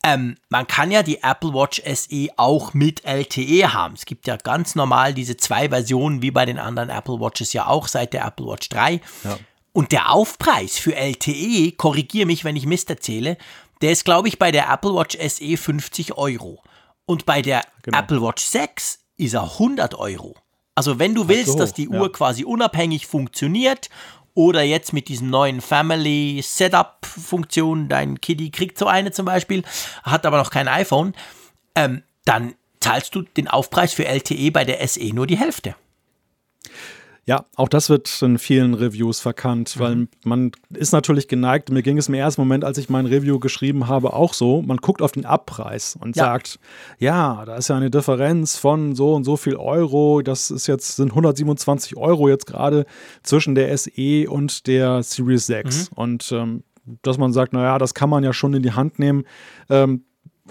Ähm, man kann ja die Apple Watch SE auch mit LTE haben. Es gibt ja ganz normal diese zwei Versionen, wie bei den anderen Apple Watches ja auch seit der Apple Watch 3. Ja. Und der Aufpreis für LTE, korrigiere mich, wenn ich Mist erzähle, der ist, glaube ich, bei der Apple Watch SE 50 Euro. Und bei der genau. Apple Watch 6 ist er 100 Euro. Also wenn du willst, so, dass die Uhr ja. quasi unabhängig funktioniert oder jetzt mit diesem neuen Family Setup Funktion, dein Kitty kriegt so eine zum Beispiel, hat aber noch kein iPhone, ähm, dann zahlst du den Aufpreis für LTE bei der SE nur die Hälfte. Ja, auch das wird in vielen Reviews verkannt, weil mhm. man ist natürlich geneigt, mir ging es im ersten Moment, als ich mein Review geschrieben habe, auch so, man guckt auf den Abpreis und ja. sagt, ja, da ist ja eine Differenz von so und so viel Euro, das ist jetzt, sind 127 Euro jetzt gerade zwischen der SE und der Series 6 mhm. und ähm, dass man sagt, naja, das kann man ja schon in die Hand nehmen. Ähm,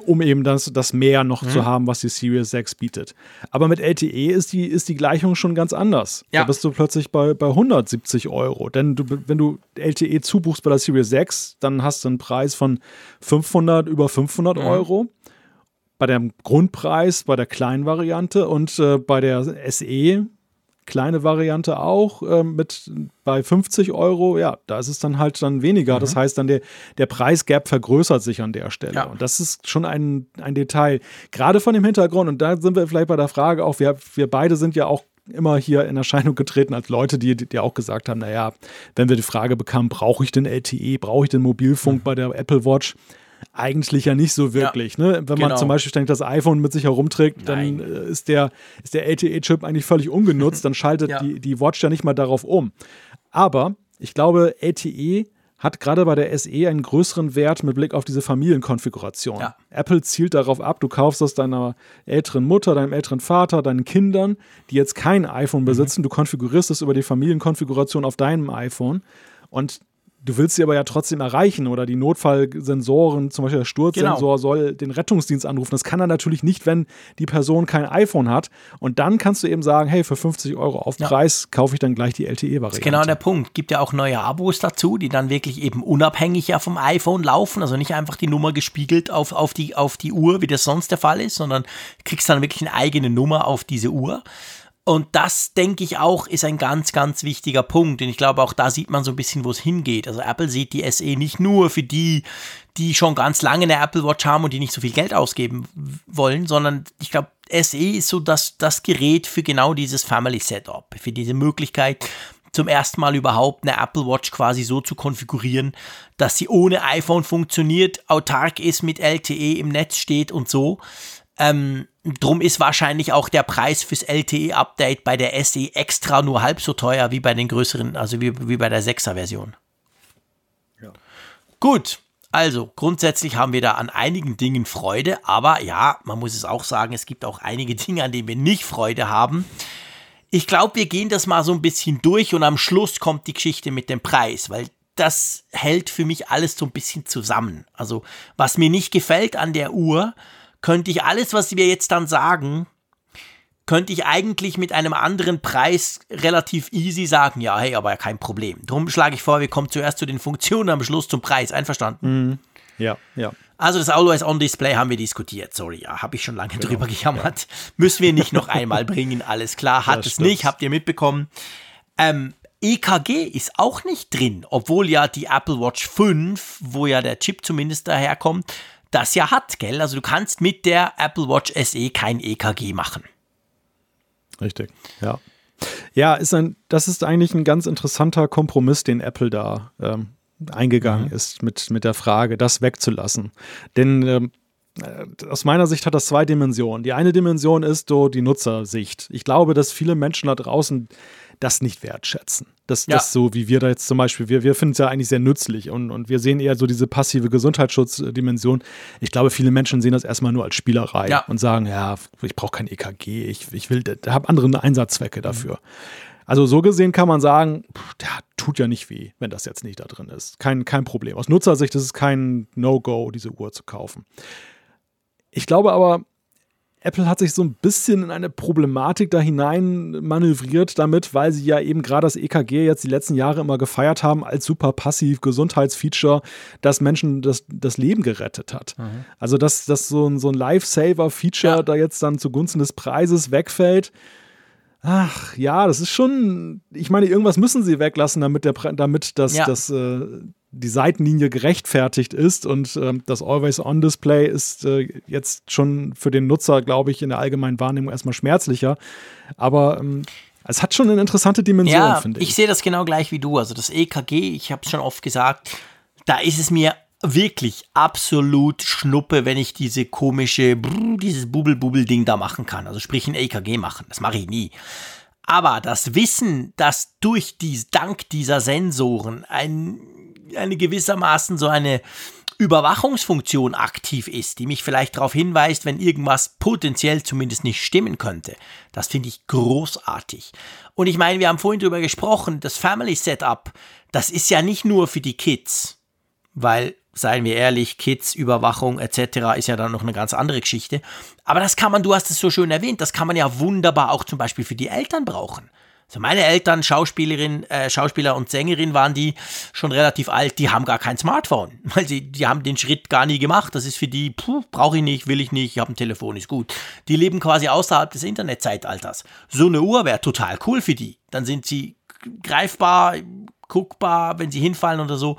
um eben das, das mehr noch mhm. zu haben, was die Series 6 bietet. Aber mit LTE ist die, ist die Gleichung schon ganz anders. Ja. Da bist du plötzlich bei, bei 170 Euro. Denn du, wenn du LTE zubuchst bei der Series 6, dann hast du einen Preis von 500, über 500 mhm. Euro. Bei dem Grundpreis, bei der kleinen Variante und äh, bei der SE kleine Variante auch äh, mit bei 50 Euro, ja, da ist es dann halt dann weniger. Mhm. Das heißt dann, der, der Preisgap vergrößert sich an der Stelle. Ja. Und das ist schon ein, ein Detail. Gerade von dem Hintergrund, und da sind wir vielleicht bei der Frage auch, wir, wir beide sind ja auch immer hier in Erscheinung getreten als Leute, die, die auch gesagt haben, naja, wenn wir die Frage bekamen, brauche ich den LTE, brauche ich den Mobilfunk mhm. bei der Apple Watch? Eigentlich ja nicht so wirklich. Ja, ne? Wenn genau. man zum Beispiel denkt, das iPhone mit sich herumträgt, Nein. dann äh, ist der, ist der LTE-Chip eigentlich völlig ungenutzt, dann schaltet ja. die, die Watch ja nicht mal darauf um. Aber ich glaube, LTE hat gerade bei der SE einen größeren Wert mit Blick auf diese Familienkonfiguration. Ja. Apple zielt darauf ab, du kaufst das deiner älteren Mutter, deinem älteren Vater, deinen Kindern, die jetzt kein iPhone mhm. besitzen. Du konfigurierst es über die Familienkonfiguration auf deinem iPhone. Und Du willst sie aber ja trotzdem erreichen oder die Notfallsensoren, zum Beispiel der Sturzsensor, genau. soll den Rettungsdienst anrufen. Das kann er natürlich nicht, wenn die Person kein iPhone hat. Und dann kannst du eben sagen, hey, für 50 Euro Aufpreis ja. kaufe ich dann gleich die LTE-Variante. Genau der Punkt. Gibt ja auch neue Abos dazu, die dann wirklich eben unabhängig ja vom iPhone laufen. Also nicht einfach die Nummer gespiegelt auf, auf, die, auf die Uhr, wie das sonst der Fall ist, sondern kriegst dann wirklich eine eigene Nummer auf diese Uhr. Und das, denke ich auch, ist ein ganz, ganz wichtiger Punkt. Und ich glaube, auch da sieht man so ein bisschen, wo es hingeht. Also Apple sieht die SE nicht nur für die, die schon ganz lange eine Apple Watch haben und die nicht so viel Geld ausgeben wollen, sondern ich glaube, SE ist so das, das Gerät für genau dieses Family Setup, für diese Möglichkeit, zum ersten Mal überhaupt eine Apple Watch quasi so zu konfigurieren, dass sie ohne iPhone funktioniert, autark ist, mit LTE im Netz steht und so. Ähm, drum ist wahrscheinlich auch der Preis fürs LTE-Update bei der SE extra nur halb so teuer wie bei den größeren, also wie, wie bei der 6er-Version. Ja. Gut, also grundsätzlich haben wir da an einigen Dingen Freude, aber ja, man muss es auch sagen, es gibt auch einige Dinge, an denen wir nicht Freude haben. Ich glaube, wir gehen das mal so ein bisschen durch und am Schluss kommt die Geschichte mit dem Preis, weil das hält für mich alles so ein bisschen zusammen. Also, was mir nicht gefällt an der Uhr, könnte ich alles, was wir jetzt dann sagen, könnte ich eigentlich mit einem anderen Preis relativ easy sagen, ja, hey, aber kein Problem. Darum schlage ich vor, wir kommen zuerst zu den Funktionen, am Schluss zum Preis. Einverstanden? Mhm. Ja, ja. Also das Always-On-Display haben wir diskutiert. Sorry, ja, habe ich schon lange genau. drüber gejammert. Ja. Müssen wir nicht noch einmal bringen, alles klar. Hat das es stimmt. nicht, habt ihr mitbekommen. Ähm, EKG ist auch nicht drin, obwohl ja die Apple Watch 5, wo ja der Chip zumindest daherkommt, das ja hat, gell? Also du kannst mit der Apple Watch SE kein EKG machen. Richtig, ja. Ja, ist ein, das ist eigentlich ein ganz interessanter Kompromiss, den Apple da ähm, eingegangen mhm. ist mit, mit der Frage, das wegzulassen. Denn ähm, äh, aus meiner Sicht hat das zwei Dimensionen. Die eine Dimension ist so die Nutzersicht. Ich glaube, dass viele Menschen da draußen das nicht wertschätzen. Das, ja. das so, wie wir da jetzt zum Beispiel, wir, wir finden es ja eigentlich sehr nützlich und, und wir sehen eher so diese passive Gesundheitsschutzdimension. Ich glaube, viele Menschen sehen das erstmal nur als Spielerei ja. und sagen, ja, ich brauche kein EKG, ich, ich will, habe andere Einsatzzwecke mhm. dafür. Also so gesehen kann man sagen, der tut ja nicht weh, wenn das jetzt nicht da drin ist. Kein, kein Problem. Aus Nutzersicht ist es kein No-Go, diese Uhr zu kaufen. Ich glaube aber, Apple hat sich so ein bisschen in eine Problematik da hinein manövriert damit, weil sie ja eben gerade das EKG jetzt die letzten Jahre immer gefeiert haben als super passiv Gesundheitsfeature, das Menschen das, das Leben gerettet hat. Mhm. Also, dass, dass so ein, so ein Lifesaver-Feature ja. da jetzt dann zugunsten des Preises wegfällt. Ach ja, das ist schon, ich meine, irgendwas müssen sie weglassen, damit, der, damit das, ja. das äh, die Seitenlinie gerechtfertigt ist und ähm, das Always-On-Display ist äh, jetzt schon für den Nutzer, glaube ich, in der allgemeinen Wahrnehmung erstmal schmerzlicher. Aber ähm, es hat schon eine interessante Dimension, ja, finde ich. Ich sehe das genau gleich wie du. Also das EKG, ich habe es schon oft gesagt, da ist es mir wirklich absolut Schnuppe, wenn ich diese komische, dieses Bubel-Bubel-Ding da machen kann. Also sprich ein EKG machen. Das mache ich nie. Aber das Wissen, dass durch dies, dank dieser Sensoren ein eine gewissermaßen so eine Überwachungsfunktion aktiv ist, die mich vielleicht darauf hinweist, wenn irgendwas potenziell zumindest nicht stimmen könnte. Das finde ich großartig. Und ich meine, wir haben vorhin darüber gesprochen, das Family Setup, das ist ja nicht nur für die Kids, weil, seien wir ehrlich, Kids, Überwachung etc. ist ja dann noch eine ganz andere Geschichte. Aber das kann man, du hast es so schön erwähnt, das kann man ja wunderbar auch zum Beispiel für die Eltern brauchen. Also meine Eltern, Schauspielerin, äh, Schauspieler und Sängerin waren die schon relativ alt, die haben gar kein Smartphone, weil sie, die haben den Schritt gar nie gemacht. Das ist für die, brauche ich nicht, will ich nicht, ich habe ein Telefon, ist gut. Die leben quasi außerhalb des Internetzeitalters. So eine Uhr wäre total cool für die. Dann sind sie greifbar, guckbar, wenn sie hinfallen oder so.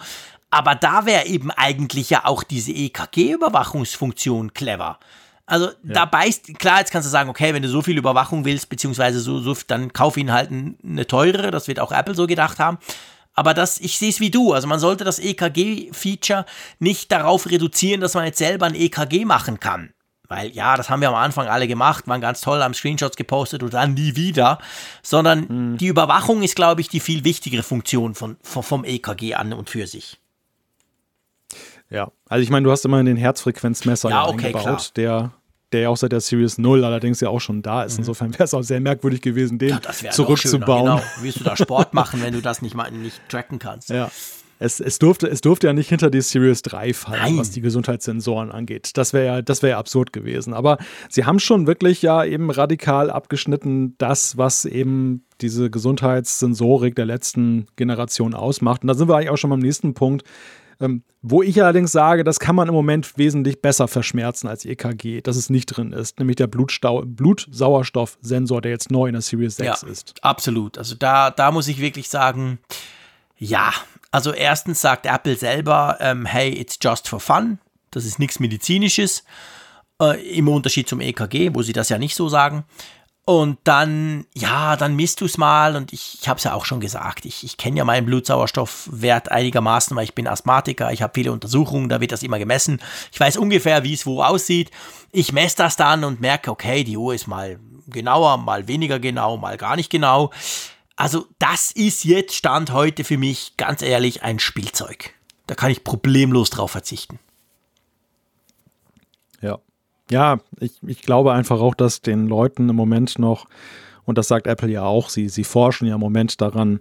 Aber da wäre eben eigentlich ja auch diese EKG-Überwachungsfunktion clever. Also ja. da beißt, klar, jetzt kannst du sagen, okay, wenn du so viel Überwachung willst, beziehungsweise so, so dann kauf ihn halt eine teurere, das wird auch Apple so gedacht haben. Aber das, ich sehe es wie du. Also man sollte das EKG-Feature nicht darauf reduzieren, dass man jetzt selber ein EKG machen kann. Weil ja, das haben wir am Anfang alle gemacht, waren ganz toll, haben Screenshots gepostet und dann nie wieder. Sondern mhm. die Überwachung ist, glaube ich, die viel wichtigere Funktion von, von, vom EKG an und für sich. Ja, also ich meine, du hast immer den Herzfrequenzmesser ja, okay, eingebaut, klar. der der ja auch seit der Series 0 allerdings ja auch schon da ist. Mhm. Insofern wäre es auch sehr merkwürdig gewesen, den ja, zurückzubauen. Genau. Willst du da Sport machen, wenn du das nicht mal nicht tracken kannst? Ja. Es, es, durfte, es durfte ja nicht hinter die Series 3 fallen, Nein. was die Gesundheitssensoren angeht. Das wäre ja, das ja absurd gewesen. Aber sie haben schon wirklich ja eben radikal abgeschnitten, das, was eben diese Gesundheitssensorik der letzten Generation ausmacht. Und da sind wir eigentlich auch schon beim nächsten Punkt. Ähm, wo ich allerdings sage, das kann man im Moment wesentlich besser verschmerzen als EKG, dass es nicht drin ist, nämlich der Blutsauerstoffsensor, der jetzt neu in der Series 6 ja, ist. Absolut. Also da, da muss ich wirklich sagen, ja. Also erstens sagt Apple selber, ähm, hey, it's just for fun. Das ist nichts Medizinisches. Äh, Im Unterschied zum EKG, wo sie das ja nicht so sagen. Und dann, ja, dann misst du es mal und ich, ich habe es ja auch schon gesagt, ich, ich kenne ja meinen Blutsauerstoffwert einigermaßen, weil ich bin Asthmatiker, ich habe viele Untersuchungen, da wird das immer gemessen. Ich weiß ungefähr, wie es wo aussieht. Ich messe das dann und merke, okay, die Uhr ist mal genauer, mal weniger genau, mal gar nicht genau. Also das ist jetzt Stand heute für mich, ganz ehrlich, ein Spielzeug. Da kann ich problemlos drauf verzichten. Ja, ich, ich glaube einfach auch, dass den Leuten im Moment noch, und das sagt Apple ja auch, sie, sie forschen ja im Moment daran,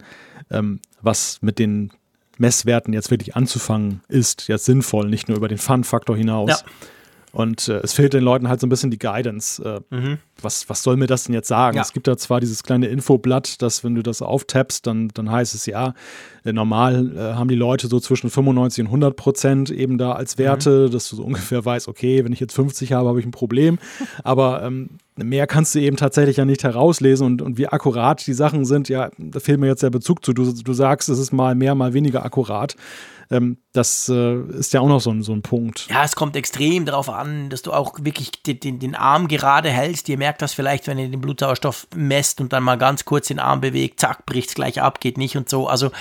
ähm, was mit den Messwerten jetzt wirklich anzufangen ist, jetzt sinnvoll, nicht nur über den Fun-Faktor hinaus. Ja. Und äh, es fehlt den Leuten halt so ein bisschen die Guidance. Äh, mhm. was, was soll mir das denn jetzt sagen? Ja. Es gibt da zwar dieses kleine Infoblatt, dass wenn du das auftappst, dann, dann heißt es ja, äh, normal äh, haben die Leute so zwischen 95 und 100 Prozent eben da als Werte, mhm. dass du so ungefähr weißt, okay, wenn ich jetzt 50 habe, habe ich ein Problem. Aber ähm, mehr kannst du eben tatsächlich ja nicht herauslesen und, und wie akkurat die Sachen sind, ja, da fehlt mir jetzt der Bezug zu. Du, du sagst, es ist mal mehr, mal weniger akkurat. Ähm, das äh, ist ja auch noch so ein, so ein Punkt. Ja, es kommt extrem darauf an, dass du auch wirklich den, den, Arm gerade hältst. Ihr merkt das vielleicht, wenn ihr den Blutsauerstoff messt und dann mal ganz kurz den Arm bewegt, zack, bricht es gleich ab, geht nicht und so. Also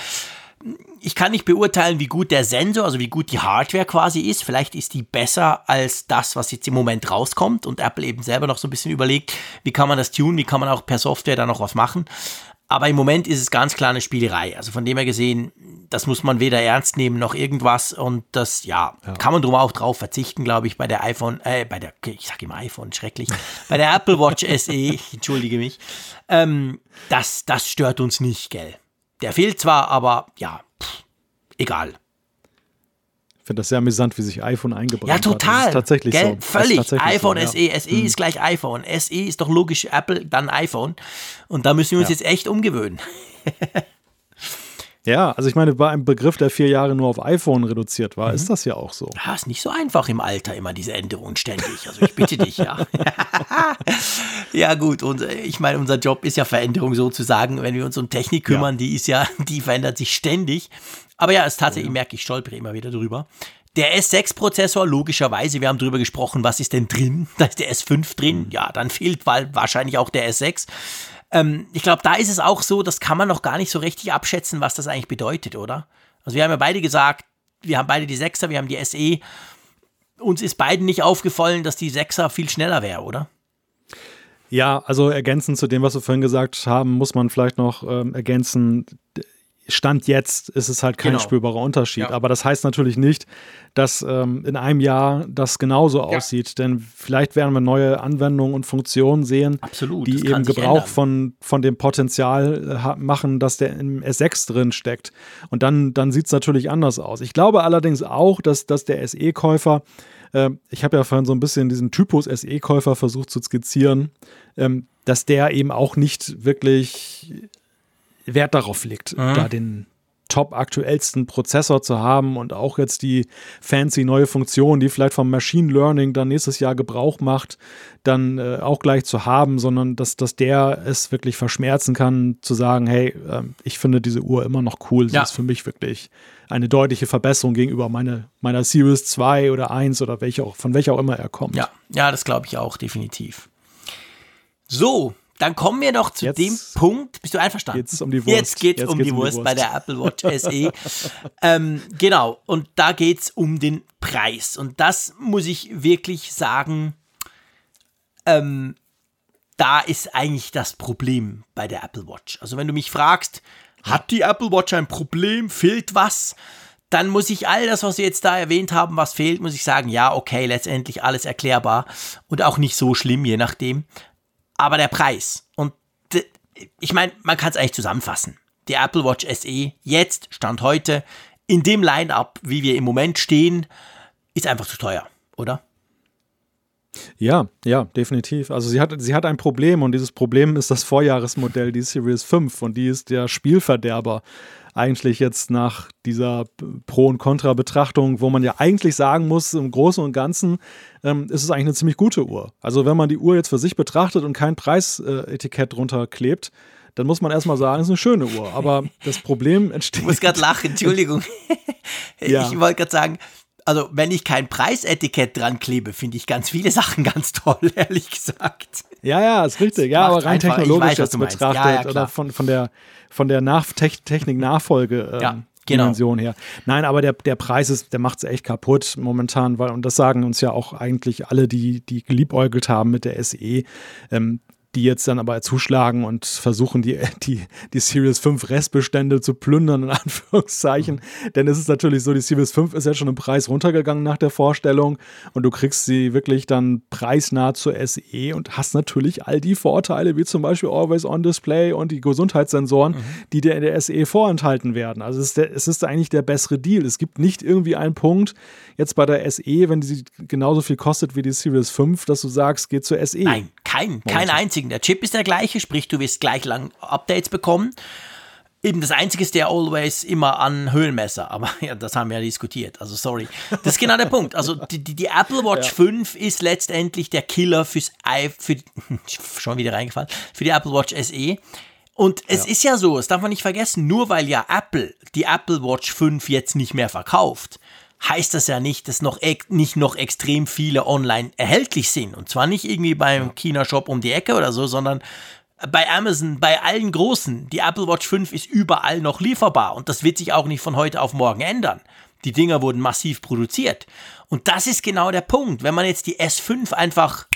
ich kann nicht beurteilen, wie gut der Sensor, also wie gut die Hardware quasi ist. Vielleicht ist die besser als das, was jetzt im Moment rauskommt und Apple eben selber noch so ein bisschen überlegt, wie kann man das tunen, wie kann man auch per Software da noch was machen. Aber im Moment ist es ganz klar eine Spielerei. Also von dem her gesehen, das muss man weder ernst nehmen noch irgendwas. Und das, ja, ja. kann man drum auch drauf verzichten, glaube ich, bei der iPhone, äh, bei der, ich sage immer iPhone, schrecklich, bei der Apple Watch SE, ich entschuldige mich. Ähm, das, das stört uns nicht, gell. Der fehlt zwar, aber ja, pff, egal. Ich finde das sehr amüsant, wie sich iPhone eingebracht hat. Ja, total. Das ist tatsächlich Gell? so. Völlig. Tatsächlich iPhone so, SE. Ja. SE mhm. ist gleich iPhone. SE ist doch logisch Apple, dann iPhone. Und da müssen wir uns ja. jetzt echt umgewöhnen. Ja, also ich meine, bei einem Begriff, der vier Jahre nur auf iPhone reduziert war, mhm. ist das ja auch so. Ja, ist nicht so einfach im Alter immer diese Änderungen ständig. Also ich bitte dich, ja. ja, gut, und äh, ich meine, unser Job ist ja Veränderung sozusagen. Wenn wir uns um Technik kümmern, ja. die ist ja, die verändert sich ständig. Aber ja, es tatsächlich, ja. merke ich, stolpere immer wieder drüber. Der S6-Prozessor, logischerweise, wir haben drüber gesprochen, was ist denn drin? Da ist der S5 drin. Mhm. Ja, dann fehlt wahrscheinlich auch der S6. Ähm, ich glaube, da ist es auch so, das kann man noch gar nicht so richtig abschätzen, was das eigentlich bedeutet, oder? Also wir haben ja beide gesagt, wir haben beide die 6er, wir haben die SE. Uns ist beiden nicht aufgefallen, dass die 6er viel schneller wäre, oder? Ja, also ergänzend zu dem, was wir vorhin gesagt haben, muss man vielleicht noch ähm, ergänzen, Stand jetzt ist es halt kein genau. spürbarer Unterschied. Ja. Aber das heißt natürlich nicht, dass ähm, in einem Jahr das genauso ja. aussieht. Denn vielleicht werden wir neue Anwendungen und Funktionen sehen, Absolut, die eben Gebrauch von, von dem Potenzial äh, machen, dass der im S6 drin steckt. Und dann, dann sieht es natürlich anders aus. Ich glaube allerdings auch, dass, dass der SE-Käufer äh, ich habe ja vorhin so ein bisschen diesen Typus SE-Käufer versucht zu skizzieren, ähm, dass der eben auch nicht wirklich Wert darauf legt, mhm. da den top aktuellsten Prozessor zu haben und auch jetzt die fancy neue Funktion, die vielleicht vom Machine Learning dann nächstes Jahr Gebrauch macht, dann äh, auch gleich zu haben, sondern dass, dass der es wirklich verschmerzen kann, zu sagen, hey, äh, ich finde diese Uhr immer noch cool. Sie ja. ist für mich wirklich eine deutliche Verbesserung gegenüber meine, meiner Series 2 oder 1 oder welche auch, von welcher auch immer er kommt. Ja, ja das glaube ich auch, definitiv. So, dann kommen wir noch zu jetzt, dem Punkt. Bist du einverstanden? Jetzt um die Wurst. Jetzt geht es um, die, um Wurst die Wurst bei der Apple Watch SE. ähm, genau. Und da geht es um den Preis. Und das muss ich wirklich sagen, ähm, da ist eigentlich das Problem bei der Apple Watch. Also wenn du mich fragst, hat die Apple Watch ein Problem? Fehlt was? Dann muss ich all das, was wir jetzt da erwähnt haben, was fehlt, muss ich sagen, ja, okay, letztendlich alles erklärbar und auch nicht so schlimm, je nachdem aber der Preis. Und ich meine, man kann es eigentlich zusammenfassen. Die Apple Watch SE jetzt, Stand heute, in dem Line-up, wie wir im Moment stehen, ist einfach zu teuer, oder? Ja, ja, definitiv. Also sie hat, sie hat ein Problem und dieses Problem ist das Vorjahresmodell, die Series 5 und die ist der Spielverderber eigentlich jetzt nach dieser Pro- und Contra-Betrachtung, wo man ja eigentlich sagen muss, im Großen und Ganzen ähm, ist es eigentlich eine ziemlich gute Uhr. Also wenn man die Uhr jetzt für sich betrachtet und kein Preisetikett drunter klebt, dann muss man erstmal sagen, es ist eine schöne Uhr. Aber das Problem entsteht. Ich muss gerade lachen, Entschuldigung. ja. Ich wollte gerade sagen, also wenn ich kein Preisetikett dran klebe, finde ich ganz viele Sachen ganz toll, ehrlich gesagt. Ja, ja, ist richtig. Ja, aber rein technologisch jetzt betrachtet ja, ja, oder von, von der, von der Nach Technik-Nachfolge. Ähm, ja. Genau. Dimension her. Nein, aber der, der Preis ist, der macht es echt kaputt momentan, weil, und das sagen uns ja auch eigentlich alle, die, die geliebäugelt haben mit der SE, ähm, die jetzt dann aber zuschlagen und versuchen, die, die, die Series 5 Restbestände zu plündern, in Anführungszeichen. Mhm. Denn es ist natürlich so, die Series 5 ist ja schon im Preis runtergegangen nach der Vorstellung und du kriegst sie wirklich dann preisnah zur SE und hast natürlich all die Vorteile, wie zum Beispiel Always On Display und die Gesundheitssensoren, mhm. die dir in der SE vorenthalten werden. Also es ist, der, es ist eigentlich der bessere Deal. Es gibt nicht irgendwie einen Punkt jetzt bei der SE, wenn die genauso viel kostet wie die Series 5, dass du sagst, geht zur SE. Nein, kein, kein einzigen. Der Chip ist der gleiche, sprich, du wirst gleich lang Updates bekommen. Eben das Einzige ist der Always immer an Höhenmesser, aber ja, das haben wir ja diskutiert, also sorry. Das ist genau der Punkt. Also die, die, die Apple Watch ja. 5 ist letztendlich der Killer fürs i, für, schon wieder reingefallen, für die Apple Watch SE. Und es ja. ist ja so, das darf man nicht vergessen, nur weil ja Apple die Apple Watch 5 jetzt nicht mehr verkauft, heißt das ja nicht, dass noch nicht noch extrem viele online erhältlich sind. Und zwar nicht irgendwie beim. China-Shop um die Ecke oder so, sondern bei Amazon, bei allen Großen. Die Apple Watch 5 ist überall noch lieferbar und das wird sich auch nicht von heute auf morgen ändern. Die Dinger wurden massiv produziert. Und das ist genau der Punkt. Wenn man jetzt die S5 einfach,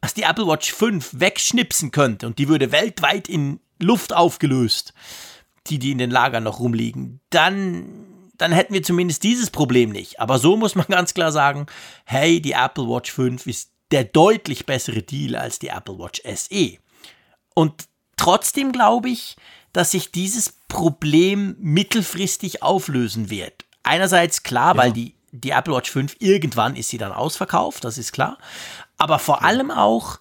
als die Apple Watch 5 wegschnipsen könnte und die würde weltweit in Luft aufgelöst, die, die in den Lagern noch rumliegen, dann dann hätten wir zumindest dieses Problem nicht. Aber so muss man ganz klar sagen, hey, die Apple Watch 5 ist der deutlich bessere Deal als die Apple Watch SE. Und trotzdem glaube ich, dass sich dieses Problem mittelfristig auflösen wird. Einerseits klar, ja. weil die, die Apple Watch 5 irgendwann ist sie dann ausverkauft, das ist klar. Aber vor ja. allem auch,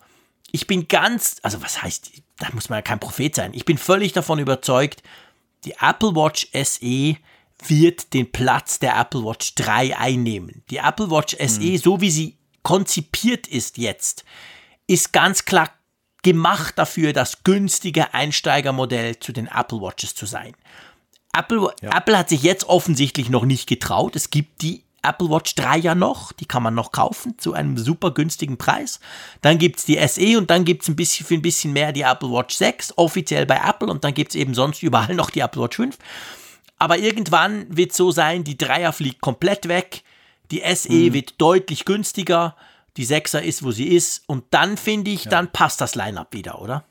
ich bin ganz, also was heißt, da muss man ja kein Prophet sein. Ich bin völlig davon überzeugt, die Apple Watch SE wird den Platz der Apple Watch 3 einnehmen. Die Apple Watch SE, mhm. so wie sie konzipiert ist jetzt, ist ganz klar gemacht dafür, das günstige Einsteigermodell zu den Apple Watches zu sein. Apple, ja. Apple hat sich jetzt offensichtlich noch nicht getraut. Es gibt die Apple Watch 3 ja noch, die kann man noch kaufen zu einem super günstigen Preis. Dann gibt es die SE und dann gibt es ein bisschen für ein bisschen mehr die Apple Watch 6, offiziell bei Apple und dann gibt es eben sonst überall noch die Apple Watch 5. Aber irgendwann wird es so sein, die Dreier fliegt komplett weg, die SE mhm. wird deutlich günstiger, die Sechser ist, wo sie ist. Und dann finde ich, ja. dann passt das Line-up wieder, oder?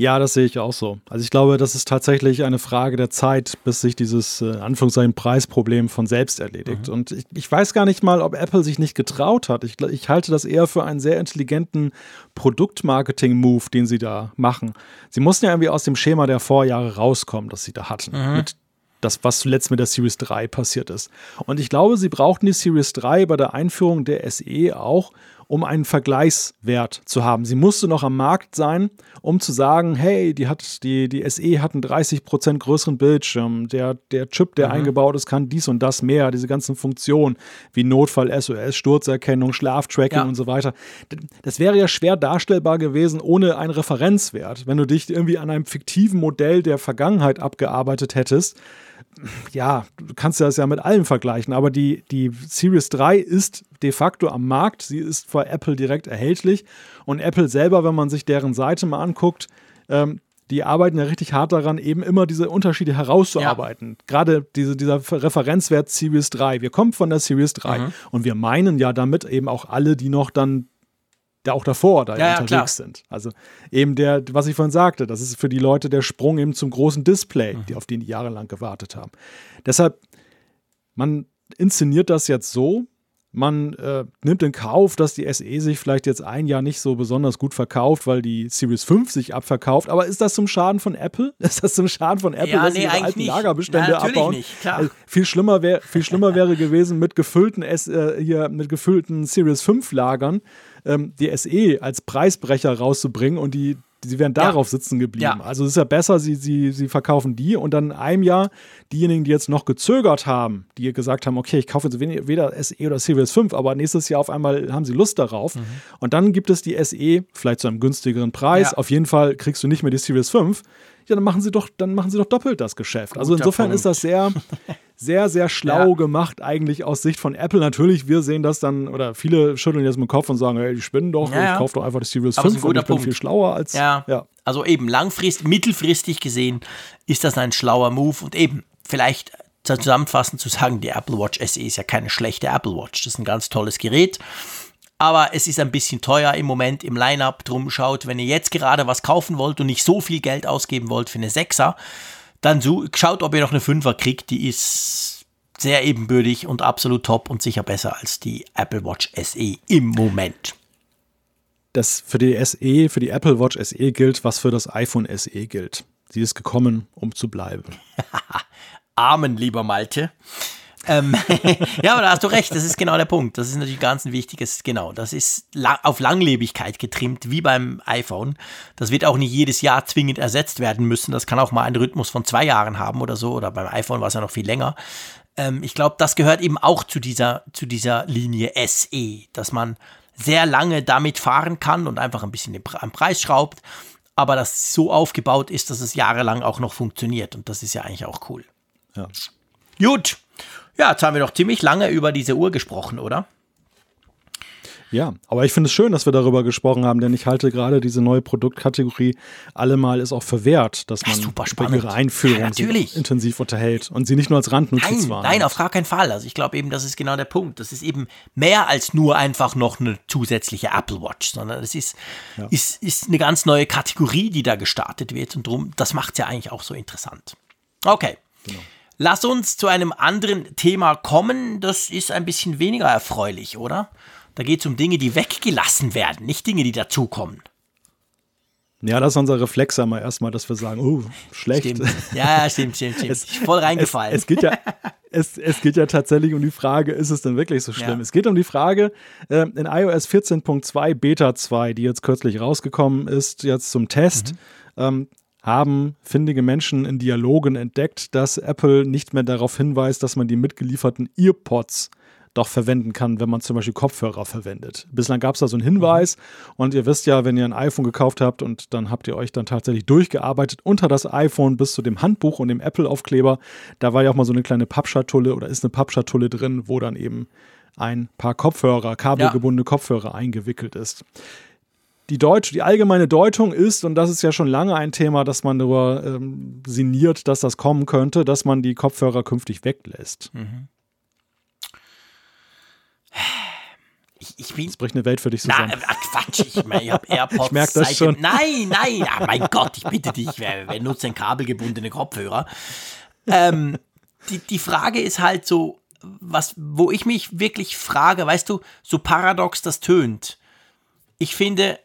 Ja, das sehe ich auch so. Also ich glaube, das ist tatsächlich eine Frage der Zeit, bis sich dieses äh, Anführungszeichen Preisproblem von selbst erledigt. Mhm. Und ich, ich, weiß gar nicht mal, ob Apple sich nicht getraut hat. Ich, ich halte das eher für einen sehr intelligenten Produktmarketing-Move, den sie da machen. Sie mussten ja irgendwie aus dem Schema der Vorjahre rauskommen, das sie da hatten. Mhm. Mit das, was zuletzt mit der Series 3 passiert ist. Und ich glaube, sie brauchten die Series 3 bei der Einführung der SE auch, um einen Vergleichswert zu haben. Sie musste noch am Markt sein, um zu sagen, hey, die, hat, die, die SE hat einen 30% größeren Bildschirm, der, der Chip, der mhm. eingebaut ist, kann dies und das mehr, diese ganzen Funktionen wie Notfall, SOS, Sturzerkennung, Schlaftracking ja. und so weiter. Das wäre ja schwer darstellbar gewesen ohne einen Referenzwert. Wenn du dich irgendwie an einem fiktiven Modell der Vergangenheit abgearbeitet hättest, ja, du kannst das ja mit allem vergleichen, aber die, die Series 3 ist de facto am Markt. Sie ist vor Apple direkt erhältlich. Und Apple selber, wenn man sich deren Seite mal anguckt, ähm, die arbeiten ja richtig hart daran, eben immer diese Unterschiede herauszuarbeiten. Ja. Gerade diese, dieser Referenzwert Series 3. Wir kommen von der Series 3 mhm. und wir meinen ja damit eben auch alle, die noch dann da auch davor da ja, unterwegs ja, sind. Also eben der, was ich vorhin sagte, das ist für die Leute der Sprung eben zum großen Display, mhm. die auf den die jahrelang gewartet haben. Deshalb, man inszeniert das jetzt so, man äh, nimmt in Kauf, dass die SE sich vielleicht jetzt ein Jahr nicht so besonders gut verkauft, weil die Series 5 sich abverkauft. Aber ist das zum Schaden von Apple? Ist das zum Schaden von Apple, ja, dass nee, sie ihre alten nicht. Lagerbestände ja, abbauen? Nicht, klar. Also, viel schlimmer, wär, viel schlimmer wäre gewesen mit gefüllten, S, äh, hier, mit gefüllten Series 5 Lagern ähm, die SE als Preisbrecher rauszubringen und die, sie wären darauf ja. sitzen geblieben. Ja. Also es ist ja besser, sie, sie, sie verkaufen die und dann in einem Jahr diejenigen, die jetzt noch gezögert haben, die gesagt haben, okay, ich kaufe jetzt weder SE oder Series 5, aber nächstes Jahr auf einmal haben sie Lust darauf. Mhm. Und dann gibt es die SE, vielleicht zu einem günstigeren Preis. Ja. Auf jeden Fall kriegst du nicht mehr die Series 5. Ja, dann machen sie doch, dann machen sie doch doppelt das Geschäft. Also Guter also insofern Punkt. ist das sehr, sehr, sehr schlau ja. gemacht, eigentlich aus Sicht von Apple. Natürlich, wir sehen das dann, oder viele schütteln jetzt mit dem Kopf und sagen, hey, die spinnen doch, ja, ich kaufe doch einfach die Series Aber 5 und ich bin viel schlauer als. Ja. ja. Also eben langfristig, mittelfristig gesehen ist das ein schlauer Move und eben vielleicht zusammenfassend zu sagen, die Apple Watch SE ist ja keine schlechte Apple Watch. Das ist ein ganz tolles Gerät. Aber es ist ein bisschen teuer im Moment im Line-Up. Drum schaut, wenn ihr jetzt gerade was kaufen wollt und nicht so viel Geld ausgeben wollt für eine 6er, dann so, schaut, ob ihr noch eine 5er kriegt. Die ist sehr ebenbürtig und absolut top und sicher besser als die Apple Watch SE im Moment. Das für die SE, für die Apple Watch SE gilt, was für das iPhone SE gilt. Sie ist gekommen, um zu bleiben. Amen, lieber Malte. Ähm, ja, aber da hast du recht, das ist genau der Punkt. Das ist natürlich ganz ein wichtiges, genau. Das ist la auf Langlebigkeit getrimmt, wie beim iPhone. Das wird auch nicht jedes Jahr zwingend ersetzt werden müssen. Das kann auch mal einen Rhythmus von zwei Jahren haben oder so. Oder beim iPhone war es ja noch viel länger. Ähm, ich glaube, das gehört eben auch zu dieser, zu dieser Linie SE, dass man sehr lange damit fahren kann und einfach ein bisschen am Preis schraubt, aber das so aufgebaut ist, dass es jahrelang auch noch funktioniert. Und das ist ja eigentlich auch cool. Ja. Gut. Ja, jetzt haben wir doch ziemlich lange über diese Uhr gesprochen, oder? Ja, aber ich finde es schön, dass wir darüber gesprochen haben, denn ich halte gerade diese neue Produktkategorie allemal ist auch verwehrt, dass man über ihre Einführung ja, intensiv unterhält und sie nicht nur als Randnotiz nein, Nein, auf gar keinen Fall. Also ich glaube eben, das ist genau der Punkt. Das ist eben mehr als nur einfach noch eine zusätzliche Apple Watch, sondern es ist, ja. ist, ist eine ganz neue Kategorie, die da gestartet wird und darum, das macht es ja eigentlich auch so interessant. Okay. Genau. Lass uns zu einem anderen Thema kommen. Das ist ein bisschen weniger erfreulich, oder? Da geht es um Dinge, die weggelassen werden, nicht Dinge, die dazukommen. Ja, das ist unser Reflex einmal erstmal, dass wir sagen, oh, schlecht. Stimmt. Ja, stimmt, stimmt, stimmt. Es, voll reingefallen. Es, es, geht ja, es, es geht ja tatsächlich um die Frage, ist es denn wirklich so schlimm? Ja. Es geht um die Frage, äh, in iOS 14.2 Beta 2, die jetzt kürzlich rausgekommen ist, jetzt zum Test, mhm. ähm, haben findige Menschen in Dialogen entdeckt, dass Apple nicht mehr darauf hinweist, dass man die mitgelieferten EarPods doch verwenden kann, wenn man zum Beispiel Kopfhörer verwendet. Bislang gab es da so einen Hinweis und ihr wisst ja, wenn ihr ein iPhone gekauft habt und dann habt ihr euch dann tatsächlich durchgearbeitet unter das iPhone bis zu dem Handbuch und dem Apple-Aufkleber, da war ja auch mal so eine kleine Pappschatulle oder ist eine Pappschatulle drin, wo dann eben ein paar Kopfhörer, kabelgebundene ja. Kopfhörer eingewickelt ist. Die, Deutsch, die allgemeine Deutung ist, und das ist ja schon lange ein Thema, dass man darüber ähm, sinniert, dass das kommen könnte, dass man die Kopfhörer künftig weglässt. Mhm. Ich, ich bin. Es bricht eine Welt für dich zusammen. Na, Quatsch, ich, mein, ich habe AirPods. ich merke das schon. Nein, nein, ja, mein Gott, ich bitte dich, wer, wer nutzt denn kabelgebundene Kopfhörer? Ähm, die, die Frage ist halt so, was, wo ich mich wirklich frage, weißt du, so paradox das tönt. Ich finde,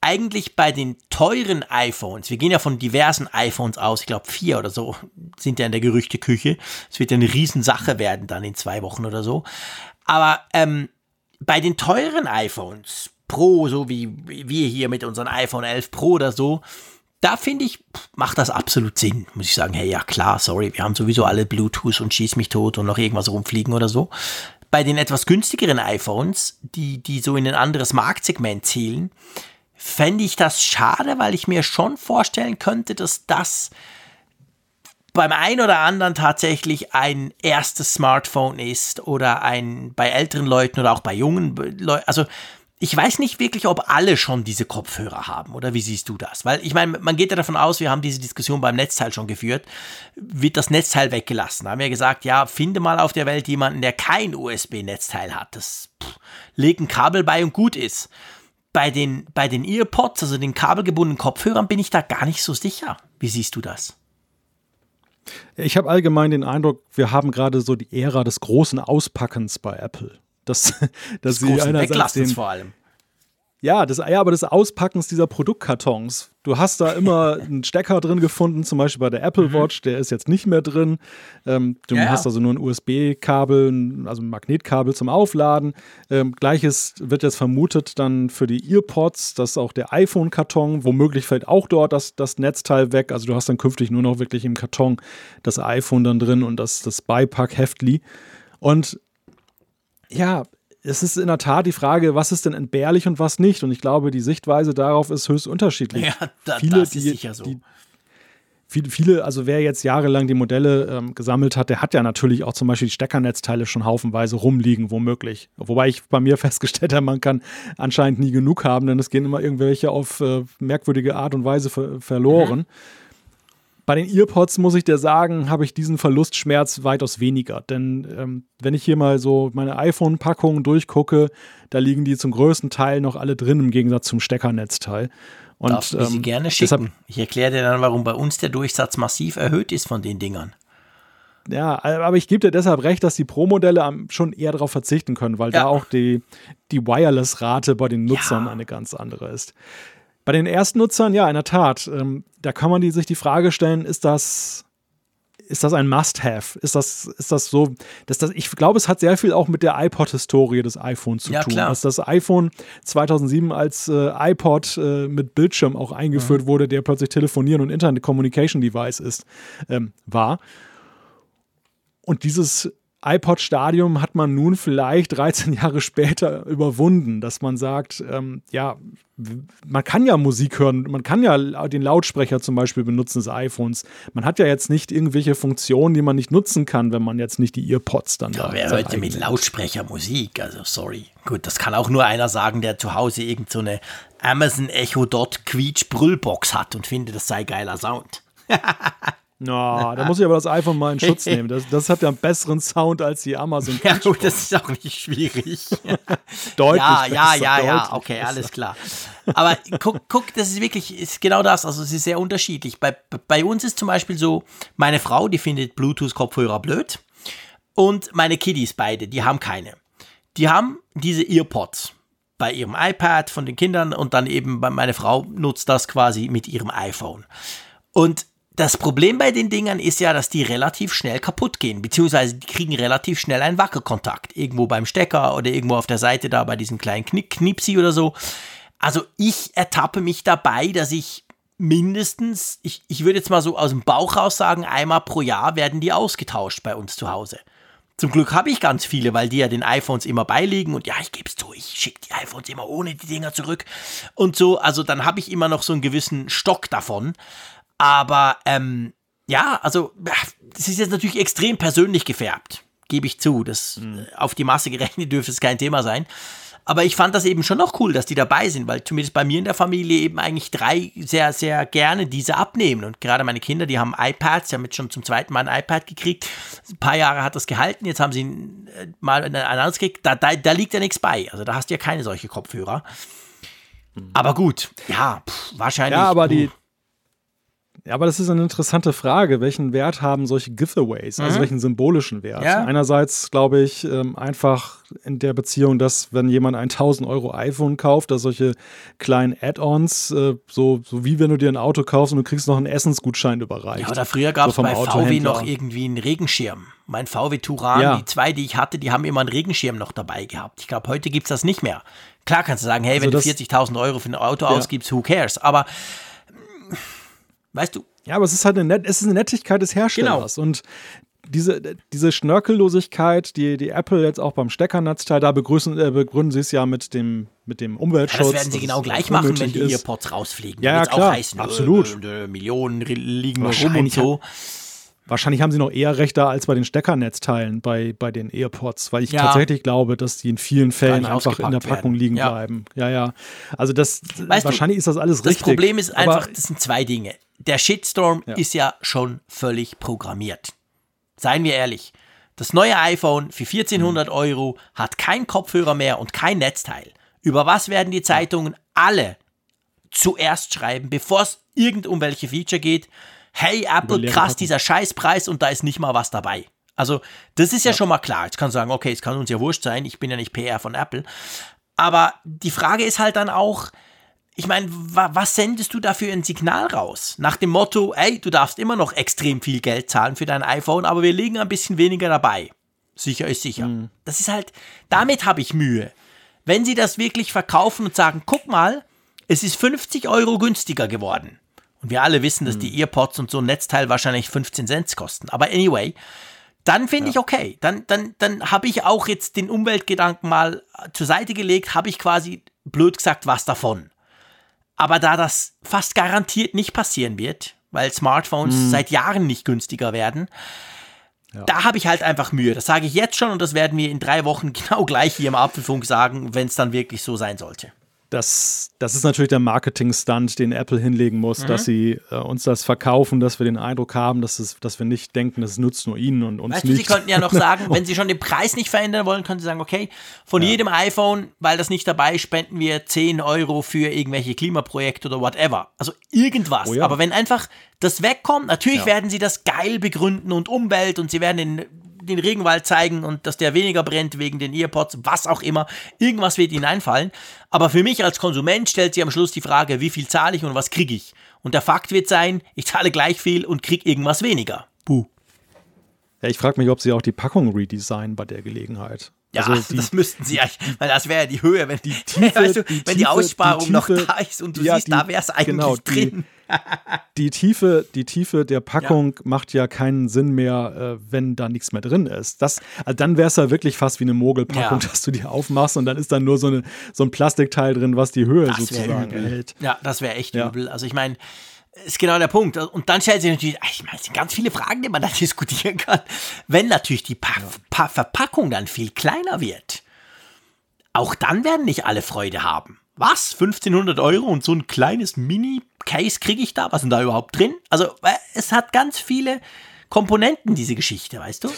eigentlich bei den teuren iPhones, wir gehen ja von diversen iPhones aus, ich glaube vier oder so sind ja in der Gerüchteküche. Es wird ja eine Riesensache werden dann in zwei Wochen oder so. Aber ähm, bei den teuren iPhones, Pro, so wie wir hier mit unserem iPhone 11 Pro oder so, da finde ich, macht das absolut Sinn. Muss ich sagen, hey, ja klar, sorry, wir haben sowieso alle Bluetooth und schieß mich tot und noch irgendwas rumfliegen oder so. Bei den etwas günstigeren iPhones, die, die so in ein anderes Marktsegment zielen, fände ich das schade, weil ich mir schon vorstellen könnte, dass das beim einen oder anderen tatsächlich ein erstes Smartphone ist oder ein bei älteren Leuten oder auch bei jungen Leuten. Also ich weiß nicht wirklich, ob alle schon diese Kopfhörer haben oder wie siehst du das? Weil ich meine, man geht ja davon aus, wir haben diese Diskussion beim Netzteil schon geführt, wird das Netzteil weggelassen. Da haben wir gesagt, ja, finde mal auf der Welt jemanden, der kein USB-Netzteil hat. Das pff, legt ein Kabel bei und gut ist. Bei den, bei den EarPods, also den kabelgebundenen Kopfhörern, bin ich da gar nicht so sicher. Wie siehst du das? Ich habe allgemein den Eindruck, wir haben gerade so die Ära des großen Auspackens bei Apple. Dass, dass das sie einerseits den, vor allem. Ja, das, ja, aber des Auspackens dieser Produktkartons. Du hast da immer einen Stecker drin gefunden, zum Beispiel bei der Apple mhm. Watch, der ist jetzt nicht mehr drin. Ähm, du ja, hast also nur ein USB-Kabel, also ein Magnetkabel zum Aufladen. Ähm, Gleiches wird jetzt vermutet dann für die EarPods, dass auch der iPhone-Karton, womöglich fällt auch dort das, das Netzteil weg. Also du hast dann künftig nur noch wirklich im Karton das iPhone dann drin und das, das Beipack-Heftli. Und ja, es ist in der Tat die Frage, was ist denn entbehrlich und was nicht. Und ich glaube, die Sichtweise darauf ist höchst unterschiedlich. Ja, da, viele, das ist die, sicher so. Die, viele, viele, also wer jetzt jahrelang die Modelle ähm, gesammelt hat, der hat ja natürlich auch zum Beispiel die Steckernetzteile schon haufenweise rumliegen, womöglich. Wobei ich bei mir festgestellt habe, man kann anscheinend nie genug haben, denn es gehen immer irgendwelche auf äh, merkwürdige Art und Weise ver verloren. Mhm Bei den Earpods muss ich dir sagen, habe ich diesen Verlustschmerz weitaus weniger. Denn ähm, wenn ich hier mal so meine iPhone-Packungen durchgucke, da liegen die zum größten Teil noch alle drin im Gegensatz zum Steckernetzteil. Und, Darfst du sie ähm, gerne schicken. Deshalb, ich erkläre dir dann, warum bei uns der Durchsatz massiv erhöht ist von den Dingern. Ja, aber ich gebe dir deshalb recht, dass die Pro-Modelle schon eher darauf verzichten können, weil ja. da auch die, die Wireless-Rate bei den Nutzern ja. eine ganz andere ist. Bei den Erstnutzern, ja, in der Tat, ähm, da kann man die, sich die Frage stellen, ist das, ist das ein Must-Have? Ist das, ist das so, dass das, ich glaube, es hat sehr viel auch mit der iPod-Historie des iPhones zu ja, tun. Klar. Dass das iPhone 2007 als äh, iPod äh, mit Bildschirm auch eingeführt mhm. wurde, der plötzlich Telefonieren und Internet Communication Device ist, ähm, war. Und dieses iPod-Stadium hat man nun vielleicht 13 Jahre später überwunden, dass man sagt, ähm, ja, man kann ja Musik hören, man kann ja den Lautsprecher zum Beispiel benutzen des iPhones. Man hat ja jetzt nicht irgendwelche Funktionen, die man nicht nutzen kann, wenn man jetzt nicht die Earpods dann ja, da Wer hört mit Lautsprecher Musik? Also sorry. Gut, das kann auch nur einer sagen, der zu Hause irgend so eine Amazon Echo Dot Quietsch Brüllbox hat und findet, das sei geiler Sound. No, da muss ich aber das iPhone mal in Schutz nehmen. Das, das hat ja einen besseren Sound als die Amazon. Ja, gut, das ist auch nicht schwierig. deutlich. Ja, ja, ja, ja, okay, besser. alles klar. Aber guck, guck, das ist wirklich, ist genau das. Also, es ist sehr unterschiedlich. Bei, bei uns ist zum Beispiel so, meine Frau, die findet Bluetooth-Kopfhörer blöd. Und meine Kiddies beide, die haben keine. Die haben diese Earpods bei ihrem iPad von den Kindern und dann eben meine Frau nutzt das quasi mit ihrem iPhone. Und das Problem bei den Dingern ist ja, dass die relativ schnell kaputt gehen, beziehungsweise die kriegen relativ schnell einen Wackelkontakt. Irgendwo beim Stecker oder irgendwo auf der Seite da bei diesem kleinen Knick Knipsi oder so. Also ich ertappe mich dabei, dass ich mindestens, ich, ich würde jetzt mal so aus dem Bauch raus sagen, einmal pro Jahr werden die ausgetauscht bei uns zu Hause. Zum Glück habe ich ganz viele, weil die ja den iPhones immer beiliegen und ja, ich gebe es zu, ich schicke die iPhones immer ohne die Dinger zurück und so. Also dann habe ich immer noch so einen gewissen Stock davon. Aber ähm, ja, also das ist jetzt natürlich extrem persönlich gefärbt, gebe ich zu. Das mhm. auf die Masse gerechnet dürfte es kein Thema sein. Aber ich fand das eben schon noch cool, dass die dabei sind, weil zumindest bei mir in der Familie eben eigentlich drei sehr, sehr gerne diese abnehmen. Und gerade meine Kinder, die haben iPads, die haben jetzt schon zum zweiten Mal ein iPad gekriegt. Ein paar Jahre hat das gehalten, jetzt haben sie äh, mal ein anderes gekriegt. Da, da, da liegt ja nichts bei. Also da hast du ja keine solche Kopfhörer. Mhm. Aber gut, ja, pff, wahrscheinlich. Ja, aber die, ja, aber das ist eine interessante Frage. Welchen Wert haben solche Giveaways? Also mhm. Also welchen symbolischen Wert? Ja. Einerseits glaube ich ähm, einfach in der Beziehung, dass wenn jemand ein 1000 Euro iPhone kauft, dass solche kleinen Add-ons, äh, so, so wie wenn du dir ein Auto kaufst und du kriegst noch einen Essensgutschein überreicht. Ja, oder früher gab es so bei VW noch irgendwie einen Regenschirm. Mein VW Turan, ja. die zwei, die ich hatte, die haben immer einen Regenschirm noch dabei gehabt. Ich glaube, heute gibt es das nicht mehr. Klar kannst du sagen, hey, also wenn du 40.000 Euro für ein Auto ja. ausgibst, who cares? Aber Weißt du? Ja, aber es ist halt eine, Net es ist eine Nettigkeit des Herstellers. Genau. Und diese, diese Schnörkellosigkeit, die, die Apple jetzt auch beim Steckernetzteil, da begrüßen, äh, begründen sie es ja mit dem, mit dem Umweltschutz. Ja, das werden sie genau gleich machen, wenn die ist. Earpods rausfliegen. Ja, ja klar, heißen, absolut. Äh, äh, Millionen liegen rum und so. Wahrscheinlich haben sie noch eher recht da als bei den Steckernetzteilen bei, bei den AirPods, weil ich ja. tatsächlich glaube, dass die in vielen Fällen einfach in der Packung werden. liegen ja. bleiben. Ja, ja. Also das weißt wahrscheinlich du, ist das alles das richtig. Das Problem ist einfach, das sind zwei Dinge. Der Shitstorm ja. ist ja schon völlig programmiert. Seien wir ehrlich. Das neue iPhone für 1400 mhm. Euro hat kein Kopfhörer mehr und kein Netzteil. Über was werden die Zeitungen alle zuerst schreiben, bevor es irgend um welche Feature geht? Hey Apple, krass, dieser Scheißpreis und da ist nicht mal was dabei. Also, das ist ja, ja, schon mal klar. Jetzt kann sagen, okay, es kann uns ja wurscht sein, ich bin ja nicht PR von Apple. Aber die Frage ist halt dann auch, ich meine, wa was sendest du da für ein Signal raus? Nach dem Motto, ey, du darfst immer noch extrem viel Geld zahlen für dein iPhone, aber wir legen ein bisschen weniger dabei. Sicher ist sicher. Mhm. Das ist halt, damit habe ich Mühe. Wenn sie das wirklich verkaufen und sagen, guck mal, es ist 50 Euro günstiger geworden. Und wir alle wissen, dass hm. die Earpods und so ein Netzteil wahrscheinlich 15 Cent kosten. Aber anyway, dann finde ja. ich okay. Dann, dann, dann habe ich auch jetzt den Umweltgedanken mal zur Seite gelegt, habe ich quasi blöd gesagt was davon. Aber da das fast garantiert nicht passieren wird, weil Smartphones hm. seit Jahren nicht günstiger werden, ja. da habe ich halt einfach Mühe. Das sage ich jetzt schon und das werden wir in drei Wochen genau gleich hier im Apfelfunk sagen, wenn es dann wirklich so sein sollte. Das, das ist natürlich der Marketing-Stunt, den Apple hinlegen muss, mhm. dass sie äh, uns das verkaufen, dass wir den Eindruck haben, dass, es, dass wir nicht denken, es nutzt nur ihnen und uns weißt nicht. Du, sie könnten ja noch sagen, wenn sie schon den Preis nicht verändern wollen, können sie sagen, okay, von ja. jedem iPhone, weil das nicht dabei ist, spenden wir 10 Euro für irgendwelche Klimaprojekte oder whatever. Also irgendwas. Oh ja. Aber wenn einfach das wegkommt, natürlich ja. werden sie das geil begründen und Umwelt und sie werden den den Regenwald zeigen und dass der weniger brennt wegen den Earpods, was auch immer. Irgendwas wird ihnen einfallen. Aber für mich als Konsument stellt sich am Schluss die Frage, wie viel zahle ich und was kriege ich? Und der Fakt wird sein, ich zahle gleich viel und kriege irgendwas weniger. Buh. Ja, ich frage mich, ob sie auch die Packung redesignen bei der Gelegenheit. Ja, also die, das müssten sie eigentlich, weil das wäre ja die Höhe, wenn die, Tiefe, weißt du, die wenn die Aussparung die Tiefe, noch da ist und du ja, siehst, da wäre es eigentlich genau, drin. die, Tiefe, die Tiefe der Packung ja. macht ja keinen Sinn mehr, äh, wenn da nichts mehr drin ist. Das, also dann wäre es ja wirklich fast wie eine Mogelpackung, ja. dass du die aufmachst und dann ist dann nur so, eine, so ein Plastikteil drin, was die Höhe das sozusagen hält. Ja, das wäre echt übel. Also ich meine, ist genau der Punkt. Und dann stellt sich natürlich, ich meine, es sind ganz viele Fragen, die man da diskutieren kann. Wenn natürlich die pa pa Verpackung dann viel kleiner wird, auch dann werden nicht alle Freude haben. Was? 1500 Euro und so ein kleines Mini-Case kriege ich da? Was denn da überhaupt drin? Also, äh, es hat ganz viele Komponenten, diese Geschichte, weißt du?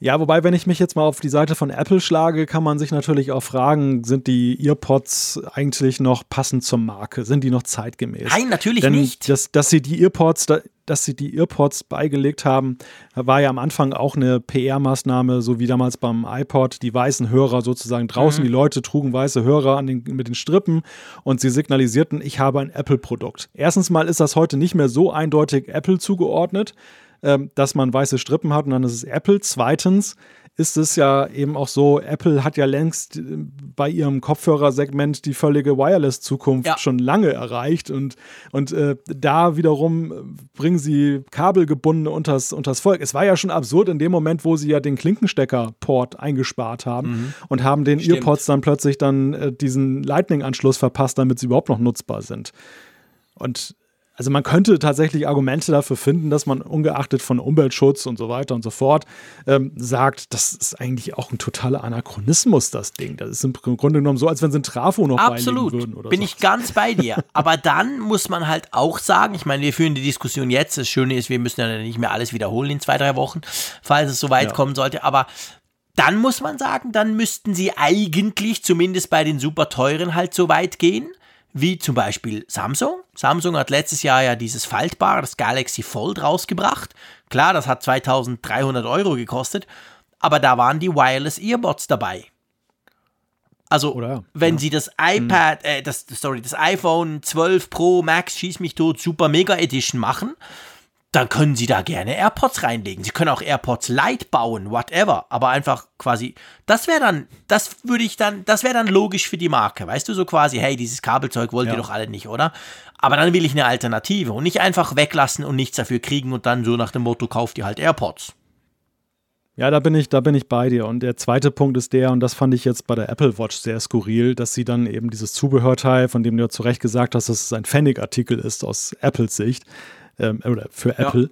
Ja, wobei, wenn ich mich jetzt mal auf die Seite von Apple schlage, kann man sich natürlich auch fragen, sind die Earpods eigentlich noch passend zur Marke? Sind die noch zeitgemäß? Nein, natürlich Denn nicht. Dass, dass sie die Earpods, dass sie die Earpods beigelegt haben, war ja am Anfang auch eine PR-Maßnahme, so wie damals beim iPod, die weißen Hörer sozusagen draußen. Mhm. Die Leute trugen weiße Hörer den, mit den Strippen und sie signalisierten, ich habe ein Apple-Produkt. Erstens mal ist das heute nicht mehr so eindeutig Apple zugeordnet ähm, dass man weiße Strippen hat und dann ist es Apple. Zweitens ist es ja eben auch so, Apple hat ja längst äh, bei ihrem Kopfhörersegment die völlige Wireless-Zukunft ja. schon lange erreicht und, und äh, da wiederum bringen sie kabelgebundene unters, unters Volk. Es war ja schon absurd in dem Moment, wo sie ja den Klinkenstecker-Port eingespart haben mhm. und haben den Stimmt. Earpods dann plötzlich dann äh, diesen Lightning-Anschluss verpasst, damit sie überhaupt noch nutzbar sind. Und also man könnte tatsächlich Argumente dafür finden, dass man ungeachtet von Umweltschutz und so weiter und so fort ähm, sagt, das ist eigentlich auch ein totaler Anachronismus, das Ding. Das ist im Grunde genommen so, als wenn sie ein Trafo noch Absolut. würden. Oder Bin so. ich ganz bei dir. Aber dann muss man halt auch sagen, ich meine, wir führen die Diskussion jetzt. Das Schöne ist, wir müssen ja nicht mehr alles wiederholen in zwei, drei Wochen, falls es soweit ja. kommen sollte. Aber dann muss man sagen, dann müssten sie eigentlich zumindest bei den super teuren halt so weit gehen wie zum Beispiel Samsung. Samsung hat letztes Jahr ja dieses faltbare, das Galaxy Fold rausgebracht. Klar, das hat 2300 Euro gekostet, aber da waren die Wireless Earbuds dabei. Also, Oder, wenn ja. sie das iPad, äh, das, sorry, das iPhone 12 Pro Max Schieß mich tot Super Mega Edition machen, dann können Sie da gerne AirPods reinlegen. Sie können auch AirPods Lite bauen, whatever. Aber einfach quasi, das wäre dann, das würde ich dann, das wäre dann logisch für die Marke. Weißt du, so quasi, hey, dieses Kabelzeug wollt ja. ihr doch alle nicht, oder? Aber dann will ich eine Alternative und nicht einfach weglassen und nichts dafür kriegen und dann so nach dem Motto, kauft ihr halt AirPods. Ja, da bin ich, da bin ich bei dir. Und der zweite Punkt ist der, und das fand ich jetzt bei der Apple Watch sehr skurril, dass sie dann eben dieses Zubehörteil, von dem du ja zu Recht gesagt hast, dass es ein Pfennig-Artikel ist aus Apples Sicht, ähm, oder für Apple, ja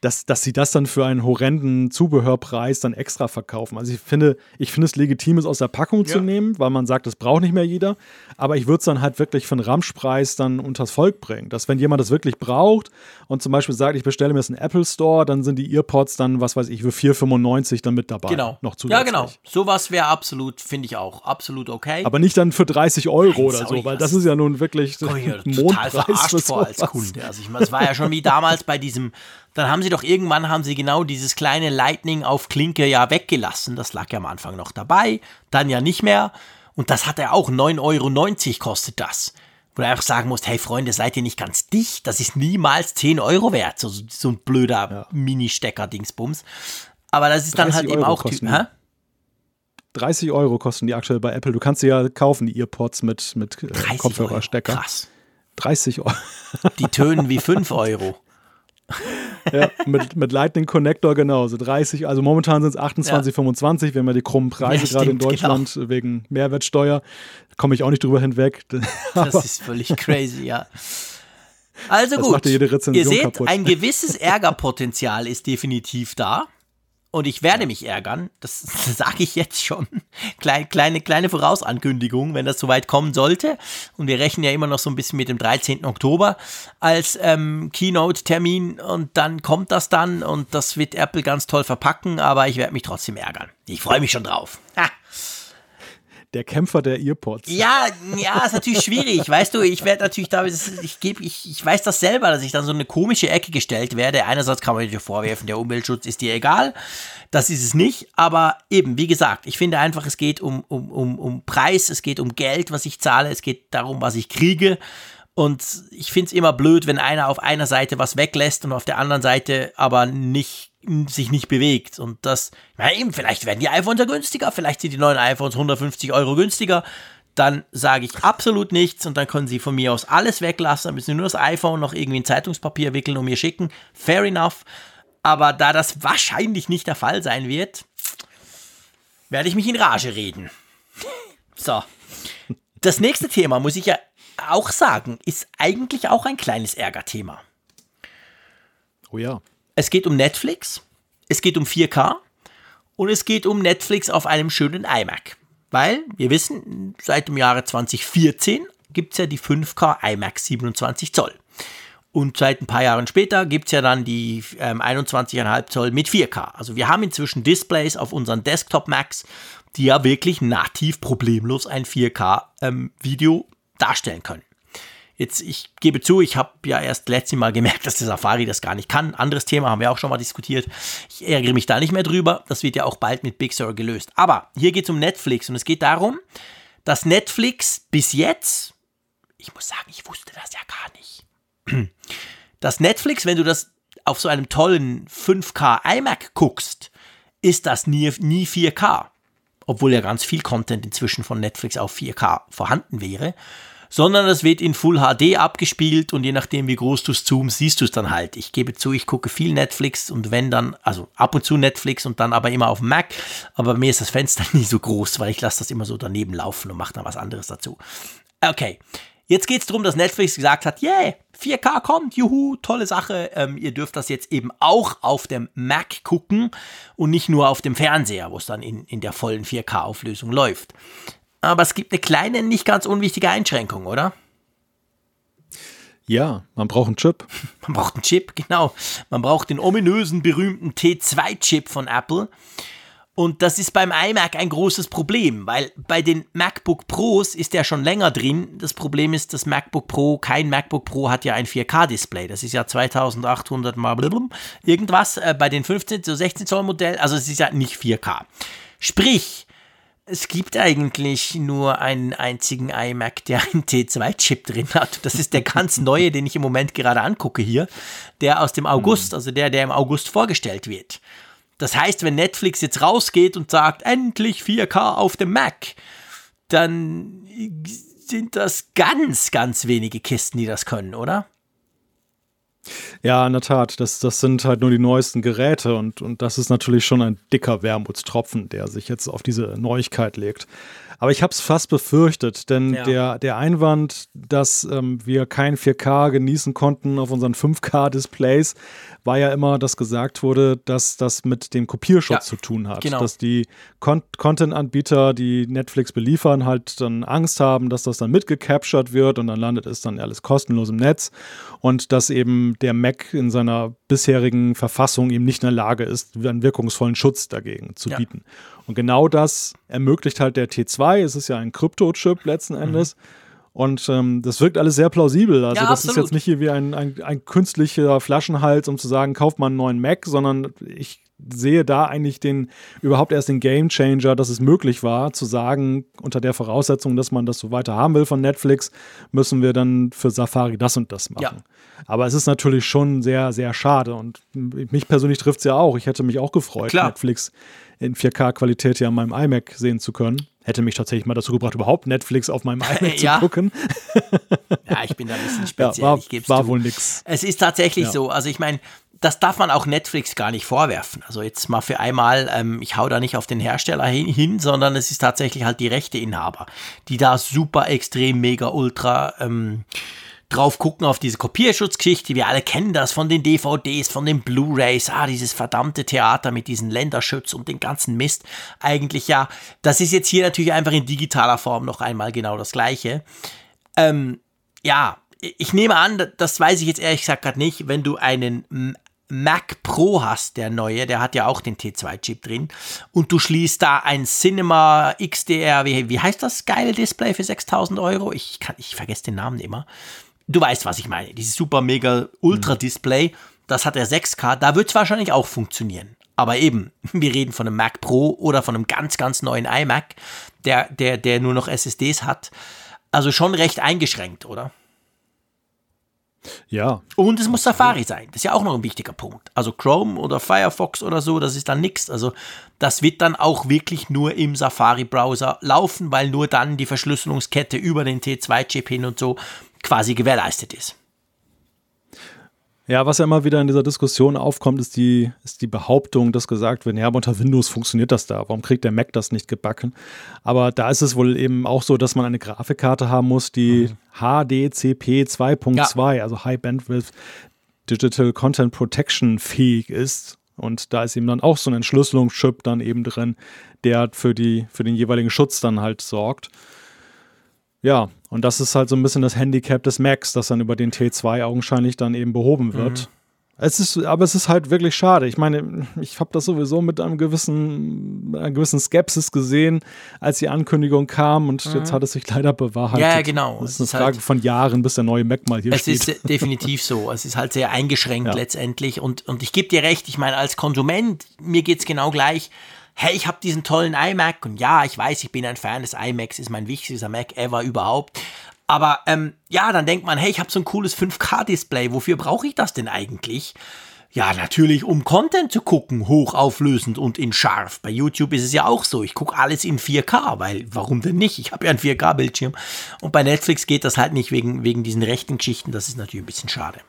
dass, dass sie das dann für einen horrenden Zubehörpreis dann extra verkaufen. Also ich finde, ich finde es legitim, es aus der Packung ja. zu nehmen, weil man sagt, das braucht nicht mehr jeder. Aber ich würde es dann halt wirklich für einen Ramschpreis dann unters Volk bringen. Dass wenn jemand das wirklich braucht und zum Beispiel sagt, ich bestelle mir das in Apple Store, dann sind die Earpods dann, was weiß ich, für 4,95 dann mit dabei. Genau. Noch zusätzlich. Ja, genau. Sowas wäre absolut, finde ich auch, absolut okay. Aber nicht dann für 30 Euro Nein, oder so, weil das ist ja nun wirklich ein Mondpreis total verarscht vor als Kunde. Also ich meine, es war ja schon wie damals bei diesem dann haben sie doch irgendwann haben sie genau dieses kleine Lightning auf Klinke ja weggelassen. Das lag ja am Anfang noch dabei, dann ja nicht mehr. Und das hat er auch 9,90 Euro kostet das. Wo du einfach sagen musst, hey Freunde, seid ihr nicht ganz dicht? Das ist niemals 10 Euro wert. So, so ein blöder ja. Mini-Stecker-Dingsbums. Aber das ist dann halt eben auch Typen. Hä? 30 Euro kosten die aktuell bei Apple. Du kannst sie ja kaufen, die Earpods mit, mit äh, Kopfhörerstecker. Krass. 30 Euro. Die tönen wie 5 Euro ja, mit, mit Lightning Connector genauso. 30, also momentan sind es 28, ja. 25. Wir haben ja die krummen Preise ja, gerade in Deutschland genau. wegen Mehrwertsteuer. Komme ich auch nicht drüber hinweg. das ist völlig crazy, ja. Also das gut, ihr seht, kaputt. ein gewisses Ärgerpotenzial ist definitiv da. Und ich werde mich ärgern, das sage ich jetzt schon. Kleine, kleine, kleine Vorausankündigung, wenn das soweit kommen sollte. Und wir rechnen ja immer noch so ein bisschen mit dem 13. Oktober als ähm, Keynote-Termin und dann kommt das dann und das wird Apple ganz toll verpacken, aber ich werde mich trotzdem ärgern. Ich freue mich schon drauf. Ha der Kämpfer der Earpods. Ja, ja, ist natürlich schwierig. Weißt du, ich werde natürlich da, ich gebe, ich, ich weiß das selber, dass ich dann so eine komische Ecke gestellt werde. Einerseits kann man dir vorwerfen, der Umweltschutz ist dir egal. Das ist es nicht. Aber eben, wie gesagt, ich finde einfach, es geht um, um, um, um Preis, es geht um Geld, was ich zahle, es geht darum, was ich kriege. Und ich finde es immer blöd, wenn einer auf einer Seite was weglässt und auf der anderen Seite aber nicht sich nicht bewegt. Und das, na eben, vielleicht werden die iPhones ja günstiger, vielleicht sind die neuen iPhones 150 Euro günstiger. Dann sage ich absolut nichts und dann können sie von mir aus alles weglassen. Dann müssen sie nur das iPhone noch irgendwie in Zeitungspapier wickeln und mir schicken. Fair enough. Aber da das wahrscheinlich nicht der Fall sein wird, werde ich mich in Rage reden. So. Das nächste Thema, muss ich ja auch sagen, ist eigentlich auch ein kleines Ärgerthema. Oh ja. Es geht um Netflix, es geht um 4K und es geht um Netflix auf einem schönen iMac. Weil wir wissen, seit dem Jahre 2014 gibt es ja die 5K iMac 27 Zoll. Und seit ein paar Jahren später gibt es ja dann die ähm, 21,5 Zoll mit 4K. Also wir haben inzwischen Displays auf unseren Desktop-Macs, die ja wirklich nativ problemlos ein 4K-Video ähm, darstellen können. Jetzt, ich gebe zu, ich habe ja erst letztes Mal gemerkt, dass der Safari das gar nicht kann. Anderes Thema haben wir auch schon mal diskutiert. Ich ärgere mich da nicht mehr drüber. Das wird ja auch bald mit Big Sur gelöst. Aber hier geht es um Netflix und es geht darum, dass Netflix bis jetzt, ich muss sagen, ich wusste das ja gar nicht, dass Netflix, wenn du das auf so einem tollen 5K iMac guckst, ist das nie, nie 4K. Obwohl ja ganz viel Content inzwischen von Netflix auf 4K vorhanden wäre sondern es wird in Full HD abgespielt und je nachdem, wie groß du es zoomst, siehst du es dann halt. Ich gebe zu, ich gucke viel Netflix und wenn dann, also ab und zu Netflix und dann aber immer auf Mac, aber mir ist das Fenster nie so groß, weil ich lasse das immer so daneben laufen und mache dann was anderes dazu. Okay, Jetzt geht es darum, dass Netflix gesagt hat, yeah, 4K kommt, juhu, tolle Sache. Ähm, ihr dürft das jetzt eben auch auf dem Mac gucken und nicht nur auf dem Fernseher, wo es dann in, in der vollen 4K-Auflösung läuft. Aber es gibt eine kleine, nicht ganz unwichtige Einschränkung, oder? Ja, man braucht einen Chip. Man braucht einen Chip, genau. Man braucht den ominösen, berühmten T2-Chip von Apple. Und das ist beim iMac ein großes Problem, weil bei den MacBook Pros ist der schon länger drin. Das Problem ist, das MacBook Pro, kein MacBook Pro hat ja ein 4K-Display. Das ist ja 2800 mal irgendwas. Äh, bei den 15, so 16 Zoll Modell, also es ist ja nicht 4K. Sprich, es gibt eigentlich nur einen einzigen iMac, der einen T2-Chip drin hat. Das ist der ganz neue, den ich im Moment gerade angucke hier. Der aus dem August, hm. also der, der im August vorgestellt wird. Das heißt, wenn Netflix jetzt rausgeht und sagt, endlich 4K auf dem Mac, dann sind das ganz, ganz wenige Kisten, die das können, oder? Ja, in der Tat. Das, das sind halt nur die neuesten Geräte und, und das ist natürlich schon ein dicker Wermutstropfen, der sich jetzt auf diese Neuigkeit legt. Aber ich habe es fast befürchtet, denn ja. der, der Einwand, dass ähm, wir kein 4K genießen konnten auf unseren 5K-Displays, war ja immer, dass gesagt wurde, dass das mit dem Kopierschutz ja, zu tun hat. Genau. Dass die Con Content-Anbieter, die Netflix beliefern, halt dann Angst haben, dass das dann mitgecaptured wird und dann landet es dann alles kostenlos im Netz und dass eben der Mac in seiner bisherigen Verfassung eben nicht in der Lage ist, einen wirkungsvollen Schutz dagegen zu ja. bieten. Und genau das ermöglicht halt der T2. Es ist ja ein Krypto-Chip letzten mhm. Endes. Mhm. Und ähm, das wirkt alles sehr plausibel. Also, ja, das absolut. ist jetzt nicht hier wie ein, ein, ein künstlicher Flaschenhals, um zu sagen, kauft man einen neuen Mac, sondern ich sehe da eigentlich den überhaupt erst den Game Changer, dass es möglich war, zu sagen, unter der Voraussetzung, dass man das so weiter haben will von Netflix, müssen wir dann für Safari das und das machen. Ja. Aber es ist natürlich schon sehr, sehr schade. Und mich persönlich trifft es ja auch. Ich hätte mich auch gefreut, Klar. Netflix in 4K-Qualität ja an meinem iMac sehen zu können. Hätte mich tatsächlich mal dazu gebracht, überhaupt Netflix auf meinem iMac ja. zu gucken. ja, ich bin da ein bisschen speziell. Ja, war, ich war wohl nix. Es ist tatsächlich ja. so. Also ich meine, das darf man auch Netflix gar nicht vorwerfen. Also jetzt mal für einmal, ähm, ich hau da nicht auf den Hersteller hin, hin, sondern es ist tatsächlich halt die Rechteinhaber, die da super extrem mega ultra ähm, drauf gucken auf diese Kopierschutzgeschichte. Wir alle kennen das von den DVDs, von den Blu-rays. Ah, dieses verdammte Theater mit diesen Länderschutz und den ganzen Mist. Eigentlich ja, das ist jetzt hier natürlich einfach in digitaler Form noch einmal genau das Gleiche. Ähm, ja, ich nehme an, das weiß ich jetzt ehrlich gesagt gerade nicht, wenn du einen Mac Pro hast, der neue, der hat ja auch den T2-Chip drin, und du schließt da ein Cinema XDR, wie, wie heißt das geile Display für 6000 Euro? Ich, kann, ich vergesse den Namen immer. Du weißt, was ich meine. Dieses super mega Ultra-Display, das hat er 6K, da wird es wahrscheinlich auch funktionieren. Aber eben, wir reden von einem Mac Pro oder von einem ganz, ganz neuen iMac, der, der, der nur noch SSDs hat. Also schon recht eingeschränkt, oder? Ja. Und es muss Safari sein. Das ist ja auch noch ein wichtiger Punkt. Also Chrome oder Firefox oder so, das ist dann nichts. Also das wird dann auch wirklich nur im Safari-Browser laufen, weil nur dann die Verschlüsselungskette über den T2-Chip hin und so quasi gewährleistet ist. Ja, was ja immer wieder in dieser Diskussion aufkommt, ist die, ist die Behauptung, dass gesagt wird, ja, aber unter Windows funktioniert das da. Warum kriegt der Mac das nicht gebacken? Aber da ist es wohl eben auch so, dass man eine Grafikkarte haben muss, die mhm. HDCP 2.2, ja. also High Bandwidth Digital Content Protection fähig ist. Und da ist eben dann auch so ein Entschlüsselungschip dann eben drin, der für, die, für den jeweiligen Schutz dann halt sorgt. Ja, und das ist halt so ein bisschen das Handicap des Macs, das dann über den T2 augenscheinlich dann eben behoben wird. Mhm. Es ist, aber es ist halt wirklich schade. Ich meine, ich habe das sowieso mit einem gewissen, einer gewissen Skepsis gesehen, als die Ankündigung kam und mhm. jetzt hat es sich leider bewahrheitet. Ja, genau. Es ist eine ist Frage halt, von Jahren, bis der neue Mac mal hier es steht. Es ist definitiv so. Es ist halt sehr eingeschränkt ja. letztendlich und, und ich gebe dir recht, ich meine, als Konsument, mir geht es genau gleich hey, ich habe diesen tollen iMac und ja, ich weiß, ich bin ein Fan des iMacs, ist mein wichtigster Mac ever überhaupt. Aber ähm, ja, dann denkt man, hey, ich habe so ein cooles 5K-Display, wofür brauche ich das denn eigentlich? Ja, natürlich, um Content zu gucken, hochauflösend und in scharf. Bei YouTube ist es ja auch so. Ich gucke alles in 4K, weil warum denn nicht? Ich habe ja einen 4K-Bildschirm. Und bei Netflix geht das halt nicht wegen, wegen diesen rechten Geschichten. Das ist natürlich ein bisschen schade.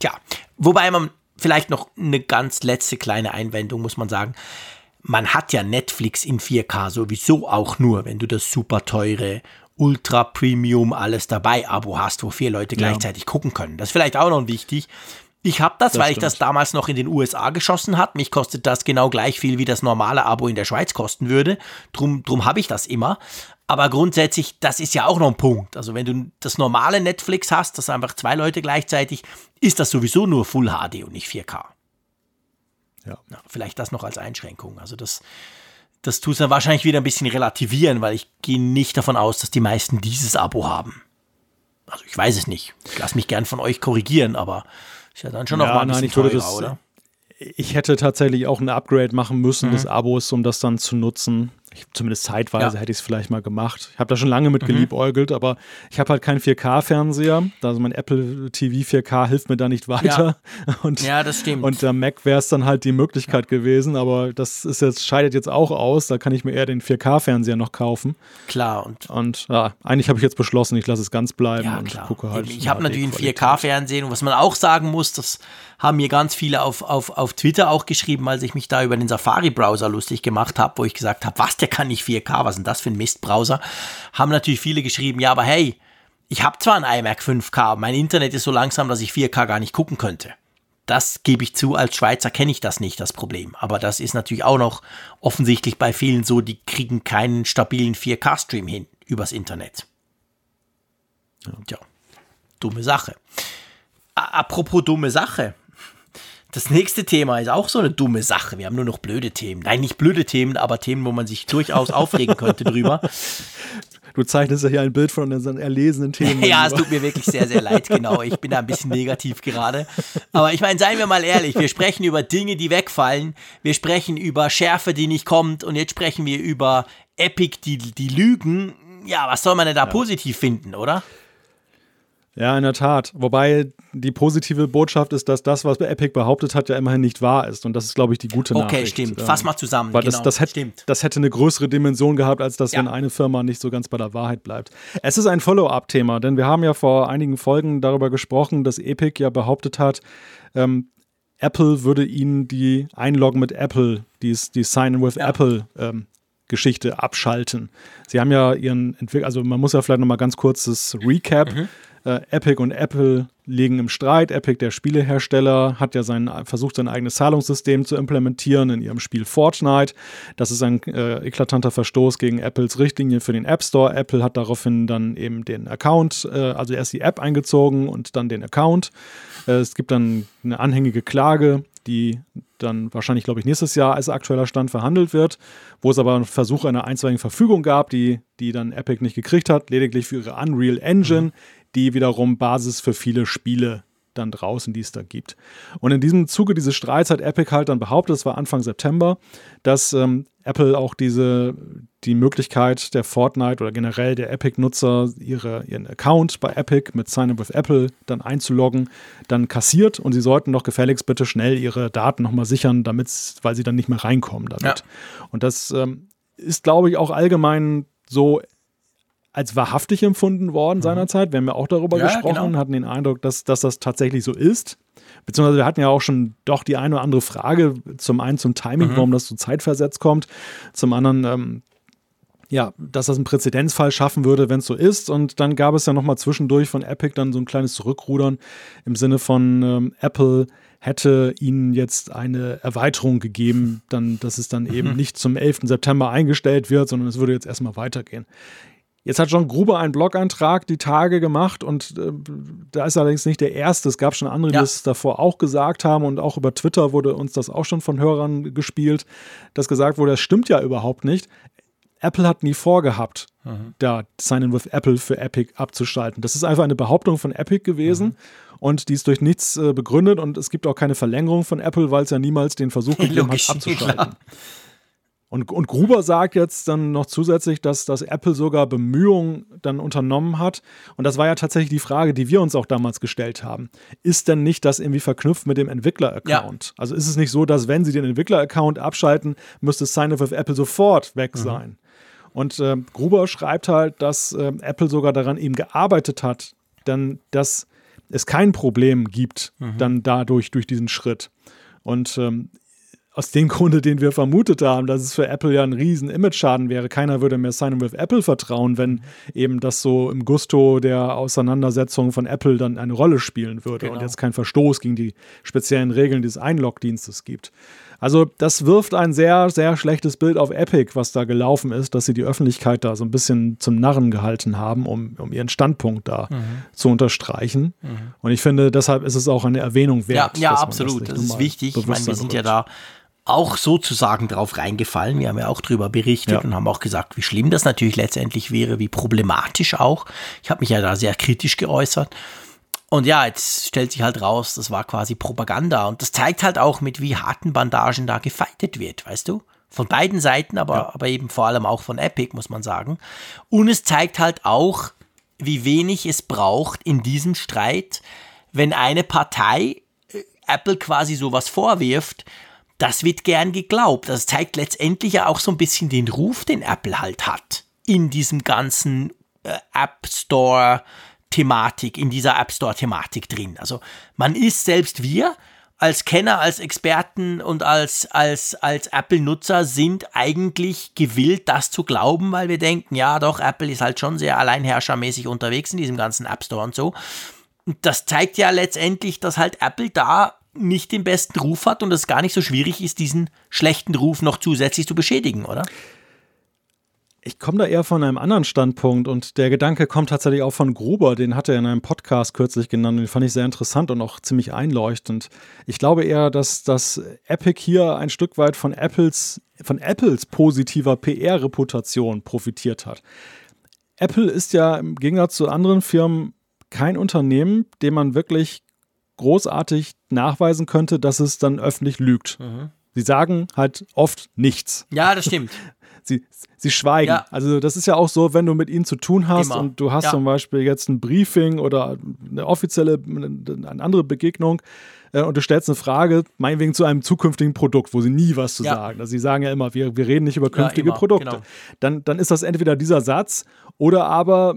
Tja, wobei man vielleicht noch eine ganz letzte kleine Einwendung, muss man sagen man hat ja Netflix in 4K sowieso auch nur, wenn du das super teure Ultra Premium alles dabei Abo hast, wo vier Leute gleichzeitig ja. gucken können. Das ist vielleicht auch noch wichtig. Ich habe das, das, weil stimmt. ich das damals noch in den USA geschossen habe. Mich kostet das genau gleich viel, wie das normale Abo in der Schweiz kosten würde. Drum, drum habe ich das immer. Aber grundsätzlich, das ist ja auch noch ein Punkt. Also wenn du das normale Netflix hast, das einfach zwei Leute gleichzeitig, ist das sowieso nur Full HD und nicht 4K. Ja. ja. vielleicht das noch als Einschränkung. Also das, das tut es dann wahrscheinlich wieder ein bisschen relativieren, weil ich gehe nicht davon aus, dass die meisten dieses Abo haben. Also ich weiß es nicht. Ich lasse mich gern von euch korrigieren, aber ist ja dann schon ja, noch mal ein nein, bisschen teurer, das, oder? Ich hätte tatsächlich auch ein Upgrade machen müssen mhm. des Abos, um das dann zu nutzen. Ich, zumindest zeitweise ja. hätte ich es vielleicht mal gemacht. Ich habe da schon lange mit mhm. geliebäugelt, aber ich habe halt keinen 4K-Fernseher. Also mein Apple TV 4K hilft mir da nicht weiter. Ja, und, ja das stimmt. Und der Mac wäre es dann halt die Möglichkeit ja. gewesen, aber das ist jetzt, scheidet jetzt auch aus. Da kann ich mir eher den 4K-Fernseher noch kaufen. Klar. Und, und ja, eigentlich habe ich jetzt beschlossen, ich lasse es ganz bleiben und gucke halt. Ich habe natürlich ein 4K-Fernsehen und was man auch sagen muss, das haben mir ganz viele auf, auf, auf Twitter auch geschrieben, als ich mich da über den Safari-Browser lustig gemacht habe, wo ich gesagt habe, was, der kann nicht 4K, was ist denn das für ein Mistbrowser? Haben natürlich viele geschrieben, ja, aber hey, ich habe zwar ein iMac 5K, mein Internet ist so langsam, dass ich 4K gar nicht gucken könnte. Das gebe ich zu, als Schweizer kenne ich das nicht, das Problem. Aber das ist natürlich auch noch offensichtlich bei vielen so, die kriegen keinen stabilen 4K-Stream hin übers Internet. Ja. Tja, dumme Sache. Apropos dumme Sache. Das nächste Thema ist auch so eine dumme Sache. Wir haben nur noch blöde Themen. Nein, nicht blöde Themen, aber Themen, wo man sich durchaus aufregen könnte drüber. Du zeichnest ja hier ein Bild von unseren erlesenen Themen. ja, es tut mir wirklich sehr, sehr leid, genau. Ich bin da ein bisschen negativ gerade. Aber ich meine, seien wir mal ehrlich, wir sprechen über Dinge, die wegfallen. Wir sprechen über Schärfe, die nicht kommt. Und jetzt sprechen wir über Epic, die, die lügen. Ja, was soll man denn da ja. positiv finden, oder? Ja, in der Tat. Wobei die positive Botschaft ist, dass das, was Epic behauptet hat, ja immerhin nicht wahr ist. Und das ist, glaube ich, die gute okay, Nachricht. Okay, stimmt. Fass mal zusammen. Weil genau. das, das, hätte, das hätte eine größere Dimension gehabt, als dass, ja. wenn eine Firma nicht so ganz bei der Wahrheit bleibt. Es ist ein Follow-up-Thema, denn wir haben ja vor einigen Folgen darüber gesprochen, dass Epic ja behauptet hat, ähm, Apple würde ihnen die Einloggen mit Apple, die, die Sign-in with ja. Apple ähm, Geschichte abschalten. Sie haben ja ihren Entwickler, also man muss ja vielleicht nochmal ganz kurz das Recap. Mhm Äh, Epic und Apple liegen im Streit. Epic, der Spielehersteller, hat ja sein, versucht, sein eigenes Zahlungssystem zu implementieren in ihrem Spiel Fortnite. Das ist ein äh, eklatanter Verstoß gegen Apples Richtlinie für den App Store. Apple hat daraufhin dann eben den Account, äh, also erst die App eingezogen und dann den Account. Äh, es gibt dann eine anhängige Klage, die dann wahrscheinlich, glaube ich, nächstes Jahr als aktueller Stand verhandelt wird, wo es aber einen Versuch einer einstweiligen Verfügung gab, die, die dann Epic nicht gekriegt hat, lediglich für ihre Unreal Engine, mhm. Die wiederum Basis für viele Spiele dann draußen, die es da gibt. Und in diesem Zuge dieses Streits hat Epic halt dann behauptet, es war Anfang September, dass ähm, Apple auch diese, die Möglichkeit der Fortnite oder generell der Epic-Nutzer, ihre, ihren Account bei Epic mit Sign Up with Apple dann einzuloggen, dann kassiert und sie sollten doch gefälligst bitte schnell ihre Daten nochmal sichern, damit, weil sie dann nicht mehr reinkommen damit. Ja. Und das ähm, ist, glaube ich, auch allgemein so als wahrhaftig empfunden worden mhm. seinerzeit. Wir haben ja auch darüber ja, gesprochen, genau. hatten den Eindruck, dass, dass das tatsächlich so ist. Beziehungsweise wir hatten ja auch schon doch die eine oder andere Frage. Zum einen zum Timing, mhm. warum das so zeitversetzt kommt. Zum anderen, ähm, ja, dass das einen Präzedenzfall schaffen würde, wenn es so ist. Und dann gab es ja nochmal zwischendurch von Epic dann so ein kleines Zurückrudern im Sinne von ähm, Apple hätte ihnen jetzt eine Erweiterung gegeben, dann, dass es dann eben mhm. nicht zum 11. September eingestellt wird, sondern es würde jetzt erstmal weitergehen. Jetzt hat John Gruber einen Blog-Eintrag die Tage gemacht und äh, da ist allerdings nicht der erste. Es gab schon andere, ja. die es davor auch gesagt haben und auch über Twitter wurde uns das auch schon von Hörern gespielt, dass gesagt wurde, das stimmt ja überhaupt nicht. Apple hat nie vorgehabt, mhm. da Sign-in with Apple für Epic abzuschalten. Das ist einfach eine Behauptung von Epic gewesen. Mhm. Und die ist durch nichts äh, begründet und es gibt auch keine Verlängerung von Apple, weil es ja niemals den Versuch gegeben hat, abzuschalten. Klar. Und, und Gruber sagt jetzt dann noch zusätzlich, dass, dass Apple sogar Bemühungen dann unternommen hat. Und das war ja tatsächlich die Frage, die wir uns auch damals gestellt haben. Ist denn nicht das irgendwie verknüpft mit dem Entwickler-Account? Ja. Also ist es nicht so, dass wenn sie den Entwickler-Account abschalten, müsste Sign up with Apple sofort weg mhm. sein? Mhm. Und äh, Gruber schreibt halt, dass äh, Apple sogar daran eben gearbeitet hat, dann, dass es kein Problem gibt, mhm. dann dadurch, durch diesen Schritt. Und ähm, aus dem Grunde, den wir vermutet haben, dass es für Apple ja ein riesen Image-Schaden wäre. Keiner würde mehr Sign with Apple vertrauen, wenn eben das so im Gusto der Auseinandersetzung von Apple dann eine Rolle spielen würde genau. und jetzt kein Verstoß gegen die speziellen Regeln des Einlog-Dienstes gibt. Also das wirft ein sehr, sehr schlechtes Bild auf Epic, was da gelaufen ist, dass sie die Öffentlichkeit da so ein bisschen zum Narren gehalten haben, um, um ihren Standpunkt da mhm. zu unterstreichen. Mhm. Und ich finde, deshalb ist es auch eine Erwähnung wert. Ja, ja absolut. Das, das ist wichtig. Ich meine, wir sind ja da auch sozusagen drauf reingefallen. Wir haben ja auch darüber berichtet ja. und haben auch gesagt, wie schlimm das natürlich letztendlich wäre, wie problematisch auch. Ich habe mich ja da sehr kritisch geäußert. Und ja, jetzt stellt sich halt raus, das war quasi Propaganda. Und das zeigt halt auch, mit wie harten Bandagen da gefeitet wird, weißt du? Von beiden Seiten, aber, ja. aber eben vor allem auch von Epic, muss man sagen. Und es zeigt halt auch, wie wenig es braucht in diesem Streit, wenn eine Partei äh, Apple quasi sowas vorwirft das wird gern geglaubt. Das zeigt letztendlich ja auch so ein bisschen den Ruf, den Apple halt hat in diesem ganzen äh, App Store Thematik, in dieser App Store Thematik drin. Also man ist selbst wir als Kenner, als Experten und als, als, als Apple-Nutzer sind eigentlich gewillt, das zu glauben, weil wir denken, ja doch, Apple ist halt schon sehr alleinherrschermäßig unterwegs in diesem ganzen App Store und so. Und das zeigt ja letztendlich, dass halt Apple da nicht den besten Ruf hat und es gar nicht so schwierig ist, diesen schlechten Ruf noch zusätzlich zu beschädigen, oder? Ich komme da eher von einem anderen Standpunkt und der Gedanke kommt tatsächlich auch von Gruber, den hat er in einem Podcast kürzlich genannt und den fand ich sehr interessant und auch ziemlich einleuchtend. Ich glaube eher, dass das Epic hier ein Stück weit von Apples, von Apples positiver PR-Reputation profitiert hat. Apple ist ja im Gegensatz zu anderen Firmen kein Unternehmen, dem man wirklich großartig nachweisen könnte, dass es dann öffentlich lügt. Mhm. Sie sagen halt oft nichts. Ja, das stimmt. Sie, sie schweigen. Ja. Also das ist ja auch so, wenn du mit ihnen zu tun hast Immer. und du hast ja. zum Beispiel jetzt ein Briefing oder eine offizielle, eine andere Begegnung äh, und du stellst eine Frage, meinetwegen zu einem zukünftigen Produkt, wo sie nie was zu ja. sagen. Also sie sagen ja immer, wir, wir reden nicht über künftige Produkte. Genau. Dann, dann ist das entweder dieser Satz oder aber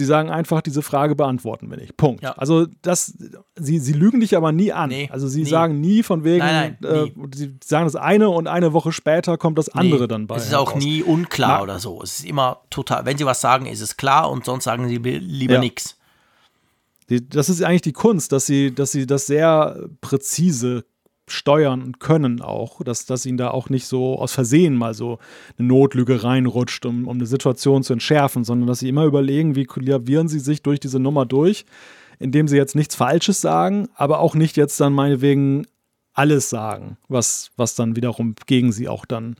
Sie sagen einfach, diese Frage beantworten wir nicht. Punkt. Ja. Also das, sie, sie lügen dich aber nie an. Nee, also sie nie. sagen nie von wegen, nein, nein, äh, sie sagen das eine und eine Woche später kommt das andere nee, dann bei. Es ist auch nie unklar Na, oder so. Es ist immer total, wenn sie was sagen, ist es klar und sonst sagen sie lieber ja. nichts. Das ist eigentlich die Kunst, dass sie, dass sie das sehr präzise steuern können auch, dass, dass ihnen da auch nicht so aus Versehen mal so eine Notlüge reinrutscht, um, um eine Situation zu entschärfen, sondern dass sie immer überlegen, wie klavieren sie sich durch diese Nummer durch, indem sie jetzt nichts Falsches sagen, aber auch nicht jetzt dann meinetwegen alles sagen, was, was dann wiederum gegen sie auch dann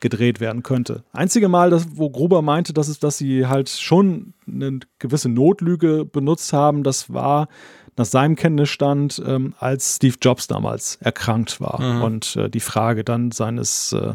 gedreht werden könnte. Einzige Mal, dass, wo Gruber meinte, dass, es, dass sie halt schon eine gewisse Notlüge benutzt haben, das war nach seinem Kenntnisstand, ähm, als Steve Jobs damals erkrankt war. Mhm. Und äh, die Frage dann seines äh,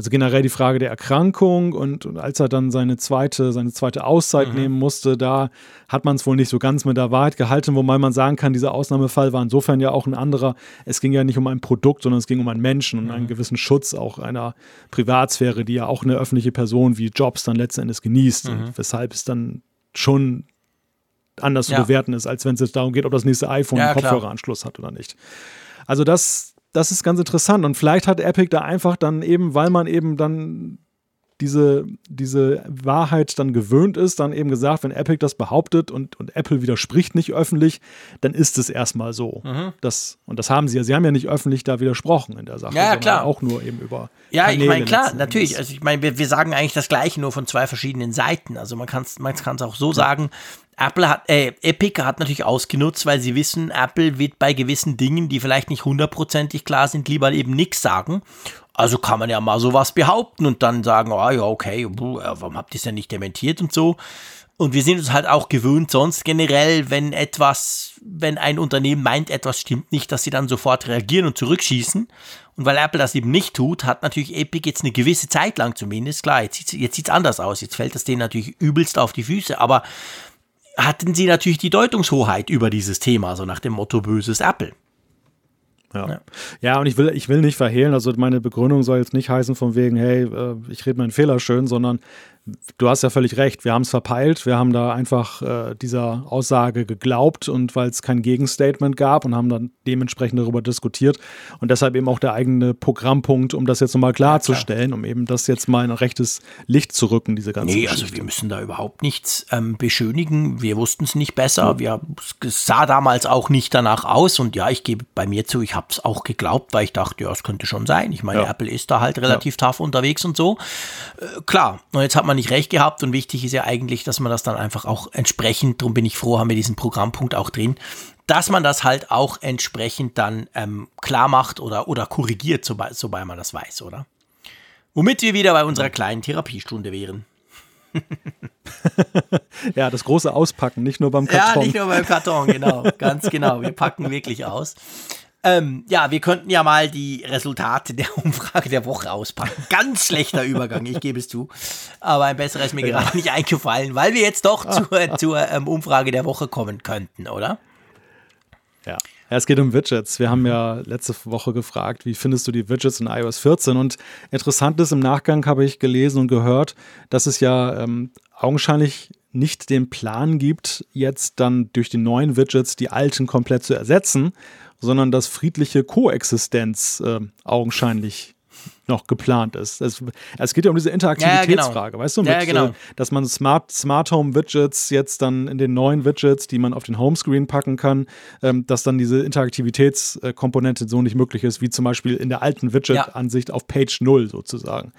also generell die Frage der Erkrankung und, und als er dann seine zweite, seine zweite Auszeit mhm. nehmen musste, da hat man es wohl nicht so ganz mit der Wahrheit gehalten, wobei man sagen kann, dieser Ausnahmefall war insofern ja auch ein anderer. Es ging ja nicht um ein Produkt, sondern es ging um einen Menschen und mhm. einen gewissen Schutz auch einer Privatsphäre, die ja auch eine öffentliche Person wie Jobs dann letzten Endes genießt. Mhm. weshalb es dann schon anders ja. zu bewerten ist, als wenn es jetzt darum geht, ob das nächste iPhone ja, einen Kopfhöreranschluss hat oder nicht. Also das, das ist ganz interessant. Und vielleicht hat Epic da einfach dann eben, weil man eben dann diese, diese Wahrheit dann gewöhnt ist, dann eben gesagt, wenn Epic das behauptet und, und Apple widerspricht nicht öffentlich, dann ist es erstmal so. Mhm. Das, und das haben sie ja. Sie haben ja nicht öffentlich da widersprochen in der Sache. Ja, klar. Auch nur eben über. Ja, Kanäle ich meine, klar, natürlich. Also ich meine, wir, wir sagen eigentlich das Gleiche, nur von zwei verschiedenen Seiten. Also man kann es man auch so ja. sagen, Apple hat, äh, Epic hat natürlich ausgenutzt, weil sie wissen, Apple wird bei gewissen Dingen, die vielleicht nicht hundertprozentig klar sind, lieber eben nichts sagen. Also kann man ja mal sowas behaupten und dann sagen, ah oh, ja, okay, warum habt ihr es denn nicht dementiert und so. Und wir sind uns halt auch gewöhnt, sonst generell, wenn etwas, wenn ein Unternehmen meint, etwas stimmt nicht, dass sie dann sofort reagieren und zurückschießen. Und weil Apple das eben nicht tut, hat natürlich Epic jetzt eine gewisse Zeit lang zumindest, klar, jetzt sieht es anders aus, jetzt fällt das denen natürlich übelst auf die Füße, aber hatten sie natürlich die Deutungshoheit über dieses Thema, so nach dem Motto böses Apple. Ja. ja. ja, und ich will, ich will nicht verhehlen, also meine Begründung soll jetzt nicht heißen von wegen, hey, äh, ich rede meinen Fehler schön, sondern du hast ja völlig recht, wir haben es verpeilt, wir haben da einfach äh, dieser Aussage geglaubt und weil es kein Gegenstatement gab und haben dann dementsprechend darüber diskutiert und deshalb eben auch der eigene Programmpunkt, um das jetzt nochmal klarzustellen, ja, um eben das jetzt mal in ein rechtes Licht zu rücken, diese ganze Nee, also Geschichte. also wir müssen da überhaupt nichts ähm, beschönigen, wir wussten es nicht besser, wir, es sah damals auch nicht danach aus und ja, ich gebe bei mir zu, ich habe es auch geglaubt, weil ich dachte, ja, es könnte schon sein, ich meine, ja. Apple ist da halt relativ ja. tough unterwegs und so. Äh, klar, und jetzt hat man nicht recht gehabt und wichtig ist ja eigentlich, dass man das dann einfach auch entsprechend, darum bin ich froh, haben wir diesen Programmpunkt auch drin, dass man das halt auch entsprechend dann ähm, klar macht oder, oder korrigiert, sobald, sobald man das weiß, oder? Womit wir wieder bei unserer kleinen Therapiestunde wären. ja, das große Auspacken, nicht nur beim Karton. Ja, nicht nur beim Karton, genau. Ganz genau. Wir packen wirklich aus. Ähm, ja, wir könnten ja mal die Resultate der Umfrage der Woche auspacken. Ganz schlechter Übergang, ich gebe es zu. Aber ein besserer ist mir ja. gerade nicht eingefallen, weil wir jetzt doch zur, zur ähm, Umfrage der Woche kommen könnten, oder? Ja. Ja, es geht um Widgets. Wir haben ja letzte Woche gefragt, wie findest du die Widgets in iOS 14? Und interessant ist, im Nachgang habe ich gelesen und gehört, dass es ja ähm, augenscheinlich nicht den Plan gibt, jetzt dann durch die neuen Widgets die alten komplett zu ersetzen, sondern dass friedliche Koexistenz äh, augenscheinlich noch geplant ist. Es, es, geht ja um diese Interaktivitätsfrage, ja, genau. weißt du, mit, ja, genau. äh, dass man Smart, Smart Home Widgets jetzt dann in den neuen Widgets, die man auf den Homescreen packen kann, ähm, dass dann diese Interaktivitätskomponente so nicht möglich ist, wie zum Beispiel in der alten Widget-Ansicht ja. auf Page 0 sozusagen.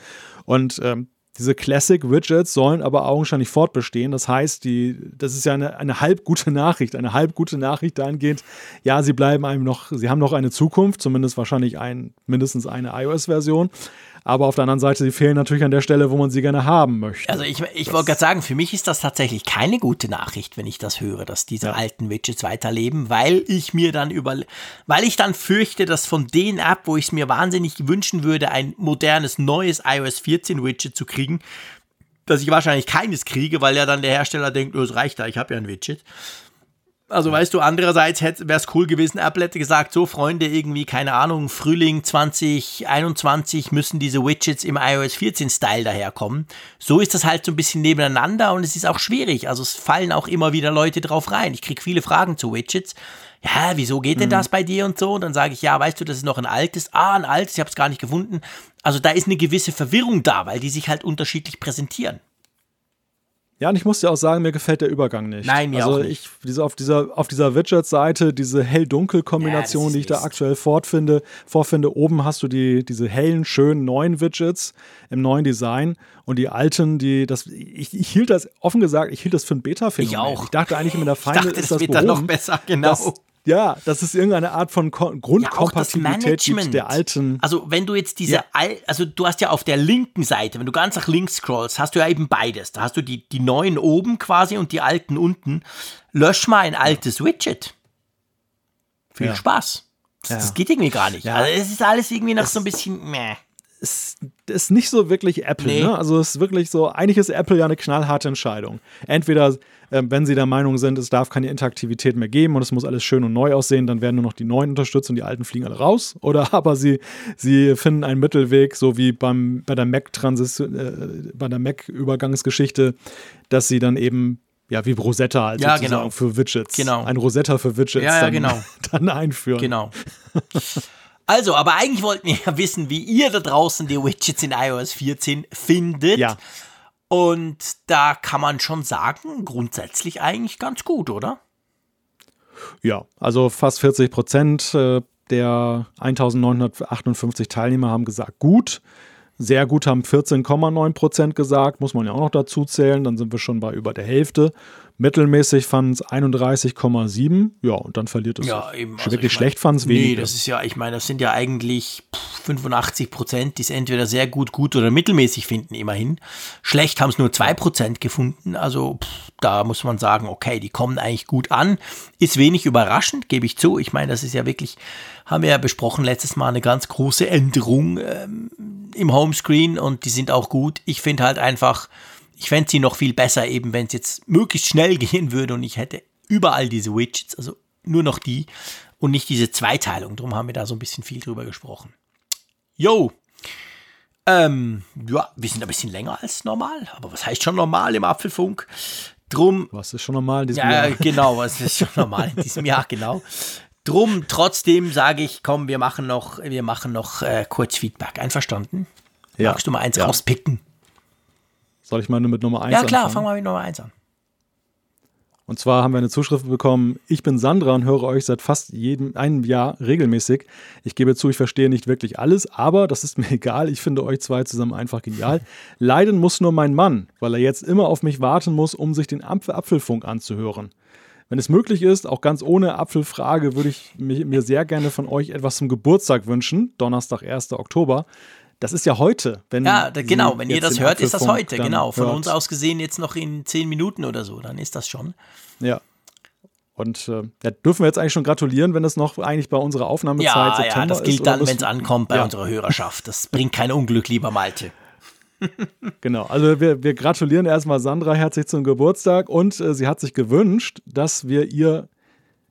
Und ähm, diese Classic-Widgets sollen aber augenscheinlich fortbestehen. Das heißt, die, das ist ja eine, eine halb gute Nachricht. Eine halb gute Nachricht dahingehend, ja, sie bleiben einem noch, sie haben noch eine Zukunft, zumindest wahrscheinlich ein, mindestens eine iOS-Version. Aber auf der anderen Seite, sie fehlen natürlich an der Stelle, wo man sie gerne haben möchte. Also ich, ich wollte gerade sagen, für mich ist das tatsächlich keine gute Nachricht, wenn ich das höre, dass diese ja. alten Widgets weiterleben, weil ich mir dann über, weil ich dann fürchte, dass von den App, wo ich es mir wahnsinnig wünschen würde, ein modernes neues iOS 14 Widget zu kriegen, dass ich wahrscheinlich keines kriege, weil ja dann der Hersteller denkt, oh, es reicht da, ich habe ja ein Widget. Also weißt du, andererseits wäre es cool gewesen, Apple hätte gesagt, so Freunde, irgendwie, keine Ahnung, Frühling 2021 müssen diese Widgets im iOS 14 Style daherkommen. So ist das halt so ein bisschen nebeneinander und es ist auch schwierig. Also es fallen auch immer wieder Leute drauf rein. Ich kriege viele Fragen zu Widgets. Ja, wieso geht denn mhm. das bei dir und so? Und dann sage ich, ja, weißt du, das ist noch ein altes. Ah, ein altes, ich habe es gar nicht gefunden. Also da ist eine gewisse Verwirrung da, weil die sich halt unterschiedlich präsentieren. Ja, und ich muss dir auch sagen, mir gefällt der Übergang nicht. Nein, mir also auch nicht. Ich, diese, auf dieser, auf dieser Widget-Seite, diese Hell-Dunkel-Kombination, Ja, die ich da aktuell fortfinde, vorfinde, oben hast du die, diese hellen, schönen neuen Widgets im neuen Design und die alten, die, das, ich, ich hielt das, offen gesagt, ich hielt das für ein Beta-Phänomen. Ich auch. Ich dachte eigentlich mit der Feinde dachte, ist das das wird dann noch behoben. besser, genau. Das, ja, das ist irgendeine Art von Ko Ja, das Grundkompatibilität gibt Management. der alten. Also wenn du jetzt diese, Ja. Al also du hast ja auf der linken Seite, wenn du ganz nach links scrollst, hast du ja eben beides. Da hast du die, die neuen oben quasi und die alten unten. Lösch mal ein altes Widget. Viel Ja. Spaß. Das, Ja. das geht irgendwie gar nicht. Ja. Also es ist alles irgendwie noch so ein bisschen meh. Ist, ist nicht so wirklich Apple. Nee. Ne? Also es ist wirklich so, eigentlich ist Apple ja eine knallharte Entscheidung. Entweder, ähm, wenn sie der Meinung sind, es darf keine Interaktivität mehr geben und es muss alles schön und neu aussehen, dann werden nur noch die neuen unterstützt und die alten fliegen alle raus. Oder aber sie, sie finden einen Mittelweg, so wie beim, bei der Mac-Transition, äh, bei der Mac-Übergangsgeschichte, dass sie dann eben ja, wie Rosetta halt Ja, sozusagen genau. für Widgets. Genau. Ein Rosetta für Widgets Ja, ja, dann, genau. dann einführen. Genau. Also, aber eigentlich wollten wir ja wissen, wie ihr da draußen die Widgets in iOS 14 findet. Ja. Und da kann man schon sagen, grundsätzlich eigentlich ganz gut, oder? Ja, also fast 40 Prozent äh, der 1958 Teilnehmer haben gesagt, gut. Sehr gut haben 14,9 Prozent gesagt, muss man ja auch noch dazu zählen. Dann sind wir schon bei über der Hälfte. Mittelmäßig fanden es 31,7. Ja, und dann verliert es. Ja, eben. Wirklich Also ich mein- schlecht fanden es Nee, weniger. das ist ja, ich meine, das sind ja eigentlich pff, 85 Prozent, die es entweder sehr gut, gut oder mittelmäßig finden, immerhin. Schlecht haben es nur 2 Prozent gefunden. Also pff, da muss man sagen, okay, die kommen eigentlich gut an. Ist wenig überraschend, gebe ich zu. Ich meine, das ist ja wirklich, haben wir ja besprochen letztes Mal, eine ganz große Änderung ähm, im Homescreen und die sind auch gut. Ich finde halt einfach, ich fände sie noch viel besser, eben wenn es jetzt möglichst schnell gehen würde und ich hätte überall diese Widgets, also nur noch die und nicht diese Zweiteilung. Darum haben wir da so ein bisschen viel drüber gesprochen. Yo! Ähm, ja, wir sind ein bisschen länger als normal, aber was heißt schon normal im Apfelfunk? Drum Was ist schon normal in diesem ja, Jahr? genau, was ist schon normal in diesem Jahr, genau. Drum, trotzdem sage ich, komm, wir machen noch, wir machen noch äh, kurz Feedback. Einverstanden? Ja. Magst du mal eins Ja. rauspicken? Soll ich mal mit Nummer 1 Ja, klar, anfangen? fangen wir mit Nummer eins an. Und zwar haben wir eine Zuschrift bekommen, ich bin Sandra und höre euch seit fast jedem einem Jahr regelmäßig. Ich gebe zu, ich verstehe nicht wirklich alles, aber das ist mir egal. Ich finde euch zwei zusammen einfach genial. Leiden muss nur mein Mann, weil er jetzt immer auf mich warten muss, um sich den Apfel Apfelfunk anzuhören. Wenn es möglich ist, auch ganz ohne Apfelfrage, würde ich mir sehr gerne von euch etwas zum Geburtstag wünschen. Donnerstag, 1. Oktober. Das ist ja heute. Wenn Ja, da, genau, wenn ihr das hört, ist das heute, dann genau. Von hört. uns aus gesehen jetzt noch in zehn Minuten oder so, dann ist das schon. Ja. Und äh, ja, dürfen wir jetzt eigentlich schon gratulieren, wenn das noch eigentlich bei unserer Aufnahmezeit Ja, September ja, das ist? gilt dann, wenn es ankommt bei Ja. unserer Hörerschaft. Das bringt kein Unglück, lieber Malte. Genau, also wir, wir gratulieren erstmal Sandra herzlich zum Geburtstag und äh, sie hat sich gewünscht, dass wir ihr,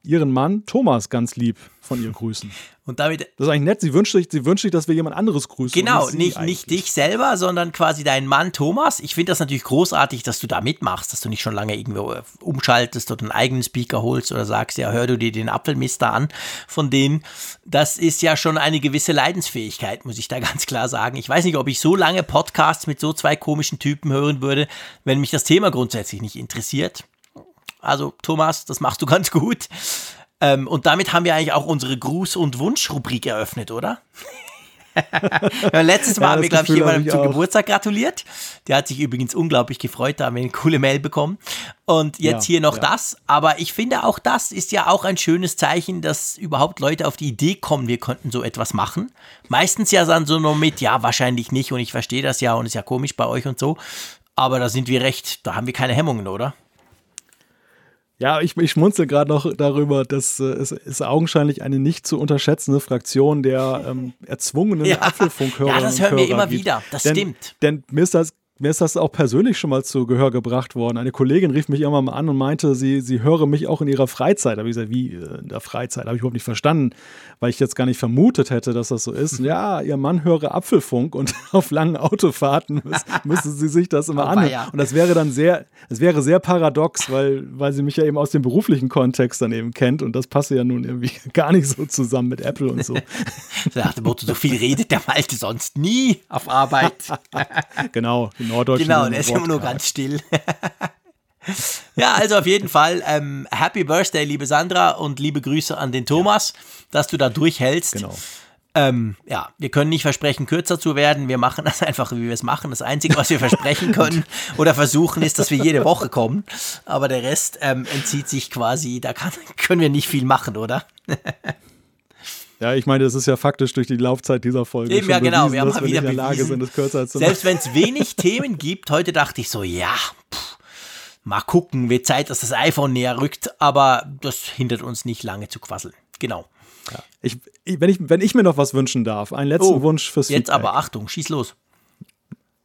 ihren Mann Thomas ganz lieb von ihr grüßen. Und damit Das ist eigentlich nett, sie wünscht sich, sie wünscht sich dass wir jemand anderes grüßen. Genau, nicht, nicht dich selber, sondern quasi deinen Mann Thomas. Ich finde das natürlich großartig, dass du da mitmachst, dass du nicht schon lange irgendwo äh, umschaltest oder einen eigenen Speaker holst oder sagst, ja, hör du dir den Apfelmister an von denen. Das ist ja schon eine gewisse Leidensfähigkeit, muss ich da ganz klar sagen. Ich weiß nicht, ob ich so lange Podcasts mit so zwei komischen Typen hören würde, wenn mich das Thema grundsätzlich nicht interessiert. Also, Thomas, das machst du ganz gut. Ähm, und damit haben wir eigentlich auch unsere Gruß- und Wunsch-Rubrik eröffnet, oder? ja, letztes Mal Ja, haben wir, glaube ich, jemandem zum. Geburtstag gratuliert. Der hat sich übrigens unglaublich gefreut, da haben wir eine coole Mail bekommen. Und jetzt Ja, hier noch das. Aber ich finde, auch das ist ja auch ein schönes Zeichen, dass überhaupt Leute auf die Idee kommen, wir könnten so etwas machen. Meistens ja dann so nur mit, ja, wahrscheinlich nicht und ich verstehe das ja und ist ja komisch bei euch und so. Aber da sind wir recht, da haben wir keine Hemmungen, oder? Ja, ich, ich schmunzel gerade noch darüber, dass äh, es ist augenscheinlich eine nicht zu unterschätzende Fraktion der ähm, erzwungenen Ja. Apfelfunkhörer. Ja, das hören wir immer gibt. wieder. Das denn, stimmt. Denn mir ist das mir ist das auch persönlich schon mal zu Gehör gebracht worden. Eine Kollegin rief mich irgendwann mal an und meinte, sie, sie höre mich auch in ihrer Freizeit. Da habe ich gesagt, wie äh, in der Freizeit? Habe ich überhaupt nicht verstanden, weil ich jetzt gar nicht vermutet hätte, dass das so ist. Ja, ihr Mann höre Apfelfunk und auf langen Autofahrten müsste sie sich das immer anhören. Und das wäre dann sehr, es wäre sehr paradox, weil, weil sie mich ja eben aus dem beruflichen Kontext dann eben kennt und das passe ja nun irgendwie gar nicht so zusammen mit Apple und so. Nach dem Motto, so viel redet der Malte sonst nie auf Arbeit. genau, die Norddeutschen. genau, der ist immer nur ganz still. ja, also auf jeden Fall ähm, Happy Birthday, liebe Sandra, und liebe Grüße an den Thomas, ja. dass du da durchhältst. Genau. Ähm, ja, wir können nicht versprechen, kürzer zu werden. Wir machen das einfach, wie wir es machen. Das Einzige, was wir versprechen können oder versuchen, ist, dass wir jede Woche kommen. Aber der Rest ähm, entzieht sich quasi, da kann, können wir nicht viel machen, oder? Ja, ich meine, das ist ja faktisch durch die Laufzeit dieser Folge. Eben, ja, genau. Bewiesen, wir haben mal wieder in der Lage sind, es kürzer zu Selbst wenn es wenig Themen gibt, heute dachte ich so, ja, pff, mal gucken, wird Zeit, dass das iPhone näher rückt, aber das hindert uns nicht lange zu quasseln. Genau. Ja. Ich, wenn, ich, wenn ich mir noch was wünschen darf, einen letzten oh, Wunsch fürs Jetzt Feedback. aber Achtung, schieß los.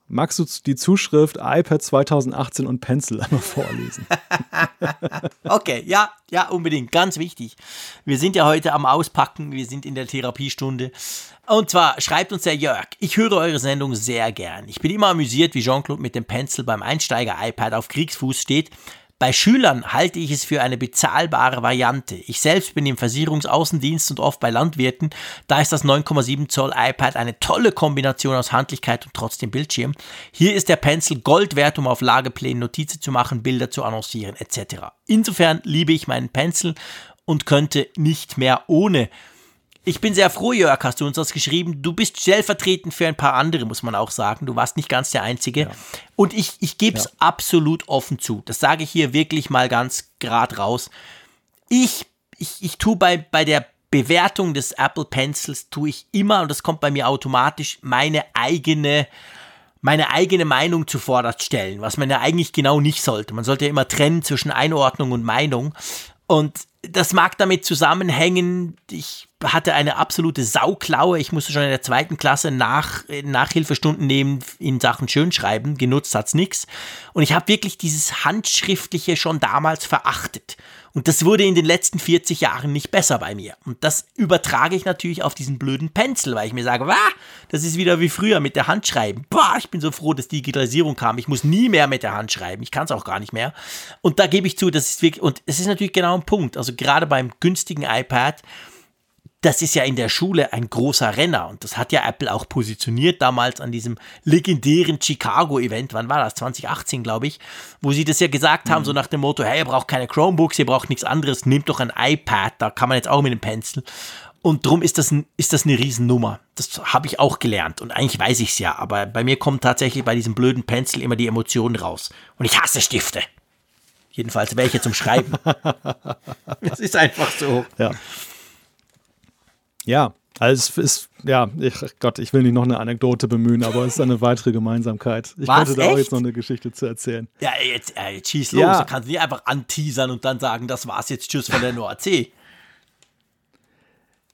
Magst du die Zuschrift iPad 2018 und Pencil einmal vorlesen? okay, ja, ja, unbedingt. Ganz wichtig. Wir sind ja heute am Auspacken, wir sind in der Therapiestunde. Und zwar schreibt uns der Jörg, ich höre eure Sendung sehr gern. Ich bin immer amüsiert, wie Jean-Claude mit dem Pencil beim Einsteiger-iPad auf Kriegsfuß steht bei Schülern halte ich es für eine bezahlbare Variante. Ich selbst bin im Versicherungsaußendienst und oft bei Landwirten. Da ist das 9,7 Zoll iPad eine tolle Kombination aus Handlichkeit und trotzdem Bildschirm. Hier ist der Pencil Gold wert, um auf Lageplänen Notizen zu machen, Bilder zu annoncieren etc. Insofern liebe ich meinen Pencil und könnte nicht mehr ohne. Ich bin sehr froh, Jörg, hast du uns das geschrieben. Du bist stellvertretend für ein paar andere, muss man auch sagen. Du warst nicht ganz der Einzige. Ja. Und ich, ich gebe es ja. absolut offen zu. Das sage ich hier wirklich mal ganz grad raus. Ich, ich, ich tue bei, bei der Bewertung des Apple Pencils, tue ich immer, und das kommt bei mir automatisch, meine eigene, meine eigene Meinung zuvorderst stellen, was man ja eigentlich genau nicht sollte. Man sollte ja immer trennen zwischen Einordnung und Meinung. Und das mag damit zusammenhängen, ich hatte eine absolute Sauklaue. Ich musste schon in der zweiten Klasse nach, Nachhilfestunden nehmen in Sachen Schönschreiben. Genutzt hat's nichts. Und ich habe wirklich dieses Handschriftliche schon damals verachtet. Und das wurde in den letzten 40 Jahren nicht besser bei mir. Und das übertrage ich natürlich auf diesen blöden Pencil, weil ich mir sage, Wah, das ist wieder wie früher mit der Hand schreiben. Boah, ich bin so froh, dass Digitalisierung kam. Ich muss nie mehr mit der Hand schreiben. Ich kann es auch gar nicht mehr. Und da gebe ich zu, das ist wirklich, und es ist natürlich genau ein Punkt. Also gerade beim günstigen iPad, das ist ja in der Schule ein großer Renner und das hat ja Apple auch positioniert damals an diesem legendären Chicago-Event, wann war das? 2018, glaube ich, wo sie das ja gesagt haben, mhm. so nach dem Motto, hey, ihr braucht keine Chromebooks, ihr braucht nichts anderes, nehmt doch ein iPad, da kann man jetzt auch mit dem Pencil. Und darum ist das, ist das eine Riesennummer. Das habe ich auch gelernt und eigentlich weiß ich es ja, aber bei mir kommt tatsächlich bei diesem blöden Pencil immer die Emotionen raus. Und ich hasse Stifte. Jedenfalls welche zum Schreiben. Es ist einfach so. Ja. Ja, also es ist, ja, ich, Gott, ich will nicht noch eine Anekdote bemühen, aber es ist eine weitere Gemeinsamkeit. Ich Was, könnte da auch jetzt noch eine Geschichte zu erzählen. Ja, jetzt, jetzt schieß los. Ja. Du kannst nicht einfach anteasern und dann sagen, das war's jetzt, tschüss von der NOAC.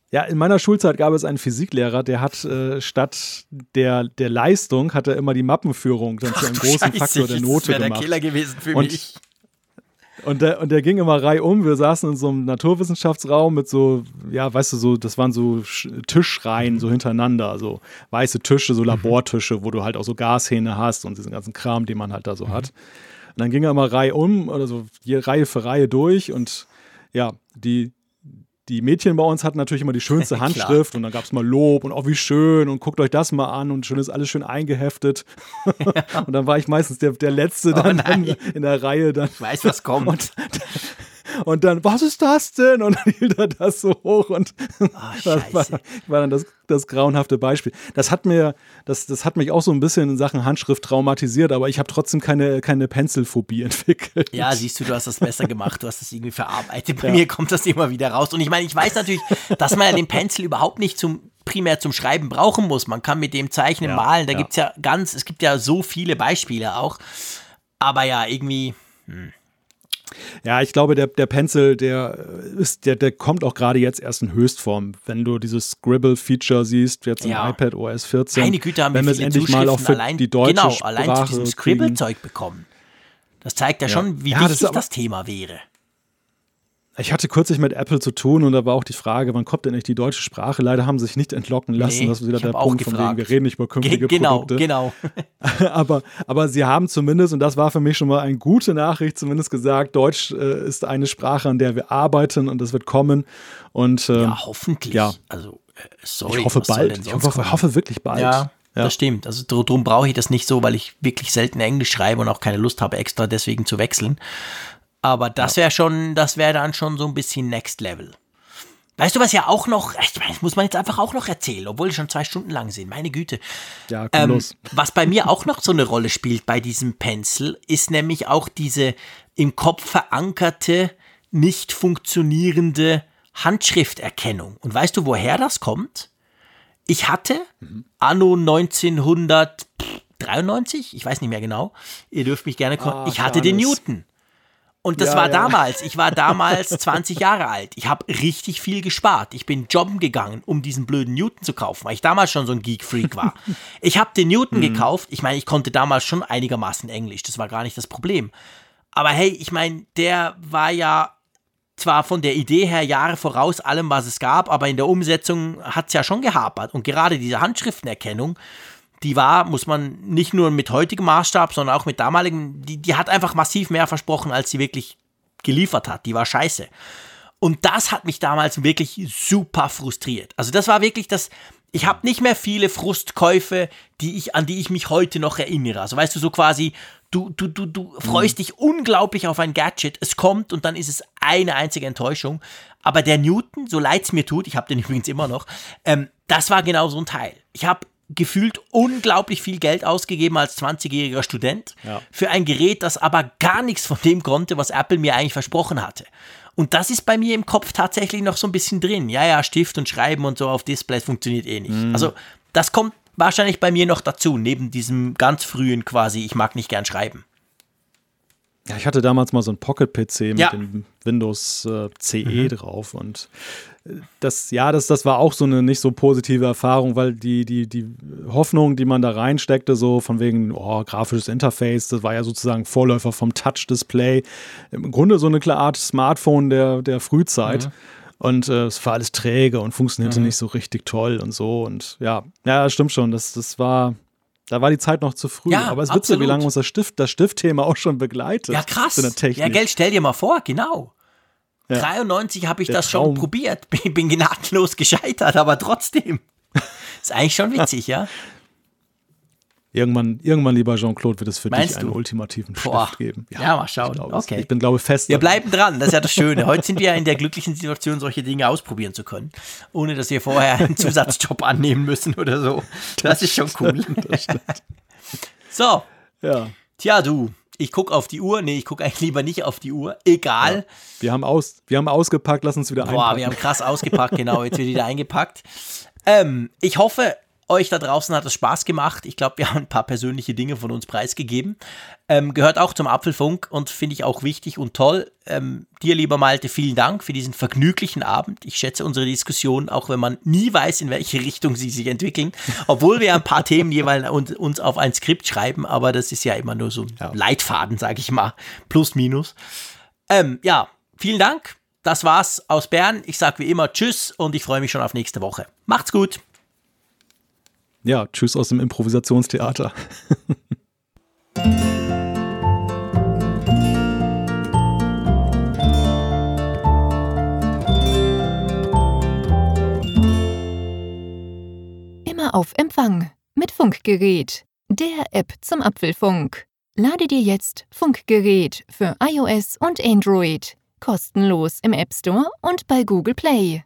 Ja, in meiner Schulzeit gab es einen Physiklehrer, der hat äh, statt der, der Leistung, hat er immer die Mappenführung dann zu einem großen Scheiße, Faktor der Note das gemacht. der Killer gewesen für und mich. Und der, und der ging immer reihum. Wir saßen in so einem Naturwissenschaftsraum mit so, ja, weißt du, so, das waren so Tischreihen so hintereinander, so weiße Tische, so mhm. Labortische, wo du halt auch so Gashähne hast und diesen ganzen Kram, den man halt da so mhm. hat. Und dann ging er immer reihum, oder so Reihe für Reihe durch und ja, die, die Mädchen bei uns hatten natürlich immer die schönste Handschrift und dann gab es mal Lob und auch oh, wie schön und guckt euch das mal an und schön ist alles schön eingeheftet. und dann war ich meistens der, der Letzte oh, dann in, in, der Reihe. Dann. Ich weiß, was kommt. Und, dann, was ist das denn? Und dann hielt er das so hoch und oh, das war, war, dann das, das grauenhafte Beispiel. Das hat mir, das, das hat mich auch so ein bisschen in Sachen Handschrift traumatisiert, aber ich habe trotzdem keine, keine Pencilphobie entwickelt. Ja, siehst du, du hast das besser gemacht, du hast das irgendwie verarbeitet. Bei ja. mir kommt das immer wieder raus. Und ich meine, ich weiß natürlich, dass man ja den Pencil überhaupt nicht zum primär zum Schreiben brauchen muss. Man kann mit dem Zeichnen ja, malen. Da ja. gibt es ja ganz, es gibt ja so viele Beispiele auch. Aber ja, irgendwie. Hm. Ja, ich glaube, der, der Pencil, der ist, der, der kommt auch gerade jetzt erst in Höchstform. Wenn du dieses Scribble-Feature siehst, jetzt im ja. iPad OS 14, Meine Güte, haben wenn wir es endlich mal auch für allein, die deutsche genau, Sprache allein zu diesem Scribble-Zeug bekommen. Das zeigt ja, ja. schon, wie ja, wichtig das, das Thema wäre. Ich hatte kürzlich mit Apple zu tun und da war auch die Frage, wann kommt denn echt die deutsche Sprache? Leider haben sie sich nicht entlocken lassen. Nee, das ist wieder der Punkt, von wegen, wir reden nicht über künftige Ge genau, Produkte. Genau, aber, aber sie haben zumindest, und das war für mich schon mal eine gute Nachricht, zumindest gesagt, Deutsch äh, ist eine Sprache, an der wir arbeiten und das wird kommen. Und, äh, ja, hoffentlich. Ja. Also, äh, sorry, ich hoffe bald. Ich hoffe, hoffe, wirklich bald. Ja. Ja. Das stimmt. Also darum brauche ich das nicht so, weil ich wirklich selten Englisch schreibe und auch keine Lust habe, extra deswegen zu wechseln. Aber das wäre schon, das wäre dann schon so ein bisschen Next Level. Weißt du, was ja auch noch, ich meine, das muss man jetzt einfach auch noch erzählen, obwohl die schon zwei Stunden lang sind, meine Güte. Ja, komm ähm, los. Was bei mir auch noch so eine Rolle spielt bei diesem Pencil, ist nämlich auch diese im Kopf verankerte, nicht funktionierende Handschrifterkennung. Und weißt du, woher das kommt? Ich hatte mhm. anno 1993, ich weiß nicht mehr genau, ihr dürft mich gerne kommen, ah, ich hatte den Newton. Und das ja, war ja. damals. Ich war damals 20 Jahre alt. Ich habe richtig viel gespart. Ich bin jobben gegangen, um diesen blöden Newton zu kaufen, weil ich damals schon so ein Geek-Freak war. ich habe den Newton mhm. gekauft. Ich meine, ich konnte damals schon einigermaßen Englisch. Das war gar nicht das Problem. Aber hey, ich meine, der war ja zwar von der Idee her Jahre voraus allem, was es gab, aber in der Umsetzung hat es ja schon gehapert. Und gerade diese Handschriftenerkennung, die war, muss man nicht nur mit heutigem Maßstab, sondern auch mit damaligem, die, die hat einfach massiv mehr versprochen, als sie wirklich geliefert hat. Die war scheiße. Und das hat mich damals wirklich super frustriert. Also das war wirklich das, ich habe nicht mehr viele Frustkäufe, die ich, an die ich mich heute noch erinnere. Also weißt du, so quasi, du, du, du, du freust mhm. dich unglaublich auf ein Gadget, es kommt und dann ist es eine einzige Enttäuschung. Aber der Newton, so leid es mir tut, ich habe den übrigens immer noch, ähm, das war genau so ein Teil. Ich habe gefühlt unglaublich viel Geld ausgegeben als 20-jähriger Student ja. für ein Gerät, das aber gar nichts von dem konnte, was Apple mir eigentlich versprochen hatte. Und das ist bei mir im Kopf tatsächlich noch so ein bisschen drin. Ja, ja, Stift und Schreiben und so auf Displays funktioniert eh nicht. Mhm. Also das kommt wahrscheinlich bei mir noch dazu, neben diesem ganz frühen quasi, ich mag nicht gern schreiben. Ja, ich hatte damals mal so einen Pocket-PC mit ja. dem Windows äh, CE mhm. drauf und äh, das, ja, das, das war auch so eine nicht so positive Erfahrung, weil die, die, die Hoffnung, die man da reinsteckte, so von wegen, oh, grafisches Interface, das war ja sozusagen Vorläufer vom Touch-Display. Im Grunde so eine Art Smartphone der, der Frühzeit. Mhm. Und äh, es war alles träge und funktionierte mhm. nicht so richtig toll und so. Und ja, ja, stimmt schon. Das, das war, da war die Zeit noch zu früh. Ja, aber es ist witzig, wie lange uns das Stift, das Stiftthema auch schon begleitet. Ja, krass. Ja, Geld, stell dir mal vor, genau. Ja. 93 habe ich Der das Traum. schon probiert. Bin, bin gnadenlos gescheitert, aber trotzdem. ist eigentlich schon witzig, ja. Irgendwann, irgendwann, lieber Jean-Claude, wird es für Meinst dich einen du? ultimativen Boah. Stift geben. Ja, ja mal schauen. Ich, okay. ich bin, glaube ich, fest. Wir bleiben dran, das ist ja das Schöne. Heute sind wir ja in der glücklichen Situation, solche Dinge ausprobieren zu können, ohne dass wir vorher einen Zusatzjob annehmen müssen oder so. Das, das ist schon cool. So. Ja. Tja, du, ich gucke auf die Uhr. Nee, ich gucke eigentlich lieber nicht auf die Uhr. Egal. Ja. Wir, haben aus, wir haben ausgepackt, lass uns wieder Boah, einpacken. Boah, wir haben krass ausgepackt, genau. Jetzt wird wieder eingepackt. Ähm, ich hoffe, euch da draußen hat es Spaß gemacht. Ich glaube, wir haben ein paar persönliche Dinge von uns preisgegeben. Ähm, gehört auch zum Apfelfunk und finde ich auch wichtig und toll. Ähm, dir, lieber Malte, vielen Dank für diesen vergnüglichen Abend. Ich schätze unsere Diskussion, auch wenn man nie weiß, in welche Richtung sie sich entwickeln. Obwohl wir ein paar Themen jeweils uns auf ein Skript schreiben, aber das ist ja immer nur so ein ja. Leitfaden, sage ich mal. Plus, minus. Ähm, ja, vielen Dank. Das war's aus Bern. Ich sage wie immer Tschüss und ich freue mich schon auf nächste Woche. Macht's gut ja, tschüss aus dem Improvisationstheater. Immer auf Empfang mit Funkgerät, der App zum Apfelfunk. Lade dir jetzt Funkgerät für iOS und Android kostenlos im App Store und bei Google Play.